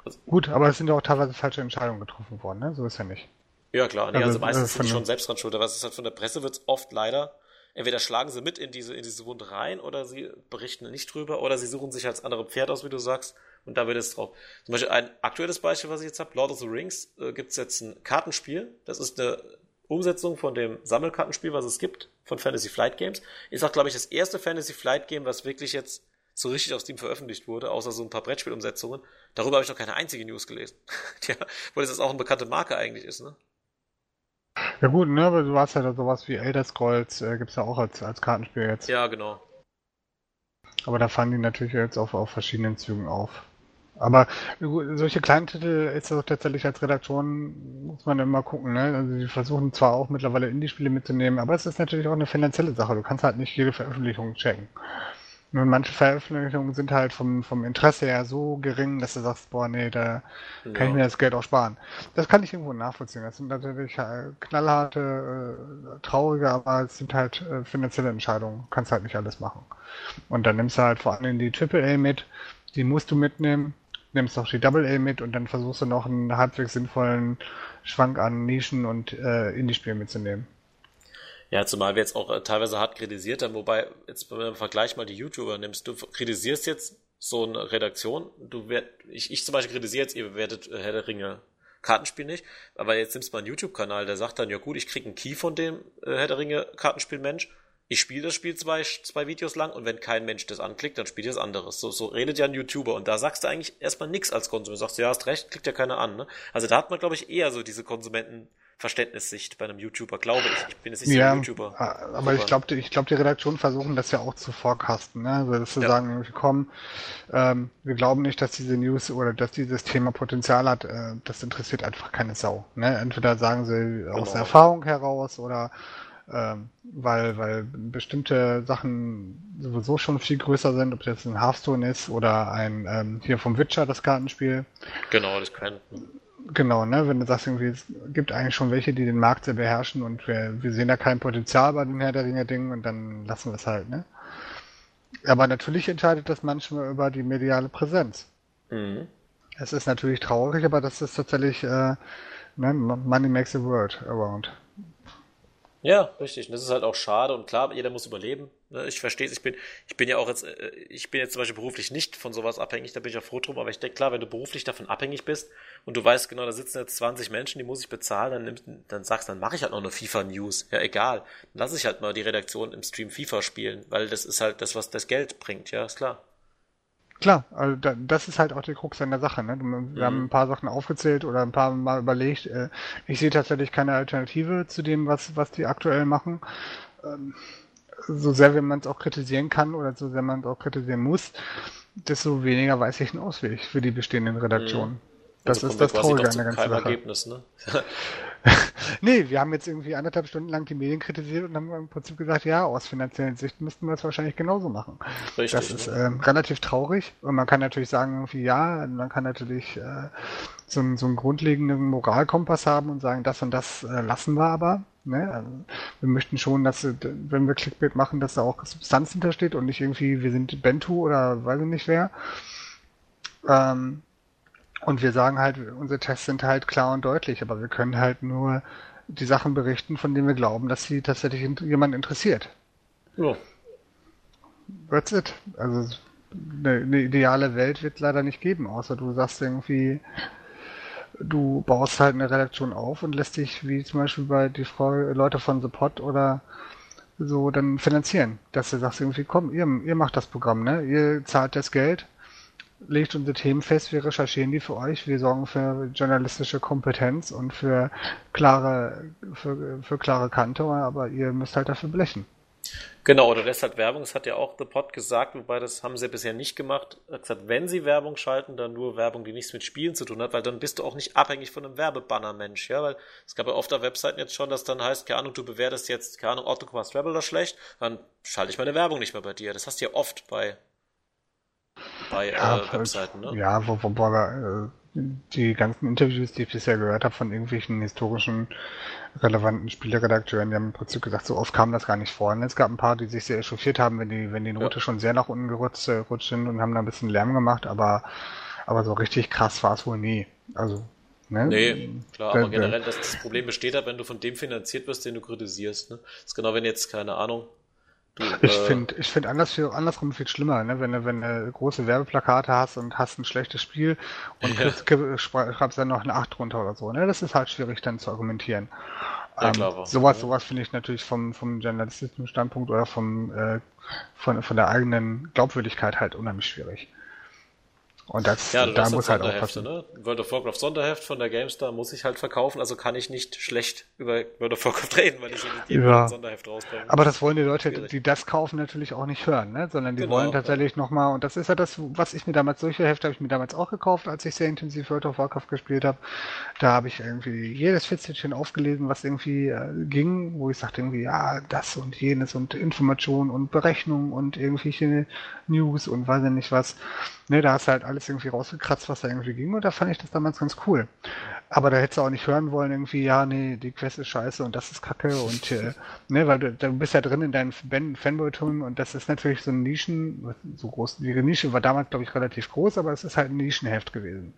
Also, Gut, aber es sind ja auch teilweise falsche Entscheidungen getroffen worden, ne? So ist ja nicht.
Ja, klar. Nee, also, also meistens sind die schon selbst dran schuld. Aber es ist halt von der Presse wird es oft leider, entweder schlagen sie mit in diese, in diese Wunde rein oder sie berichten nicht drüber oder sie suchen sich als andere Pferd aus, wie du sagst, und da wird es drauf. Zum Beispiel ein aktuelles Beispiel, was ich jetzt habe, Lord of the Rings, äh, gibt es jetzt ein Kartenspiel. Das ist eine Umsetzung von dem Sammelkartenspiel, was es gibt, von Fantasy Flight Games. Ist auch, glaube ich, das erste Fantasy Flight Game, was wirklich jetzt so richtig auf Steam veröffentlicht wurde, außer so ein paar Brettspielumsetzungen. Darüber habe ich noch keine einzige News gelesen. [LAUGHS] Tja, weil das auch eine bekannte Marke eigentlich ist, ne?
Ja gut, ne, aber du hast ja da sowas wie Elder Scrolls, äh, gibt's ja auch als, als Kartenspiel jetzt.
Ja, genau.
Aber da fahren die natürlich jetzt auf, auf verschiedenen Zügen auf. Aber solche kleinen Titel ist das tatsächlich als Redaktion, muss man immer gucken, ne? Also die versuchen zwar auch mittlerweile Indie-Spiele mitzunehmen, aber es ist natürlich auch eine finanzielle Sache. Du kannst halt nicht jede Veröffentlichung checken. Manche Veröffentlichungen sind halt vom, vom Interesse her so gering, dass du sagst, boah, nee, da ja. kann ich mir das Geld auch sparen. Das kann ich irgendwo nachvollziehen. Das sind natürlich äh, knallharte, äh, traurige, aber es sind halt äh, finanzielle Entscheidungen. Du kannst halt nicht alles machen. Und dann nimmst du halt vor allem die AAA mit, die musst du mitnehmen, nimmst auch die Double A mit und dann versuchst du noch einen halbwegs sinnvollen Schwank an Nischen und äh, Indie-Spielen mitzunehmen.
Ja, zumal wir jetzt auch äh, teilweise hart kritisiert haben, wobei, jetzt wenn du im Vergleich mal die YouTuber nimmst, du kritisierst jetzt so eine Redaktion, du werd, ich, ich zum Beispiel kritisiere jetzt, ihr bewertet äh, Herr der Ringe Kartenspiel nicht, aber jetzt nimmst du mal einen YouTube-Kanal, der sagt dann, ja gut, ich krieg einen Key von dem äh, Herr der Ringe Kartenspiel-Mensch, ich spiele das Spiel zwei, zwei Videos lang und wenn kein Mensch das anklickt, dann spielt ihr das anderes. So, so redet ja ein YouTuber und da sagst du eigentlich erstmal nichts als Konsument. Du sagst, ja, hast recht, klickt ja keiner an. Ne? Also da hat man, glaube ich, eher so diese Konsumentenverständnissicht bei einem YouTuber, glaube ich. Ich bin jetzt nicht
ja, so ein YouTuber. Aber YouTuber. ich glaube, ich glaube, die Redaktionen versuchen das ja auch zu forecasten. Ne? Also, dass sie ja. sagen, komm, ähm, wir glauben nicht, dass diese News oder dass dieses Thema Potenzial hat. Äh, das interessiert einfach keine Sau. Ne? Entweder sagen sie aus genau. Erfahrung heraus oder ähm, weil, weil bestimmte Sachen sowieso schon viel größer sind, ob das jetzt ein Hearthstone ist oder ein ähm, hier vom Witcher das Kartenspiel.
Genau, das kann.
Genau, ne, wenn du sagst, irgendwie, es gibt eigentlich schon welche, die den Markt sehr beherrschen und wir, wir sehen da kein Potenzial bei den Herr der Ringe Dingen und dann lassen wir es halt, ne? Aber natürlich entscheidet das manchmal über die mediale Präsenz. Mhm. Es ist natürlich traurig, aber das ist tatsächlich äh, ne, Money makes the world around.
Ja, richtig. Und das ist halt auch schade und klar, jeder muss überleben. Ne? Ich verstehe es. Ich bin, ich bin ja auch jetzt, äh, ich bin jetzt zum Beispiel beruflich nicht von sowas abhängig, da bin ich auch froh drum, aber ich denke, klar, wenn du beruflich davon abhängig bist und du weißt genau, da sitzen jetzt 20 Menschen, die muss ich bezahlen, dann nimmst, dann sagst, dann mache ich halt noch eine FIFA-News. Ja, egal. Dann lass ich halt mal die Redaktion im Stream FIFA spielen, weil das ist halt das, was das Geld bringt, ja, ist klar.
Klar, also da, das ist halt auch die Krux an der Sache. Ne? Wir mhm. haben ein paar Sachen aufgezählt oder ein paar Mal überlegt. Äh, ich sehe tatsächlich keine Alternative zu dem, was, was die aktuell machen. So sehr wie man es auch kritisieren kann oder so sehr man es auch kritisieren muss, desto weniger weiß ich einen Ausweg für die bestehenden Redaktionen. Mhm. Das also ist das Traurige an der ganzen Sache. Ergebnis, ne? [LAUGHS] [LAUGHS] nee, wir haben jetzt irgendwie anderthalb Stunden lang die Medien kritisiert und haben im Prinzip gesagt, ja, aus finanziellen Sicht müssten wir es wahrscheinlich genauso machen. Richtig, das ist äh, relativ traurig und man kann natürlich sagen, irgendwie ja, man kann natürlich äh, so, einen, so einen grundlegenden Moralkompass haben und sagen, das und das äh, lassen wir aber. Ne? Also, wir möchten schon, dass, wenn wir Clickbait machen, dass da auch Substanz hintersteht und nicht irgendwie, wir sind Bentu oder weiß ich nicht wer. Ähm, und wir sagen halt, unsere Tests sind halt klar und deutlich, aber wir können halt nur die Sachen berichten, von denen wir glauben, dass sie tatsächlich jemand interessiert. Ja. That's it. Also eine, eine ideale Welt wird es leider nicht geben, außer du sagst irgendwie, du baust halt eine Redaktion auf und lässt dich, wie zum Beispiel bei die Frau, Leute von The Pod oder so, dann finanzieren. Dass du sagst irgendwie, komm, ihr, ihr macht das Programm, ne? Ihr zahlt das Geld legt unsere Themen fest, wir recherchieren die für euch, wir sorgen für journalistische Kompetenz und für klare, für, für klare Kante, aber ihr müsst halt dafür blechen.
Genau, oder deshalb Werbung, das hat ja auch The Pod gesagt, wobei das haben sie bisher nicht gemacht. Er hat gesagt, wenn sie Werbung schalten, dann nur Werbung, die nichts mit Spielen zu tun hat, weil dann bist du auch nicht abhängig von einem Werbebanner-Mensch, ja, weil es gab ja oft auf Webseiten jetzt schon, dass dann heißt, keine Ahnung, du bewertest jetzt, keine Ahnung, Octopus Traveler schlecht, dann schalte ich meine Werbung nicht mehr bei dir. Das hast du ja oft bei bei ja, äh, Webseiten, ne?
Ja, wo, wo, wo äh, die ganzen Interviews, die ich bisher gehört habe von irgendwelchen historischen relevanten Spieleredakteuren, die haben im Prinzip gesagt, so oft kam das gar nicht vor. Und es gab ein paar, die sich sehr echauffiert haben, wenn die, wenn die Note ja. schon sehr nach unten gerutscht, äh, sind und haben da ein bisschen Lärm gemacht, aber, aber so richtig krass war es wohl nie. Also, Ne?
Nee, klar, aber generell, dass das Problem besteht halt, wenn du von dem finanziert wirst, den du kritisierst. Ne? Das ist genau, wenn jetzt, keine Ahnung,
Du, ich äh, finde ich find anders andersrum viel schlimmer, ne? wenn, du, wenn du große Werbeplakate hast und hast ein schlechtes Spiel und ja. schreibst dann noch eine 8 drunter oder so. Ne? Das ist halt schwierig dann zu argumentieren. Ja, ähm, sowas sowas finde ich natürlich vom, vom journalistischen Standpunkt oder vom, äh, von, von der eigenen Glaubwürdigkeit halt unheimlich schwierig.
Und das, ja, da muss halt auch passen. Ne? World of Warcraft Sonderheft von der GameStar muss ich halt verkaufen, also kann ich nicht schlecht über World of Warcraft [LAUGHS] reden, weil ich so nicht
ja. Sonderheft rausbringe. Aber das wollen die Leute, Schwierig. die das kaufen, natürlich auch nicht hören, ne? sondern die genau, wollen tatsächlich ja. nochmal, und das ist ja das, was ich mir damals, solche Hefte habe ich mir damals auch gekauft, als ich sehr intensiv World of Warcraft gespielt habe. Da habe ich irgendwie jedes Fitzelchen aufgelesen, was irgendwie äh, ging, wo ich sagte irgendwie, ja, das und jenes und Informationen und Berechnungen und irgendwelche News und weiß ich nicht was. Ne, da hast du halt alles irgendwie rausgekratzt, was da irgendwie ging und da fand ich das damals ganz cool. Aber da hättest du auch nicht hören wollen, irgendwie, ja, nee, die Quest ist scheiße und das ist kacke und, äh, ne, weil du, du bist ja drin in deinem Fanboy-Tum und das ist natürlich so ein Nischen, so groß, die Nische war damals, glaube ich, relativ groß, aber es ist halt ein Nischenheft gewesen.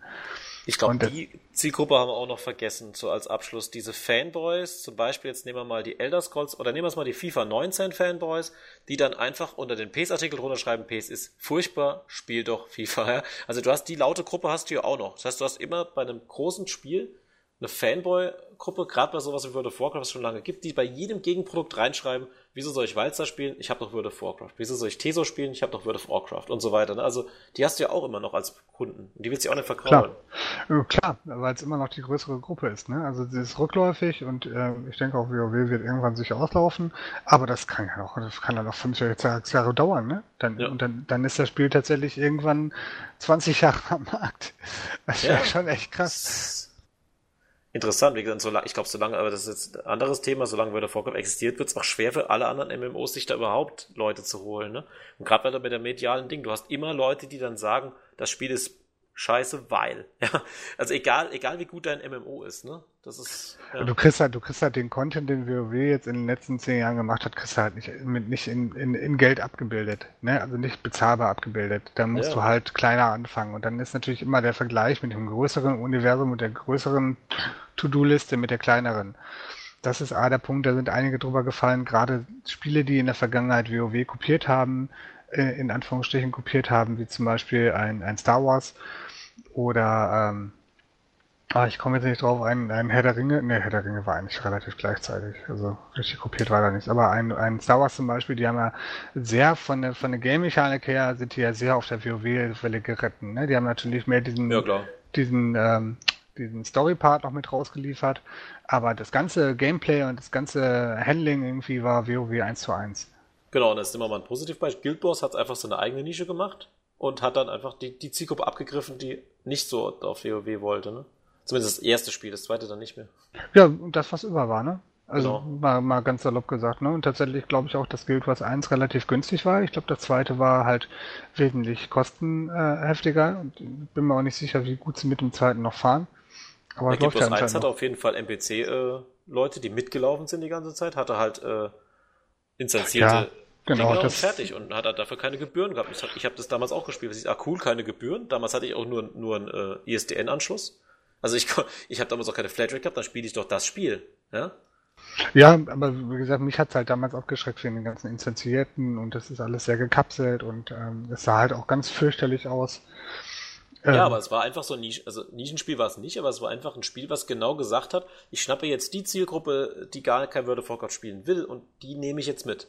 Ich glaube, die Zielgruppe haben wir auch noch vergessen, so als Abschluss. Diese Fanboys, zum Beispiel, jetzt nehmen wir mal die Elder Scrolls oder nehmen wir es mal die FIFA 19 Fanboys, die dann einfach unter den PES-Artikel drunter schreiben, PES ist furchtbar, spiel doch FIFA. Ja? Also du hast die laute Gruppe hast du ja auch noch. Das heißt, du hast immer bei einem großen Spiel eine Fanboy-Gruppe, gerade bei sowas wie World of Warcraft, was es schon lange gibt, die bei jedem Gegenprodukt reinschreiben, wieso soll ich Walzer spielen? Ich habe doch World of Warcraft. Wieso soll ich Teso spielen? Ich habe doch World of Warcraft und so weiter. Ne? Also die hast du ja auch immer noch als Kunden. Und die willst du ja auch nicht verkaufen.
Klar, Klar weil es immer noch die größere Gruppe ist. Ne? Also sie ist rückläufig und äh, ich denke auch WoW wird irgendwann sich auslaufen. Aber das kann ja noch, das kann ja noch fünf, sechs Jahre dauern. Ne? Dann, ja. Und dann, dann ist das Spiel tatsächlich irgendwann 20 Jahre am Markt. Das ja. wäre schon echt krass
interessant. Wie gesagt, solange, ich glaube, solange, aber das ist jetzt ein anderes Thema, solange World of Warcraft existiert, wird es auch schwer für alle anderen MMOs, sich da überhaupt Leute zu holen. Ne? Und gerade bei der medialen Ding, du hast immer Leute, die dann sagen, das Spiel ist scheiße, weil. [LAUGHS] Ja, also egal, egal wie gut dein MMO ist, ne? Das ist.
Ja. Du kriegst halt, du kriegst halt den Content, den WoW jetzt in den letzten zehn Jahren gemacht hat, kriegst du halt nicht, mit, nicht in, in, in Geld abgebildet, ne? Also nicht bezahlbar abgebildet. Da musst ja. du halt kleiner anfangen. Und dann ist natürlich immer der Vergleich mit dem größeren Universum und der größeren To-Do-Liste mit der kleineren. Das ist A der Punkt, da sind einige drüber gefallen, gerade Spiele, die in der Vergangenheit WoW kopiert haben, äh, in Anführungsstrichen kopiert haben, wie zum Beispiel ein, ein Star Wars oder ähm, ah, ich komme jetzt nicht drauf, ein, ein Herr der Ringe, ne, Herr der Ringe war eigentlich relativ gleichzeitig, also richtig kopiert war da nichts, aber ein, ein Star Wars zum Beispiel, die haben ja sehr von der, von der Game-Mechanik her sind die ja sehr auf der WoW-Welle geritten, ne? Die haben natürlich mehr diesen, ja, diesen, ähm, diesen Story-Part noch mit rausgeliefert, aber das ganze Gameplay und das ganze Handling irgendwie war WoW 1 zu 1.
Genau, und das ist immer mal ein Positivbeispiel. Guild Wars hat einfach so eine eigene Nische gemacht und hat dann einfach die, die Zielgruppe abgegriffen, die nicht so auf WoW wollte, ne? Zumindest das erste Spiel, das zweite dann nicht mehr.
Ja, und das, was über war, ne? Also genau. mal, mal ganz salopp gesagt, ne? Und tatsächlich glaube ich auch, dass Guild Wars 1 relativ günstig war. Ich glaube, das zweite war halt wesentlich kostenheftiger. Und bin mir auch nicht sicher, wie gut sie mit dem zweiten noch fahren.
Aber ja, Guild Wars 1 hatte auf jeden Fall NPC-Leute, äh, die mitgelaufen sind die ganze Zeit, hatte halt äh, instanzierte ja.
Genau,
Dinger das fertig und hat dafür keine Gebühren gehabt. Ich, habe das damals auch gespielt. Ich, ah, cool, keine Gebühren. Damals hatte ich auch nur, nur einen äh, ISDN-Anschluss. Also ich, [LAUGHS] ich habe damals auch keine Flatrate gehabt, dann spiele ich doch das Spiel. Ja,
ja aber wie gesagt, mich hat's halt damals aufgeschreckt wegen den ganzen Instanzierten und das ist alles sehr gekapselt und ähm, es sah halt auch ganz fürchterlich aus.
Ähm, ja, aber es war einfach so ein Nisch, also Nischenspiel war es nicht, aber es war einfach ein Spiel, was genau gesagt hat, ich schnappe jetzt die Zielgruppe, die gar kein World of Warcraft spielen will und die nehme ich jetzt mit.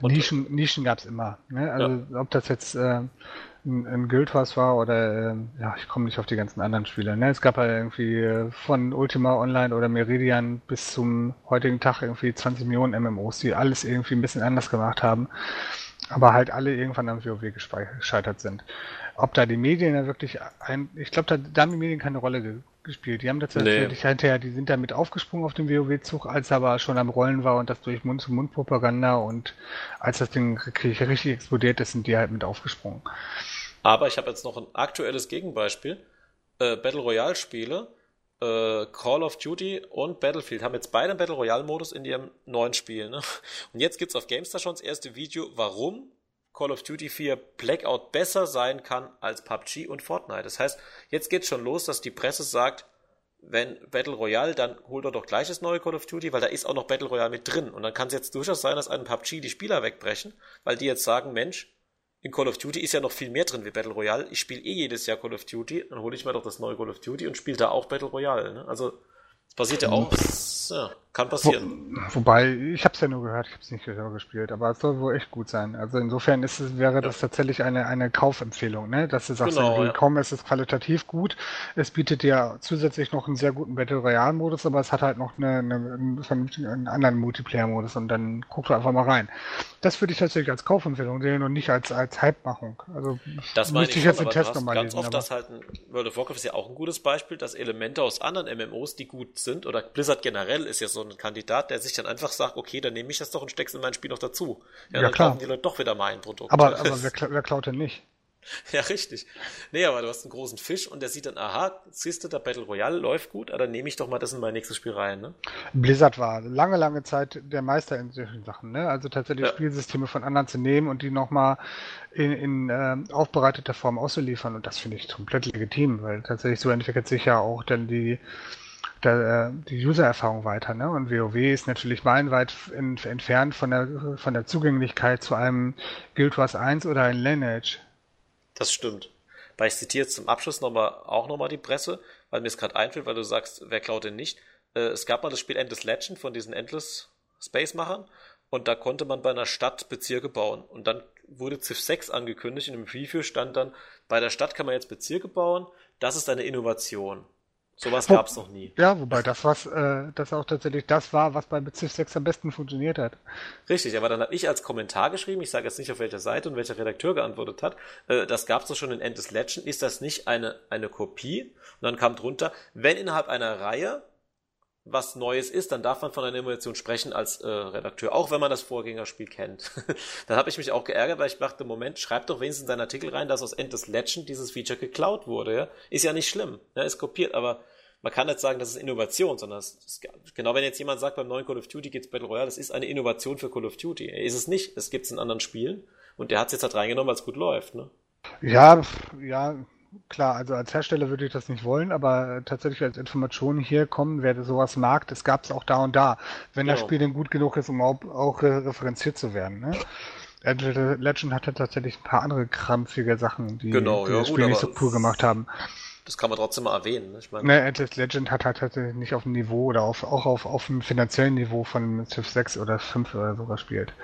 Nischen, Nischen gab es immer. Ne? Also ja. ob das jetzt äh, ein, ein Guild Wars war oder äh, ja, ich komme nicht auf die ganzen anderen Spiele. Ne? Es gab halt irgendwie äh, von Ultima Online oder Meridian bis zum heutigen Tag irgendwie 20 Millionen MMOs, die alles irgendwie ein bisschen anders gemacht haben, aber halt alle irgendwann am WoW gescheitert sind. Ob da die Medien ja wirklich ein, ich glaube, da, da haben die Medien keine Rolle ge gespielt. Die haben tatsächlich nee. hinterher, die sind damit aufgesprungen auf den WoW-Zug, als er aber schon am Rollen war und das durch Mund-zu-Mund-Propaganda und als das Ding richtig, richtig explodiert ist, sind die halt mit aufgesprungen.
Aber ich habe jetzt noch ein aktuelles Gegenbeispiel. Äh, Battle Royale-Spiele, äh, Call of Duty und Battlefield haben jetzt beide einen Battle Royale-Modus in ihrem neuen Spiel. Ne? Und jetzt gibt's auf GameStar schon das erste Video, warum Call of Duty 4 Blackout besser sein kann als PUBG und Fortnite. Das heißt, jetzt geht's schon los, dass die Presse sagt, wenn Battle Royale, dann holt er doch gleich das neue Call of Duty, weil da ist auch noch Battle Royale mit drin. Und dann kann es jetzt durchaus sein, dass einem PUBG die Spieler wegbrechen, weil die jetzt sagen, Mensch, in Call of Duty ist ja noch viel mehr drin wie Battle Royale. Ich spiele eh jedes Jahr Call of Duty, dann hole ich mir doch das neue Call of Duty und spiele da auch Battle Royale. Ne? Also das passiert ja auch. Das, ja, kann passieren.
Wo, wobei, ich habe es ja nur gehört, ich habe es nicht selber gespielt, aber es soll wohl echt gut sein. Also insofern ist es, wäre das ja. tatsächlich eine, eine Kaufempfehlung, ne? dass du sagst, genau, ja. komm, es ist qualitativ gut. Es bietet dir zusätzlich noch einen sehr guten Battle Royale-Modus, aber es hat halt noch eine, eine, einen, anderen Multiplayer-Modus und dann guck doch einfach mal rein. Das würde ich tatsächlich als Kaufempfehlung sehen und nicht als, als Hype-Machung. Also
das müsste ich, ich jetzt den Test nochmal lesen. Ganz oft aber. das halt ein, World of Warcraft ist ja auch ein gutes Beispiel, dass Elemente aus anderen MMOs, die gut sind, oder Blizzard generell ist ja so ein Kandidat, der sich dann einfach sagt, okay, dann nehme ich das doch und steck's in mein Spiel noch dazu. Ja, ja dann klar. kaufen die Leute doch wieder mein Produkt.
Aber, [LAUGHS] aber wer, wer klaut denn nicht?
Ja, richtig. Nee, aber du hast einen großen Fisch und der sieht dann, aha, siehst du, der Battle Royale läuft gut, aber dann nehme ich doch mal das in mein nächstes Spiel rein, ne?
Blizzard war lange, lange Zeit der Meister in solchen Sachen, ne? Also tatsächlich ja. Spielsysteme von anderen zu nehmen und die nochmal in, in äh, aufbereiteter Form auszuliefern und das finde ich komplett legitim, weil tatsächlich so entwickelt sich ja auch dann die der, äh, die User-Erfahrung weiter. Ne? Und WoW ist natürlich meilenweit in, entfernt von der, von der Zugänglichkeit zu einem Guild Wars 1 oder ein Lineage.
Das stimmt. Weil ich zitiere jetzt zum Abschluss noch mal, auch nochmal die Presse, weil mir es gerade einfällt, weil du sagst, wer klaut denn nicht? Äh, es gab mal das Spiel Endless Legend von diesen Endless Space-Machern und da konnte man bei einer Stadt Bezirke bauen. Und dann wurde Civ 6 angekündigt und im Review stand dann, bei der Stadt kann man jetzt Bezirke bauen, das ist eine Innovation. Sowas gab es noch nie.
Ja, wobei das was, äh, das auch tatsächlich das war, was bei Civ 6 am besten funktioniert hat.
Richtig, aber dann habe ich als Kommentar geschrieben, ich sage jetzt nicht auf welcher Seite und welcher Redakteur geantwortet hat, äh, das gab es doch schon in Endless Legend, ist das nicht eine, eine Kopie? Und dann kam drunter, wenn innerhalb einer Reihe was Neues ist, dann darf man von einer Innovation sprechen als äh, Redakteur, auch wenn man das Vorgängerspiel kennt. [LAUGHS] dann habe ich mich auch geärgert, weil ich dachte, Moment, schreibt doch wenigstens in seinen Artikel rein, dass aus Endless Legend dieses Feature geklaut wurde. Ja? Ist ja nicht schlimm, ja? ist kopiert, aber man kann nicht sagen, das ist Innovation, sondern es ist, genau wenn jetzt jemand sagt, beim neuen Call of Duty geht's Battle Royale, das ist eine Innovation für Call of Duty. Ist es nicht, es gibt's in anderen Spielen und der hat es jetzt halt reingenommen, weil es gut läuft. Ne?
Ja, ja, klar, also als Hersteller würde ich das nicht wollen, aber tatsächlich als Information hier kommen, wer sowas mag, das gab es auch da und da, wenn genau. das Spiel denn gut genug ist, um auch, auch referenziert zu werden. Ne? Legend hatte tatsächlich ein paar andere krampfige Sachen, die,
genau,
die
ja,
das Spiel gut, nicht so cool gemacht haben.
Das kann man trotzdem mal erwähnen. Ne?
Ich meine, ne, Atlas Legend hat halt tatsächlich nicht auf dem Niveau oder auf, auch auf, auf dem finanziellen Niveau von Civ 6 oder 5 oder so gespielt.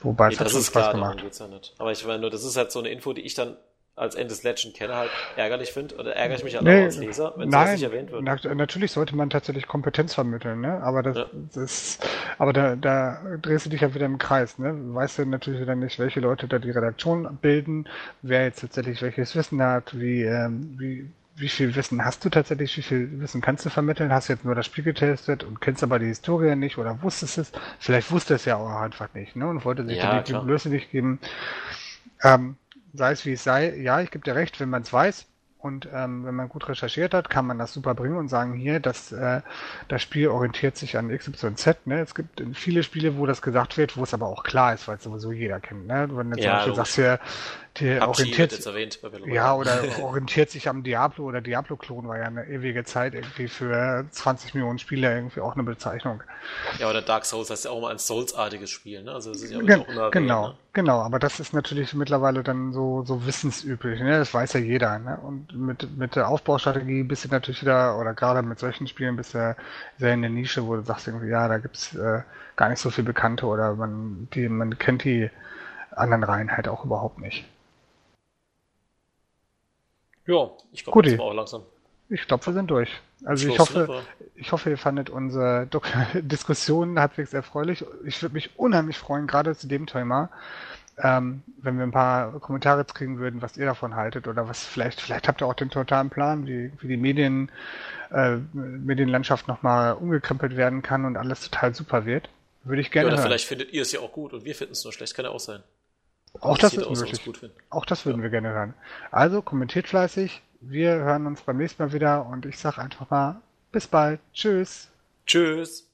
Wobei nee, es hat schon Spaß klar, gemacht. Ja Aber ich meine nur, das ist halt so eine Info, die ich dann als Endless Legend kenne, halt ärgerlich finde oder ärgere ich mich halt nee, auch als Leser, wenn es nicht erwähnt wird.
Na, natürlich sollte man tatsächlich Kompetenz vermitteln, ne? Aber das, ja. das aber da, da drehst du dich ja wieder im Kreis, ne? Weißt du natürlich wieder nicht, welche Leute da die Redaktion bilden, wer jetzt tatsächlich welches Wissen hat, wie, ähm, wie, wie viel Wissen hast du tatsächlich, wie viel Wissen kannst du vermitteln? Hast du jetzt nur das Spiel getestet und kennst aber die Historie nicht oder wusstest es? Vielleicht wusste es ja auch einfach nicht, ne? Und wollte sich ja, die Blöße nicht geben. Ähm, sei es wie es sei, ja, ich gebe dir recht, wenn man es weiß und ähm, wenn man gut recherchiert hat, kann man das super bringen und sagen, hier, das, äh, das Spiel orientiert sich an XYZ. Ne? Es gibt viele Spiele, wo das gesagt wird, wo es aber auch klar ist, weil es sowieso jeder kennt. Ne? Wenn du ja, zum Beispiel sagst, hier, die orientiert, erwähnt, ja, oder [LAUGHS] orientiert sich am Diablo oder Diablo-Klon war ja eine ewige Zeit irgendwie für 20 Millionen Spieler irgendwie auch eine Bezeichnung.
Ja, oder Dark Souls heißt ja auch mal ein Souls-artiges Spiel, ne? Also das ist ja
Gen auch Genau, ne? genau, aber das ist natürlich mittlerweile dann so, so wissensüblich, ne? Das weiß ja jeder, ne? Und mit, mit der Aufbaustrategie bist du natürlich wieder, oder gerade mit solchen Spielen bist du sehr in der Nische, wo du sagst irgendwie, ja, da gibt's äh, gar nicht so viel Bekannte oder man, die, man kennt die anderen Reihen halt auch überhaupt nicht.
Ja, ich glaube, das war auch langsam.
Ich glaube, wir sind durch. Also ich hoffe, ich hoffe, ihr fandet unsere [LAUGHS] Diskussion halbwegs erfreulich. Ich würde mich unheimlich freuen, gerade zu dem Thema, ähm, wenn wir ein paar Kommentare kriegen würden, was ihr davon haltet oder was vielleicht, vielleicht habt ihr auch den totalen Plan, wie, wie die Medien, äh, Medienlandschaft nochmal umgekrempelt werden kann und alles total super wird. Würde ich gerne. Ja, oder
hören. vielleicht findet ihr es ja auch gut und wir finden es nur schlecht, kann ja auch sein.
Auch das, ist möglich. Auch das würden ja. wir gerne hören. Also kommentiert fleißig. Wir hören uns beim nächsten Mal wieder und ich sage einfach mal bis bald. Tschüss.
Tschüss.